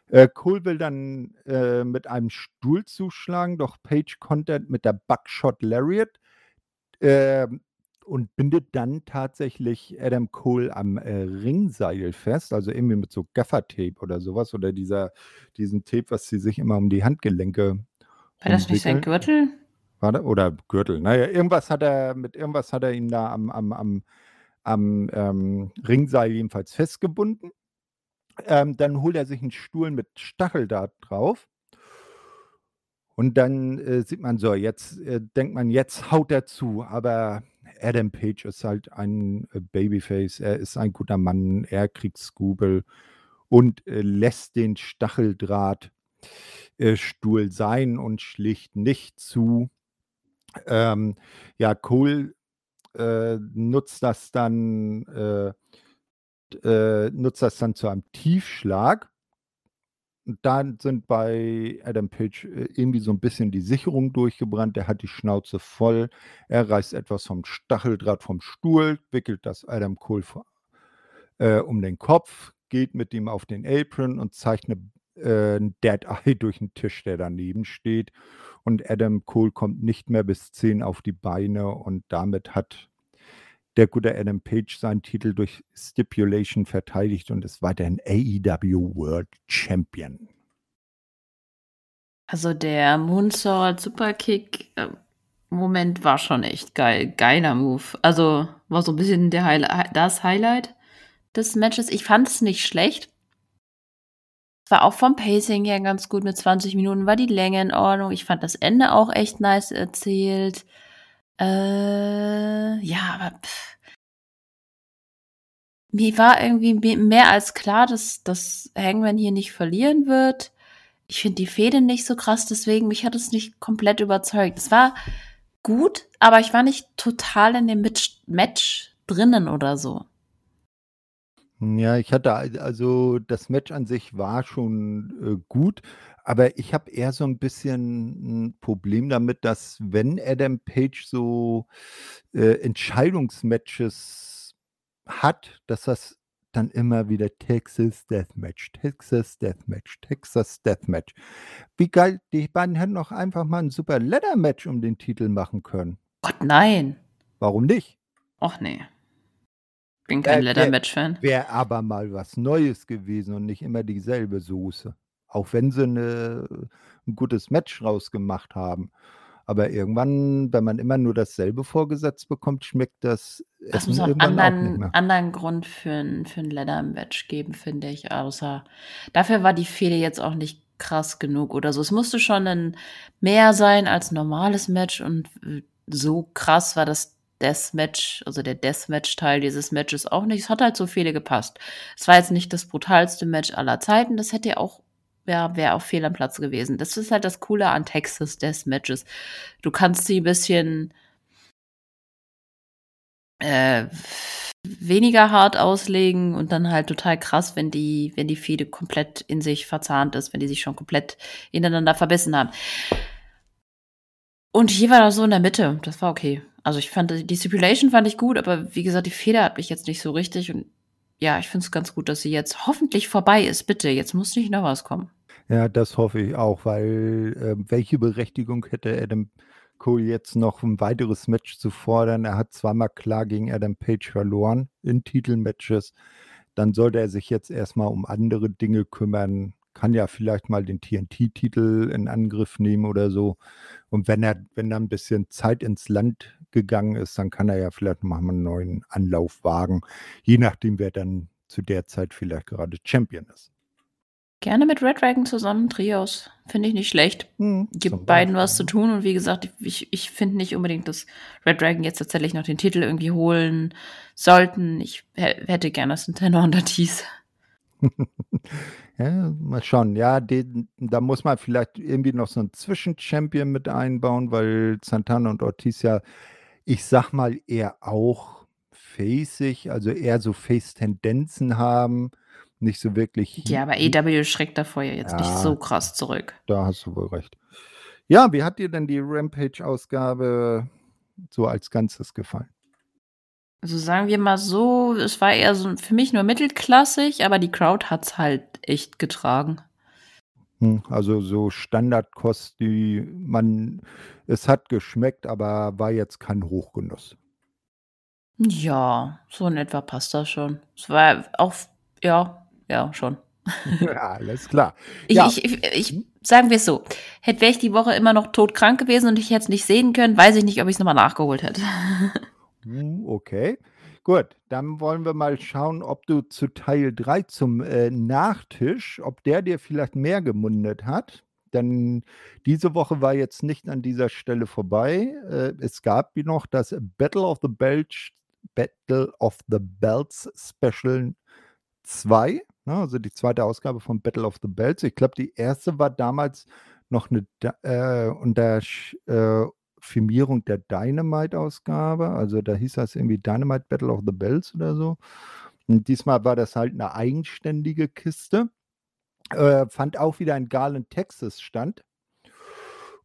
S1: Äh, Cole will dann äh, mit einem Stuhl zuschlagen, doch Page kontert mit der Buckshot Lariat äh, und bindet dann tatsächlich Adam Cole am äh, Ringseil fest, also irgendwie mit so Gaffer-Tape oder sowas oder dieser, diesen Tape, was sie sich immer um die Handgelenke.
S2: War das nicht sein Gürtel?
S1: War das? Oder Gürtel. Naja, irgendwas hat er, mit irgendwas hat er ihn da am, am, am, am ähm, Ringseil jedenfalls festgebunden. Ähm, dann holt er sich einen Stuhl mit Stacheldraht drauf. Und dann äh, sieht man so, jetzt äh, denkt man, jetzt haut er zu. Aber Adam Page ist halt ein äh, Babyface. Er ist ein guter Mann. Er kriegt Scooble und äh, lässt den Stacheldrahtstuhl äh, sein und schlicht nicht zu. Ähm, ja, Cole äh, nutzt das dann äh, nutzt das dann zu einem Tiefschlag. Und dann sind bei Adam Page äh, irgendwie so ein bisschen die Sicherung durchgebrannt. Der hat die Schnauze voll. Er reißt etwas vom Stacheldraht vom Stuhl, wickelt das Adam Cole vor, äh, um den Kopf, geht mit ihm auf den Apron und eine, ein Dead Eye durch den Tisch, der daneben steht. Und Adam Cole kommt nicht mehr bis 10 auf die Beine und damit hat der gute Adam Page seinen Titel durch Stipulation verteidigt und ist weiterhin AEW World Champion.
S2: Also der Moonsault Superkick äh, Moment war schon echt geil, geiler Move. Also war so ein bisschen der Highlight, das Highlight des Matches. Ich fand es nicht schlecht. War auch vom Pacing her ganz gut mit 20 Minuten, war die Länge in Ordnung. Ich fand das Ende auch echt nice erzählt. Äh, ja, aber pff. mir war irgendwie mehr als klar, dass, dass Hangman hier nicht verlieren wird. Ich finde die Fehde nicht so krass, deswegen mich hat es nicht komplett überzeugt. Es war gut, aber ich war nicht total in dem Match drinnen oder so.
S1: Ja, ich hatte also das Match an sich war schon äh, gut, aber ich habe eher so ein bisschen ein Problem damit, dass wenn Adam Page so, äh, Entscheidungsmatches hat, dass das dann immer wieder Texas Deathmatch, Texas Deathmatch, Texas Deathmatch. Wie geil, die beiden hätten doch einfach mal ein super Leather-Match um den Titel machen können.
S2: Gott, nein.
S1: Warum nicht?
S2: Och nee. Bin kein
S1: Äh, wär
S2: Leather-Match-Fan.
S1: wäre aber mal was Neues gewesen und nicht immer dieselbe Soße. Auch wenn sie 'ne 'n gutes Match rausgemacht haben. Aber irgendwann, wenn man immer nur dasselbe vorgesetzt bekommt, schmeckt das
S2: Es muss auch
S1: auch nicht
S2: anderen
S1: mehr.
S2: anderen Grund für 'n für 'n Leather-Match geben, finde ich, außer dafür war die Fehde jetzt auch nicht krass genug oder so. Es musste schon 'nen mehr sein als normales Match und, so krass war das Deathmatch, also der Deathmatch-Teil dieses Matches auch nicht. Es hat halt zur Fehde gepasst. Es war jetzt nicht das brutalste Match aller Zeiten. Das hätte ja auch wäre wäre auch fehl am Platze gewesen. Das ist halt das Coole an Texas Deathmatches. Du kannst sie 'n bisschen äh, weniger hart auslegen und dann halt total krass, wenn die wenn die Fehde komplett in sich verzahnt ist, wenn die sich schon komplett ineinander verbissen haben. Und hier war das so in der Mitte. Das war okay. Also, ich fand die Stipulation fand ich gut, aber wie gesagt, die Fehde hat mich jetzt nicht so richtig und ja, ich finde es ganz gut, dass sie jetzt hoffentlich vorbei ist. Bitte, jetzt muss nicht noch was kommen.
S1: Ja, das hoffe ich auch, weil, äh, welche Berechtigung hätte Adam Cole jetzt noch 'n weiteres Match zu fordern? Er hat zweimal klar gegen Adam Page verloren in Titelmatches. Dann sollte er sich jetzt erst mal um andere Dinge kümmern, kann ja vielleicht mal den TNT-Titel in Angriff nehmen oder so. Und wenn er wenn da 'n bisschen Zeit ins Land gegangen ist, dann kann er ja vielleicht mal 'n neuen Anlauf wagen, je nachdem, wer dann zu der Zeit vielleicht gerade Champion ist.
S2: Gerne mit Red Dragon zusammen, Trios. Finde ich nicht schlecht.
S1: Mhm,
S2: Gibt beiden was zu tun und wie gesagt, ich ich finde nicht unbedingt, dass Red Dragon jetzt tatsächlich noch den Titel irgendwie holen sollten. Ich hä hätte gerne Santana und Ortiz.
S1: Ja, mal schauen. Ja, den da muss man vielleicht irgendwie noch so 'n Zwischenchampion mit einbauen, weil Santana und Ortiz ja ich sag mal, eher auch faceig, also eher so Face-Tendenzen haben, nicht so wirklich.
S2: Ja, aber EW schreckt davor ja jetzt nicht so krass zurück.
S1: Da hast du wohl recht. Ja, wie hat dir denn die Rampage-Ausgabe so als Ganzes gefallen?
S2: Also sagen wir mal so, es war eher so für mich nur mittelklassig, aber die Crowd hat es halt echt getragen.
S1: Hm, also so Standardkost, die man, es hat geschmeckt, aber war jetzt kein Hochgenuss.
S2: Ja, so in etwa passt das schon. Es war auch, ja, ja, schon.
S1: Ja, alles klar.
S2: Ich,
S1: Ja.
S2: ich, ich, ich sagen wir es so, hätte wäre ich die Woche immer noch todkrank gewesen und ich hätte es nicht sehen können, weiß ich nicht, ob ich es nochmal nachgeholt hätte.
S1: Hm, Okay, gut. Dann wollen wir mal schauen, ob du zu Teil 3 zum äh, Nachtisch, ob der dir vielleicht mehr gemundet hat. Denn diese Woche war jetzt nicht an dieser Stelle vorbei. Äh, es gab wie noch das Battle of the Belts, Battle of the Belts Special 2, ne, also die zweite Ausgabe von Battle of the Belts. Ich glaube, die erste war damals noch eine äh, unter äh, Firmierung der Dynamite-Ausgabe. Also da hieß das irgendwie Dynamite Battle of the Bells oder so. Und diesmal war das halt eine eigenständige Kiste. Äh, fand auch wieder in Garland, Texas stand.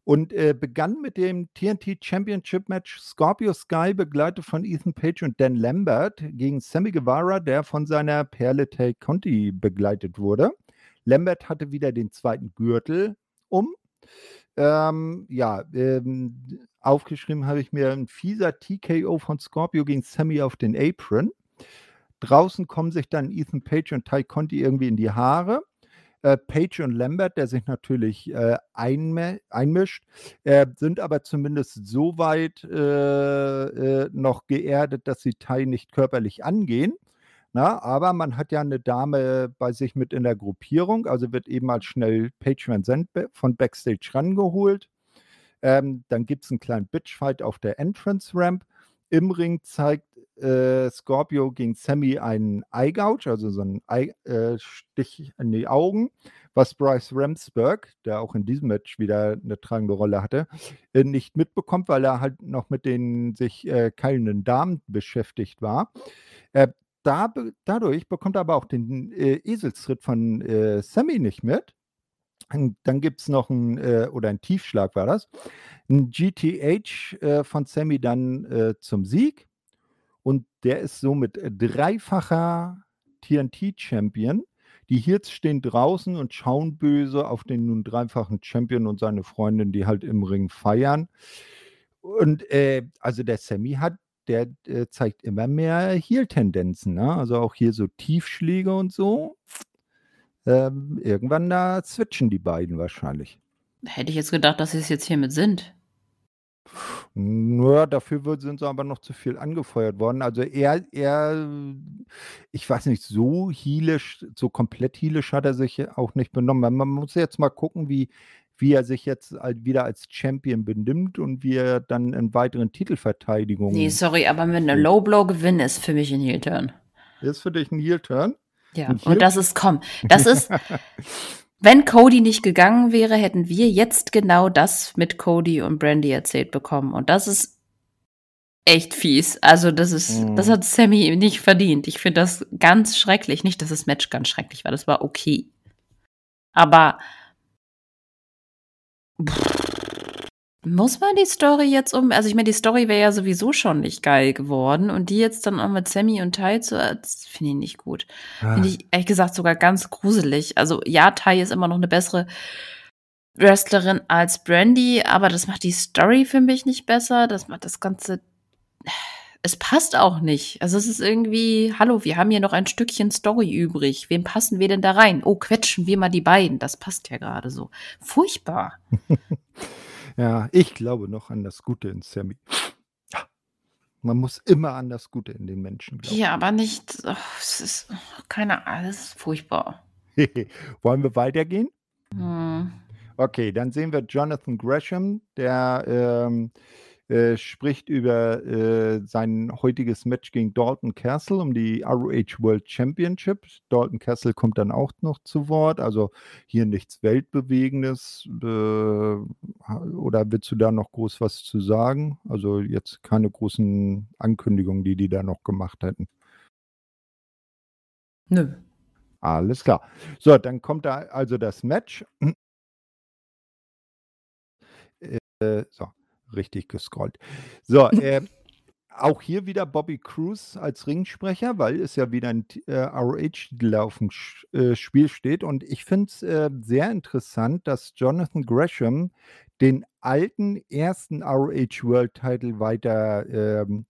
S1: Und äh, begann mit dem TNT Championship Match Scorpio Sky, begleitet von Ethan Page und Dan Lambert, gegen Sammy Guevara, der von seiner Perle Tay Conti begleitet wurde. Lambert hatte wieder den zweiten Gürtel um. Ähm, ja, ähm, aufgeschrieben habe ich mir ein fieser TKO von Scorpio gegen Sammy auf den Apron. Draußen kommen sich dann Ethan Page und Ty Conti irgendwie in die Haare. Äh, Page und Lambert, der sich natürlich äh, einme- einmischt, äh, sind aber zumindest so weit äh, äh, noch geerdet, dass sie Ty nicht körperlich angehen. Na, aber man hat ja eine Dame bei sich mit in der Gruppierung, also wird eben mal schnell Page Van Zandt be- von Backstage rangeholt. Ähm, dann gibt es einen kleinen Bitchfight auf der Entrance Ramp. Im Ring zeigt äh, Scorpio gegen Sammy einen Eye Gouge, also so einen Ei- äh, Stich in die Augen, was Bryce Ramsberg, der auch in diesem Match wieder eine tragende Rolle hatte, äh, nicht mitbekommt, weil er halt noch mit den sich äh, keilenden Damen beschäftigt war. Da, dadurch bekommt er aber auch den äh, Eselstritt von äh, Sammy nicht mit. Und dann gibt es noch einen, äh, oder ein Tiefschlag war das, ein GTH äh, von Sammy dann äh, zum Sieg. Und der ist somit äh, dreifacher TNT-Champion. Die Heels stehen draußen und schauen böse auf den nun dreifachen Champion und seine Freundin, die halt im Ring feiern. Und äh, also der Sammy hat, der äh, zeigt immer mehr Heel-Tendenzen. Ne? Also auch hier so Tiefschläge und so. Ähm, irgendwann da switchen die beiden wahrscheinlich.
S2: Hätte ich jetzt gedacht, dass sie es jetzt hiermit sind.
S1: Nur dafür wird, sind sie aber noch zu viel angefeuert worden. Also er, er, ich weiß nicht, so heelisch, so komplett heelisch hat er sich auch nicht benommen. Man muss jetzt mal gucken, wie, wie er sich jetzt wieder als Champion benimmt und wie er dann in weiteren Titelverteidigungen.
S2: Nee, sorry, aber mit einem
S1: Hm.
S2: Low-Blow-Gewinn ist für mich ein Heel-Turn.
S1: Ist für dich ein Heel-Turn?
S2: Ja,
S1: Ein Heel-
S2: und das ist, komm, das ist, wenn Cody nicht gegangen wäre, hätten wir jetzt genau das mit Cody und Brandy erzählt bekommen. Und das ist echt fies. Also, das ist,
S1: Mhm.
S2: das hat Sammy nicht verdient. Ich finde das ganz schrecklich. Nicht, dass das Match ganz schrecklich war, das war okay. Aber muss man die Story jetzt um? Also, ich meine, die Story wäre ja sowieso schon nicht geil geworden. Und die jetzt dann auch mit Sammy und Ty zu, das finde ich nicht gut.
S1: Ah,
S2: Finde ich ehrlich gesagt sogar ganz gruselig. Also ja, Tai ist immer noch eine bessere Wrestlerin als Brandy, aber das macht die Story für mich nicht besser. Das macht das Ganze. Es passt auch nicht. Also es ist irgendwie, hallo, wir haben hier noch ein Stückchen Story übrig. Wem passen wir denn da rein? Oh, quetschen wir mal die beiden. Das passt ja gerade so. Furchtbar.
S1: ja, ich glaube noch an das Gute in Sammy. Ja, Man muss immer an das Gute in den Menschen glauben.
S2: Ja, aber nicht. Oh, es ist keine Ahnung, es ist furchtbar.
S1: Wollen wir weitergehen?
S2: Hm.
S1: Okay, dann sehen wir Jonathan Gresham, der ähm, äh, spricht über äh, sein heutiges Match gegen Dalton Castle um die ROH World Championship. Dalton Castle kommt dann auch noch zu Wort. Also hier nichts Weltbewegendes. Äh, oder willst du da noch groß was zu sagen? Also jetzt keine großen Ankündigungen, die die da noch gemacht hätten.
S2: Nö.
S1: Alles klar. So, dann kommt da also das Match. Äh, so richtig gescrollt. So, äh, auch hier wieder Bobby Cruz als Ringsprecher, weil es ja wieder ein äh, ROH-Titel auf dem äh, Spiel steht. Und ich finde es äh, sehr interessant, dass Jonathan Gresham den alten ersten ROH World Title weiter ähm,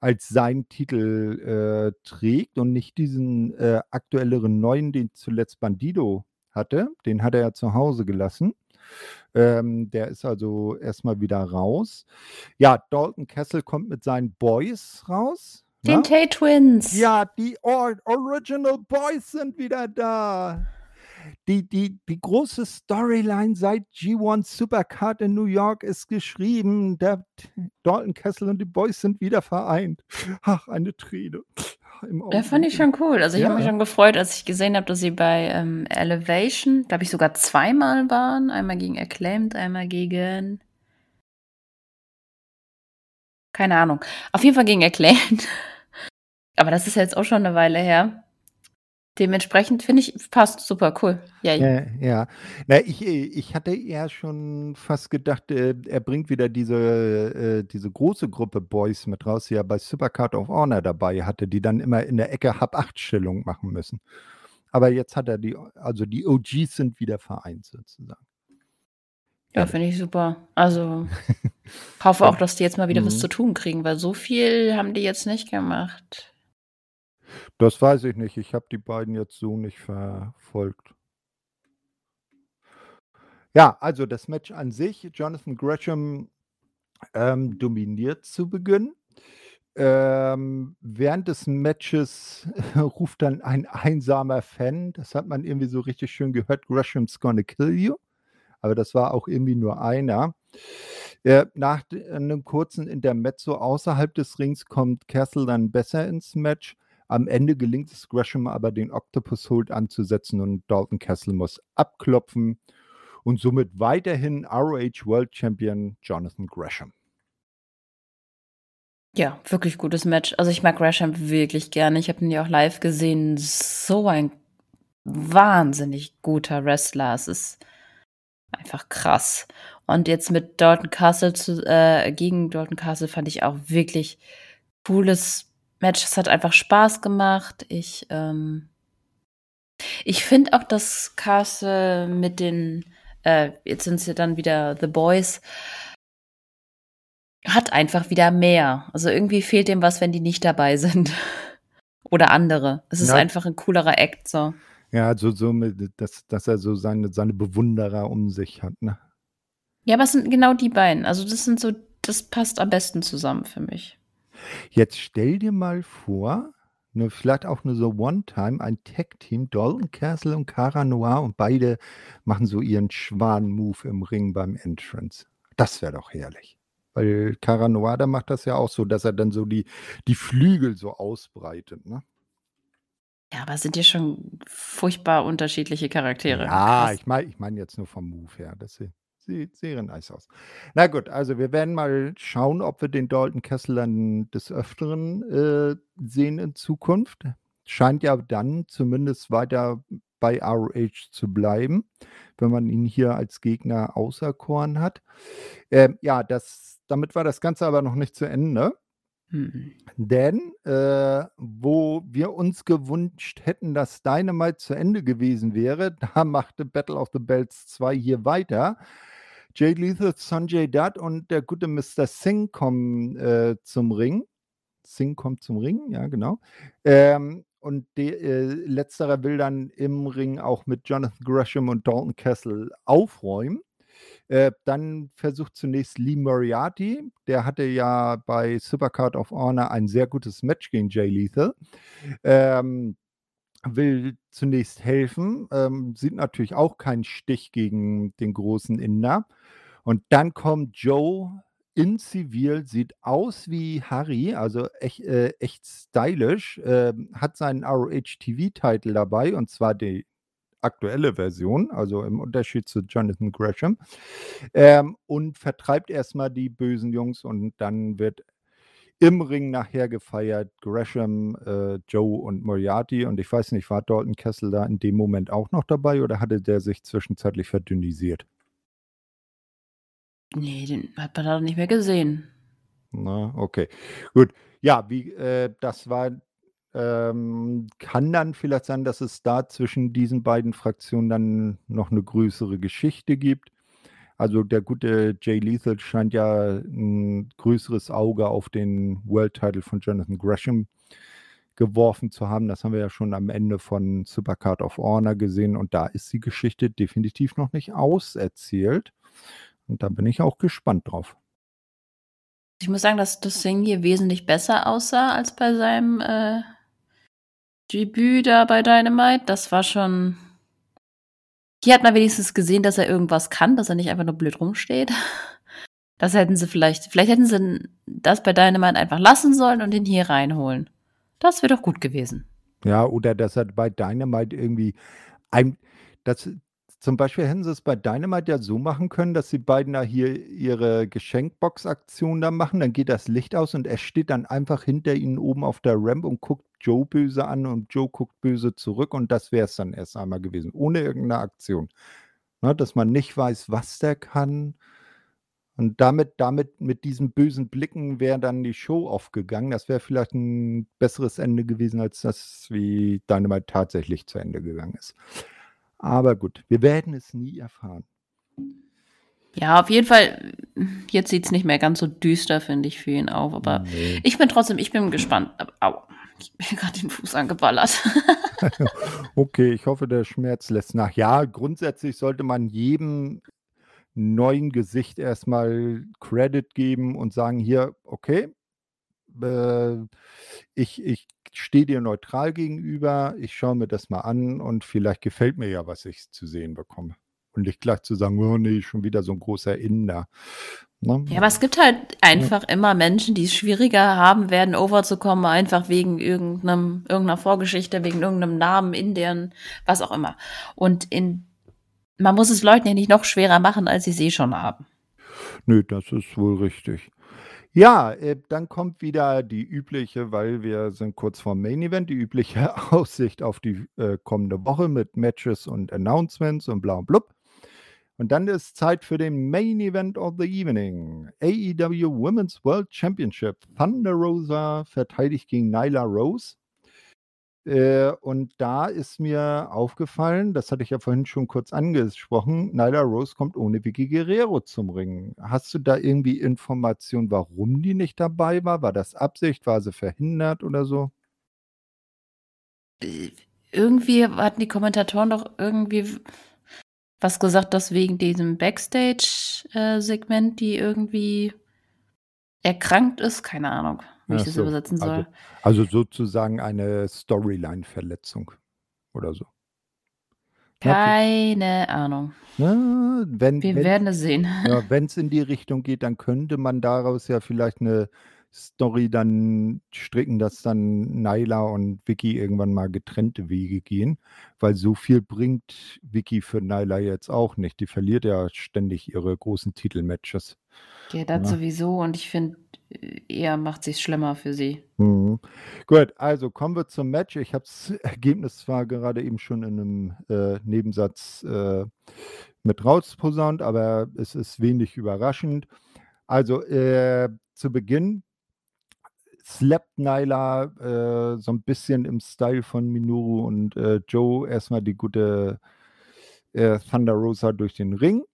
S1: als seinen Titel äh, trägt und nicht diesen äh, aktuelleren neuen, den zuletzt Bandido hatte. Den hat er ja zu Hause gelassen. Ähm, der ist also erstmal wieder raus. Ja, Dalton Kessel kommt mit seinen Boys raus.
S2: Den ne? Tay Twins.
S1: Ja, die Or Original Boys sind wieder da. Die, die, die große Storyline seit G1 Supercard in New York ist geschrieben. Der Dalton Kessel und die Boys sind wieder vereint. Ach, eine Träne
S2: im Ja, fand ich schon cool. Also ich habe mich schon gefreut, als ich gesehen habe, dass sie bei ähm, Elevation, glaube ich, sogar zweimal waren. Einmal gegen Acclaimed, einmal gegen. Keine Ahnung. Auf jeden Fall gegen Acclaimed. Aber das ist jetzt auch schon eine Weile her. Dementsprechend finde ich, passt super cool.
S1: Ja, ja. ja. Na, ich, ich hatte eher schon fast gedacht, äh, er bringt wieder diese, äh, diese große Gruppe Boys mit raus, die er bei Supercard of Honor dabei hatte, die dann immer in der Ecke Hab-8-Stellung machen müssen. Aber jetzt hat er die, also die OGs sind wieder vereint sozusagen.
S2: Ja, finde ich super. Also hoffe auch, dass die jetzt mal wieder was mhm. zu tun kriegen, weil so viel haben die jetzt nicht gemacht.
S1: Das weiß ich nicht. Ich habe die beiden jetzt so nicht verfolgt. Ja, also das Match an sich, Jonathan Gresham ähm, dominiert zu Beginn. Ähm, während des Matches ruft dann ein einsamer Fan, das hat man irgendwie so richtig schön gehört, Gresham's gonna kill you. Aber das war auch irgendwie nur einer. Äh, nach einem kurzen Intermezzo außerhalb des Rings kommt Castle dann besser ins Match. Am Ende gelingt es Gresham aber, den Octopus Hold anzusetzen und Dalton Castle muss abklopfen und somit weiterhin ROH World Champion Jonathan Gresham.
S2: Ja, wirklich gutes Match. Also ich mag Gresham wirklich gerne. Ich habe ihn ja auch live gesehen. So ein wahnsinnig guter Wrestler. Es ist einfach krass. Und jetzt mit Dalton Castle zu, äh, gegen Dalton Castle fand ich auch wirklich cooles Match, es hat einfach Spaß gemacht. Ich, ähm, ich finde auch, dass Castle mit den, äh, jetzt sind es ja dann wieder The Boys, hat einfach wieder mehr. Also irgendwie fehlt dem was, wenn die nicht dabei sind. Oder andere. Es ist ja. einfach ein coolerer Act so.
S1: Ja, so, so dass, dass er so seine, seine Bewunderer um sich hat, ne?
S2: Ja, aber es sind genau die beiden. Also das sind so, das passt am besten zusammen für mich.
S1: Jetzt stell dir mal vor, ne, vielleicht auch nur so One-Time, ein Tag-Team, Dalton Castle und Cara Noir und beide machen so ihren Schwan-Move im Ring beim Entrance. Das wäre doch herrlich. Weil Cara Noir, der macht das ja auch so, dass er dann so die, die Flügel so ausbreitet, ne?
S2: Ja, aber sind ja schon furchtbar unterschiedliche Charaktere.
S1: Ja, Krass. ich meine ich mein jetzt nur vom Move her. Das, sie- sieht sehr nice aus. Na gut, also wir werden mal schauen, ob wir den Dalton Kessel dann des Öfteren äh, sehen in Zukunft. Scheint ja dann zumindest weiter bei ROH zu bleiben, wenn man ihn hier als Gegner auserkoren hat. Äh, ja, das, damit war das Ganze aber noch nicht zu Ende. Mhm. Denn äh, wo wir uns gewünscht hätten, dass Dynamite zu Ende gewesen wäre, da machte Battle of the Bells 2 hier weiter. Jay Lethal, Sanjay Dutt und der gute Mr. Singh kommen äh, zum Ring. Singh kommt zum Ring, ja, genau. Ähm, und de, äh, letzterer will dann im Ring auch mit Jonathan Gresham und Dalton Castle aufräumen. Äh, dann versucht zunächst Lee Moriarty, der hatte ja bei Supercard of Honor ein sehr gutes Match gegen Jay Lethal. Ähm, will zunächst helfen, ähm, sieht natürlich auch keinen Stich gegen den großen Inder. Und dann kommt Joe in Zivil, sieht aus wie Harry, also echt, äh, echt stylisch, äh, hat seinen ROH-TV-Titel dabei und zwar die aktuelle Version, also im Unterschied zu Jonathan Gresham, ähm, und vertreibt erstmal die bösen Jungs und dann wird im Ring nachher gefeiert Gresham, äh, Joe und Moriarty und ich weiß nicht, war Dalton Kessel da in dem Moment auch noch dabei oder hatte der sich zwischenzeitlich verdünnisiert?
S2: Nee, den hat man da nicht mehr gesehen.
S1: Na, okay. Gut. Ja, wie, äh, das war ähm, kann dann vielleicht sein, dass es da zwischen diesen beiden Fraktionen dann noch eine größere Geschichte gibt. Also, der gute Jay Lethal scheint ja ein größeres Auge auf den World Title von Jonathan Gresham geworfen zu haben. Das haben wir ja schon am Ende von Supercard of Honor gesehen und da ist die Geschichte definitiv noch nicht auserzählt. Und da bin ich auch gespannt drauf.
S2: Ich muss sagen, dass das Ding hier wesentlich besser aussah als bei seinem äh, Debüt da bei Dynamite. Das war schon. Hier hat man wenigstens gesehen, dass er irgendwas kann, dass er nicht einfach nur blöd rumsteht. Das hätten sie vielleicht, vielleicht hätten sie das bei Dynamite einfach lassen sollen und ihn hier reinholen. Das wäre doch gut gewesen.
S1: Ja, oder dass er bei Dynamite irgendwie ein, das, zum Beispiel hätten sie es bei Dynamite ja so machen können, dass die beiden da hier ihre Geschenkbox-Aktion da machen. Dann geht das Licht aus und er steht dann einfach hinter ihnen oben auf der Ramp und guckt Joe böse an und Joe guckt böse zurück und das wäre es dann erst einmal gewesen, ohne irgendeine Aktion. Ne, dass man nicht weiß, was der kann. Und damit, damit, mit diesen bösen Blicken wäre dann die Show aufgegangen. Das wäre vielleicht ein besseres Ende gewesen, als das, wie Dynamite tatsächlich zu Ende gegangen ist. Aber gut, wir werden es nie erfahren.
S2: Ja, auf jeden Fall, jetzt sieht es nicht mehr ganz so düster, finde ich, für ihn auf. Aber nee. ich bin trotzdem, ich bin gespannt. Au, ich bin gerade den Fuß angeballert.
S1: okay, ich hoffe, der Schmerz lässt nach. Ja, grundsätzlich sollte man jedem neuen Gesicht erstmal Credit geben und sagen, hier, okay, äh, ich, ich stehe dir neutral gegenüber, ich schaue mir das mal an und vielleicht gefällt mir ja, was ich zu sehen bekomme. Und nicht gleich zu sagen, oh nee, schon wieder so ein großer Inder.
S2: Ne? Ja, aber es gibt halt einfach ja. immer Menschen, die es schwieriger haben werden, overzukommen, einfach wegen irgendeinem, irgendeiner Vorgeschichte, wegen irgendeinem Namen, Indien, was auch immer. Und in, man muss es Leuten ja nicht noch schwerer machen, als sie es eh schon haben.
S1: Nö, das ist wohl richtig. Ja, äh, dann kommt wieder die übliche, weil wir sind kurz vorm Main Event, die übliche Aussicht auf die äh, kommende Woche mit Matches und Announcements und bla und blub. Und dann ist Zeit für den Main Event of the Evening. AEW Women's World Championship. Thunder Rosa verteidigt gegen Nyla Rose. Äh, und da ist mir aufgefallen, das hatte ich ja vorhin schon kurz angesprochen, Nyla Rose kommt ohne Vicky Guerrero zum Ringen. Hast du da irgendwie Informationen, warum die nicht dabei war? War das Absicht? War sie verhindert oder so?
S2: Äh, irgendwie hatten die Kommentatoren doch irgendwie was gesagt, dass wegen diesem Backstage-Segment, äh, die irgendwie erkrankt ist. Keine Ahnung wie ich das so. übersetzen
S1: soll. Also, also sozusagen eine Storyline-Verletzung oder so.
S2: Keine Ahnung.
S1: Na, wenn,
S2: Wir wenn, werden es sehen.
S1: Ja, wenn es in die Richtung geht, dann könnte man daraus ja vielleicht eine Story dann stricken, dass dann Naila und Vicky irgendwann mal getrennte Wege gehen, weil so viel bringt Vicky für Naila jetzt auch nicht. Die verliert ja ständig ihre großen Titelmatches.
S2: Ja, das ja. sowieso und ich finde, äh, eher macht es schlimmer für sie.
S1: Mhm. Gut, also kommen wir zum Match. Ich habe das Ergebnis zwar gerade eben schon in einem äh, Nebensatz äh, mit rausposaunt, aber es ist wenig überraschend. Also äh, zu Beginn slappt Nyla äh, so ein bisschen im Style von Minoru und äh, Joe erstmal die gute äh, Thunder Rosa durch den Ring.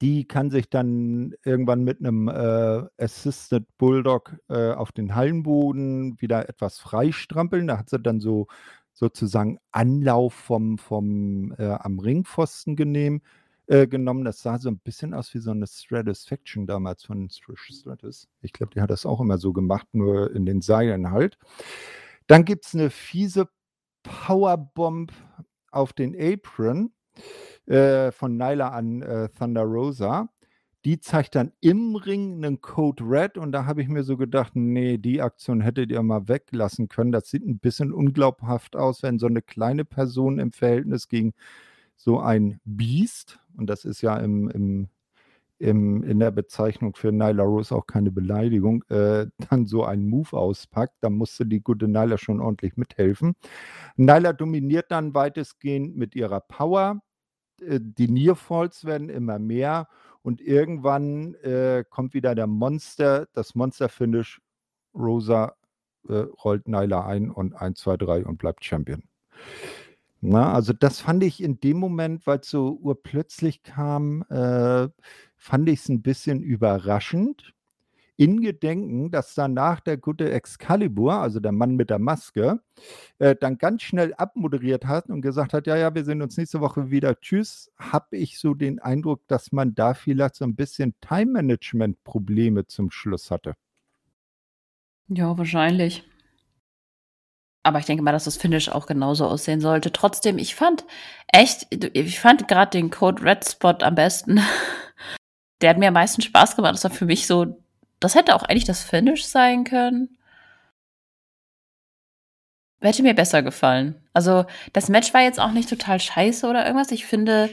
S1: Die kann sich dann irgendwann mit einem äh, Assisted Bulldog äh, auf den Hallenboden wieder etwas freistrampeln. Da hat sie dann so sozusagen Anlauf vom, vom äh, am Ringpfosten genehm, äh, genommen. Das sah so ein bisschen aus wie so eine Stratisfaction damals von Stratus. Ich glaube, die hat das auch immer so gemacht, nur in den Seilen halt. Dann gibt es eine fiese Powerbomb auf den Apron äh, von Nyla an äh, Thunder Rosa. die zeigt dann im Ring einen Code Red und da habe ich mir so gedacht, nee, die Aktion hättet ihr mal weglassen können. Das sieht ein bisschen unglaubhaft aus, wenn so eine kleine Person im Verhältnis gegen so ein Biest, und das ist ja im, im, im, in der Bezeichnung für Nyla Rose auch keine Beleidigung, äh, dann so einen Move auspackt, dann musste die gute Nyla schon ordentlich mithelfen. Nyla dominiert dann weitestgehend mit ihrer Power. Äh, die Nearfalls werden immer mehr und irgendwann äh, kommt wieder der Monster, das Monster-Finish. Rosa äh, rollt Nyla ein und 1, 2, 3 und bleibt Champion. Na, also das fand ich in dem Moment, weil es so urplötzlich kam, äh, fand ich es ein bisschen überraschend. In Gedenken, dass danach der gute Excalibur, also der Mann mit der Maske, äh, dann ganz schnell abmoderiert hat und gesagt hat, ja, ja, wir sehen uns nächste Woche wieder. Tschüss, habe ich so den Eindruck, dass man da vielleicht so ein bisschen Time-Management-Probleme zum Schluss hatte.
S2: Ja, wahrscheinlich. Aber ich denke mal, dass das Finish auch genauso aussehen sollte. Trotzdem, ich fand echt, ich fand gerade den Code Red Spot am besten. Der hat mir am meisten Spaß gemacht. Das war für mich so das hätte auch eigentlich das Finish sein können. Hätte mir besser gefallen. Also, das Match war jetzt auch nicht total scheiße oder irgendwas. Ich finde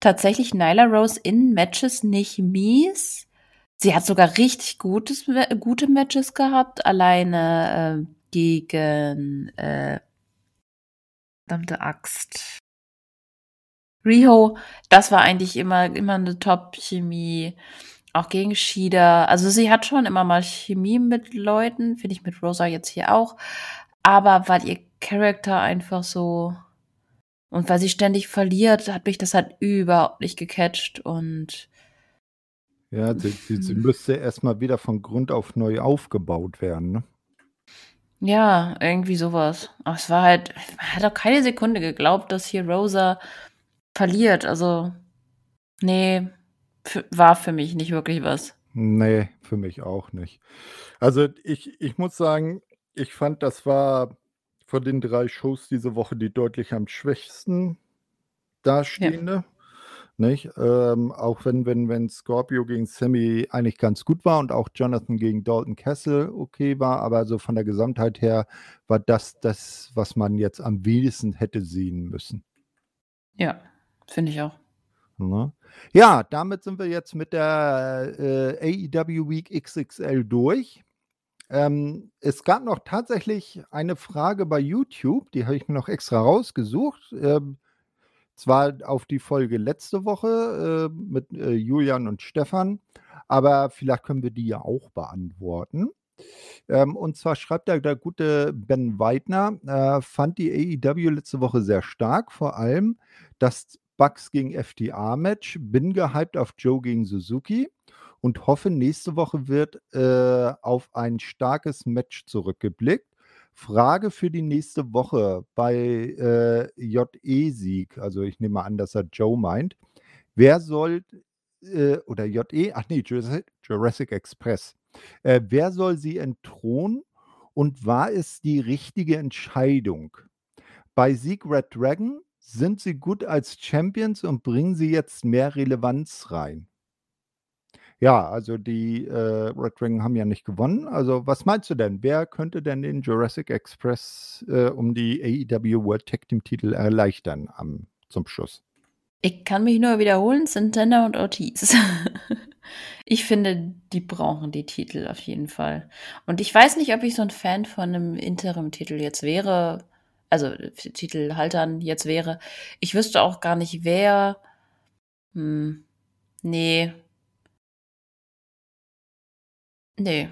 S2: tatsächlich Nyla Rose in Matches nicht mies. Sie hat sogar richtig gutes, gute Matches gehabt, alleine äh, gegen äh, verdammte Axt. Riho, das war eigentlich immer, immer eine Top-Chemie. Auch gegen Shida. Also sie hat schon immer mal Chemie mit Leuten, finde ich mit Rosa jetzt hier auch. Aber weil ihr Charakter einfach so und weil sie ständig verliert, hat mich das halt überhaupt nicht gecatcht und
S1: ja, sie, sie, sie müsste erstmal wieder von Grund auf neu aufgebaut werden, ne?
S2: Ja, irgendwie sowas. Aber es war halt, man hat auch keine Sekunde geglaubt, dass hier Rosa verliert. Also, nee, war für mich nicht wirklich was.
S1: Nee, für mich auch nicht. Also ich, ich muss sagen, ich fand, das war von den drei Shows diese Woche die deutlich am schwächsten dastehende. Ja. Nicht? Ähm, auch wenn, wenn, wenn Scorpio gegen Sammy eigentlich ganz gut war und auch Jonathan gegen Dalton Castle okay war, aber so von der Gesamtheit her war das das, was man jetzt am wenigsten hätte sehen müssen.
S2: Ja, finde ich auch.
S1: Ne? Ja, damit sind wir jetzt mit der äh, AEW Week XXL durch. Ähm, es gab noch tatsächlich eine Frage bei YouTube, die habe ich mir noch extra rausgesucht. Ähm, zwar auf die Folge letzte Woche äh, mit äh, Julian und Stefan, aber vielleicht können wir die ja auch beantworten. Ähm, und zwar schreibt der, der gute Ben Weidner, äh, fand die AEW letzte Woche sehr stark, vor allem, dass Bucks gegen FTA-Match. Bin gehypt auf Joe gegen Suzuki und hoffe, nächste Woche wird äh, auf ein starkes Match zurückgeblickt. Frage für die nächste Woche bei äh, JE-Sieg, also ich nehme an, dass er Joe meint. Wer soll, äh, oder JE, ach nee, Jurassic Express, äh, wer soll sie entthronen und war es die richtige Entscheidung? Bei Sieg Red Dragon sind sie gut als Champions und bringen sie jetzt mehr Relevanz rein? Ja, also die äh, Red Ring haben ja nicht gewonnen. Also was meinst du denn? Wer könnte denn den Jurassic Express äh, um die AEW World Tag Team Titel erleichtern am, zum Schluss?
S2: Ich kann mich nur wiederholen, Santana und Ortiz. ich finde, die brauchen die Titel auf jeden Fall. Und ich weiß nicht, ob ich so ein Fan von einem Interim-Titel jetzt wäre also Titelhaltern jetzt wäre. Ich wüsste auch gar nicht, wer. Hm, nee. Nee.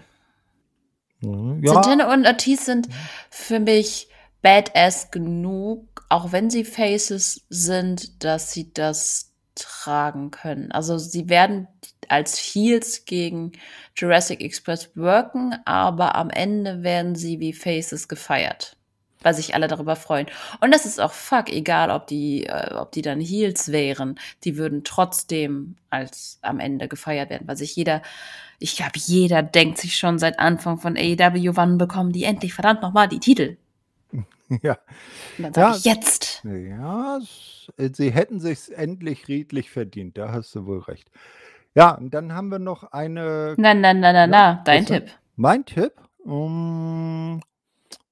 S2: Mhm, ja. Santana und Ortiz sind für mich badass genug, auch wenn sie Faces sind, dass sie das tragen können. Also sie werden als Heels gegen Jurassic Express worken, aber am Ende werden sie wie Faces gefeiert weil sich alle darüber freuen. Und das ist auch fuck, egal ob die, äh, ob die dann Heels wären, die würden trotzdem als am Ende gefeiert werden, weil sich jeder, ich glaube, jeder denkt sich schon seit Anfang von AEW, wann bekommen die endlich verdammt nochmal die Titel?
S1: Ja.
S2: Und dann ja, ich jetzt.
S1: Ja, sie hätten sich endlich redlich verdient, da hast du wohl recht. Ja, und dann haben wir noch eine.
S2: Na, na, na, na, na, dein Tipp.
S1: Mein Tipp? Um,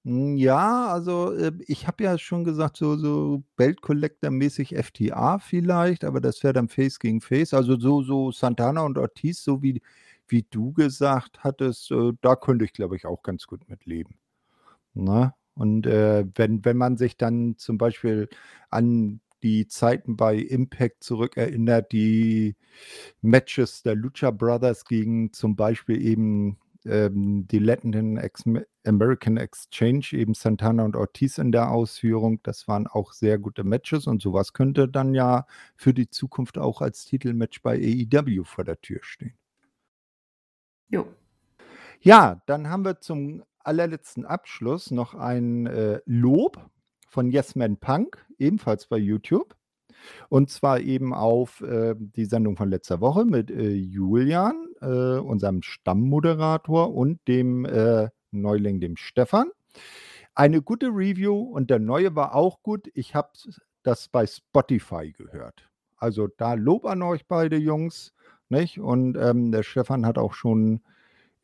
S1: ja, also äh, ich habe ja schon gesagt, so, so Belt Collector-mäßig FTA vielleicht, aber das wäre dann Face gegen Face. Also so, so Santana und Ortiz, so wie, wie du gesagt hattest, äh, da könnte ich, glaube ich, auch ganz gut mit leben. Ne? Und äh, wenn, wenn man sich dann zum Beispiel an die Zeiten bei Impact zurückerinnert, die Matches der Lucha Brothers gegen zum Beispiel eben ähm, die Latin Ex American Exchange, eben Santana und Ortiz in der Ausführung. Das waren auch sehr gute Matches und sowas könnte dann ja für die Zukunft auch als Titelmatch bei AEW vor der Tür stehen.
S2: Jo.
S1: Ja, dann haben wir zum allerletzten Abschluss noch ein äh, Lob von Yes Man Punk, ebenfalls bei YouTube. Und zwar eben auf äh, die Sendung von letzter Woche mit äh, Julian, äh, unserem Stammmoderator, und dem äh, Neuling, dem Stefan. Eine gute Review und der neue war auch gut. Ich habe das bei Spotify gehört. Also da Lob an euch beide Jungs. Nicht? Und ähm, der Stefan hat auch schon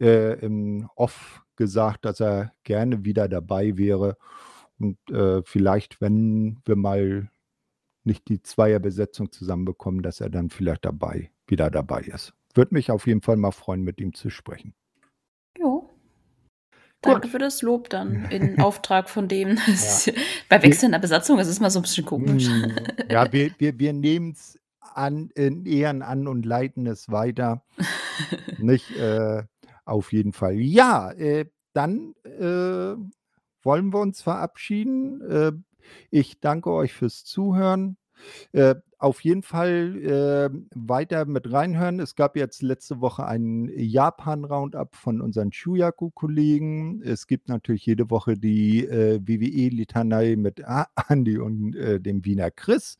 S1: äh, im Off gesagt, dass er gerne wieder dabei wäre. Und äh, vielleicht, wenn wir mal nicht die Zweierbesetzung zusammenbekommen, dass er dann vielleicht dabei, wieder dabei ist. Würde mich auf jeden Fall mal freuen, mit ihm zu sprechen.
S2: Jo. Danke Gut. für das Lob dann in Auftrag von dem. Ja. Bei wechselnder Besatzung ist es mal so ein bisschen komisch. Hm,
S1: ja, wir, wir, wir nehmen es an, in Ehren an und leiten es weiter. Nicht äh, auf jeden Fall. Ja, äh, dann äh, wollen wir uns verabschieden. Äh, ich danke euch fürs Zuhören. Äh, auf jeden Fall äh, weiter mit reinhören. Es gab jetzt letzte Woche einen Japan-Roundup von unseren Shuyaku-Kollegen. Es gibt natürlich jede Woche die äh, WWE-Litanei mit Andy und äh, dem Wiener Chris.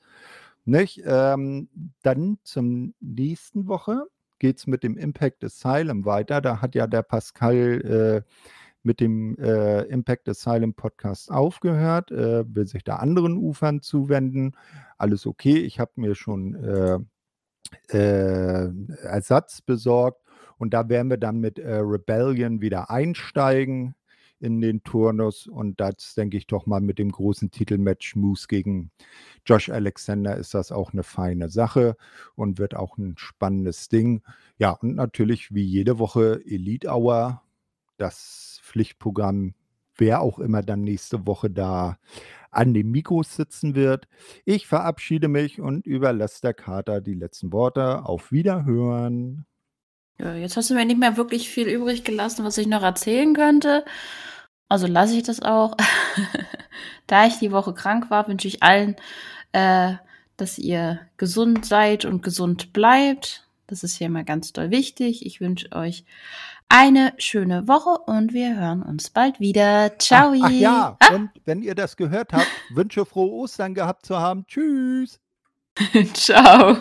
S1: Nicht? Ähm, dann zum nächsten Woche geht es mit dem Impact Asylum weiter. Da hat ja der Pascal äh, mit dem äh, Impact Asylum Podcast aufgehört, äh, will sich da anderen Ufern zuwenden. Alles okay. Ich habe mir schon äh, äh, Ersatz besorgt und da werden wir dann mit äh, Rebellion wieder einsteigen in den Turnus und das denke ich doch mal mit dem großen Titelmatch Moose gegen Josh Alexander ist das auch eine feine Sache und wird auch ein spannendes Ding. Ja, und natürlich wie jede Woche Elite Hour, das Pflichtprogramm, wer auch immer dann nächste Woche da an den Mikros sitzen wird. Ich verabschiede mich und überlasse der Kater die letzten Worte. Auf Wiederhören.
S2: Jetzt hast du mir nicht mehr wirklich viel übrig gelassen, was ich noch erzählen könnte. Also lasse ich das auch. da ich die Woche krank war, wünsche ich allen, äh, dass ihr gesund seid und gesund bleibt. Das ist hier immer ganz doll wichtig. Ich wünsche euch eine schöne Woche und wir hören uns bald wieder. Ciao.
S1: Ach, ach ja, ah. und wenn ihr das gehört habt, wünsche frohe Ostern gehabt zu haben. Tschüss.
S2: Ciao.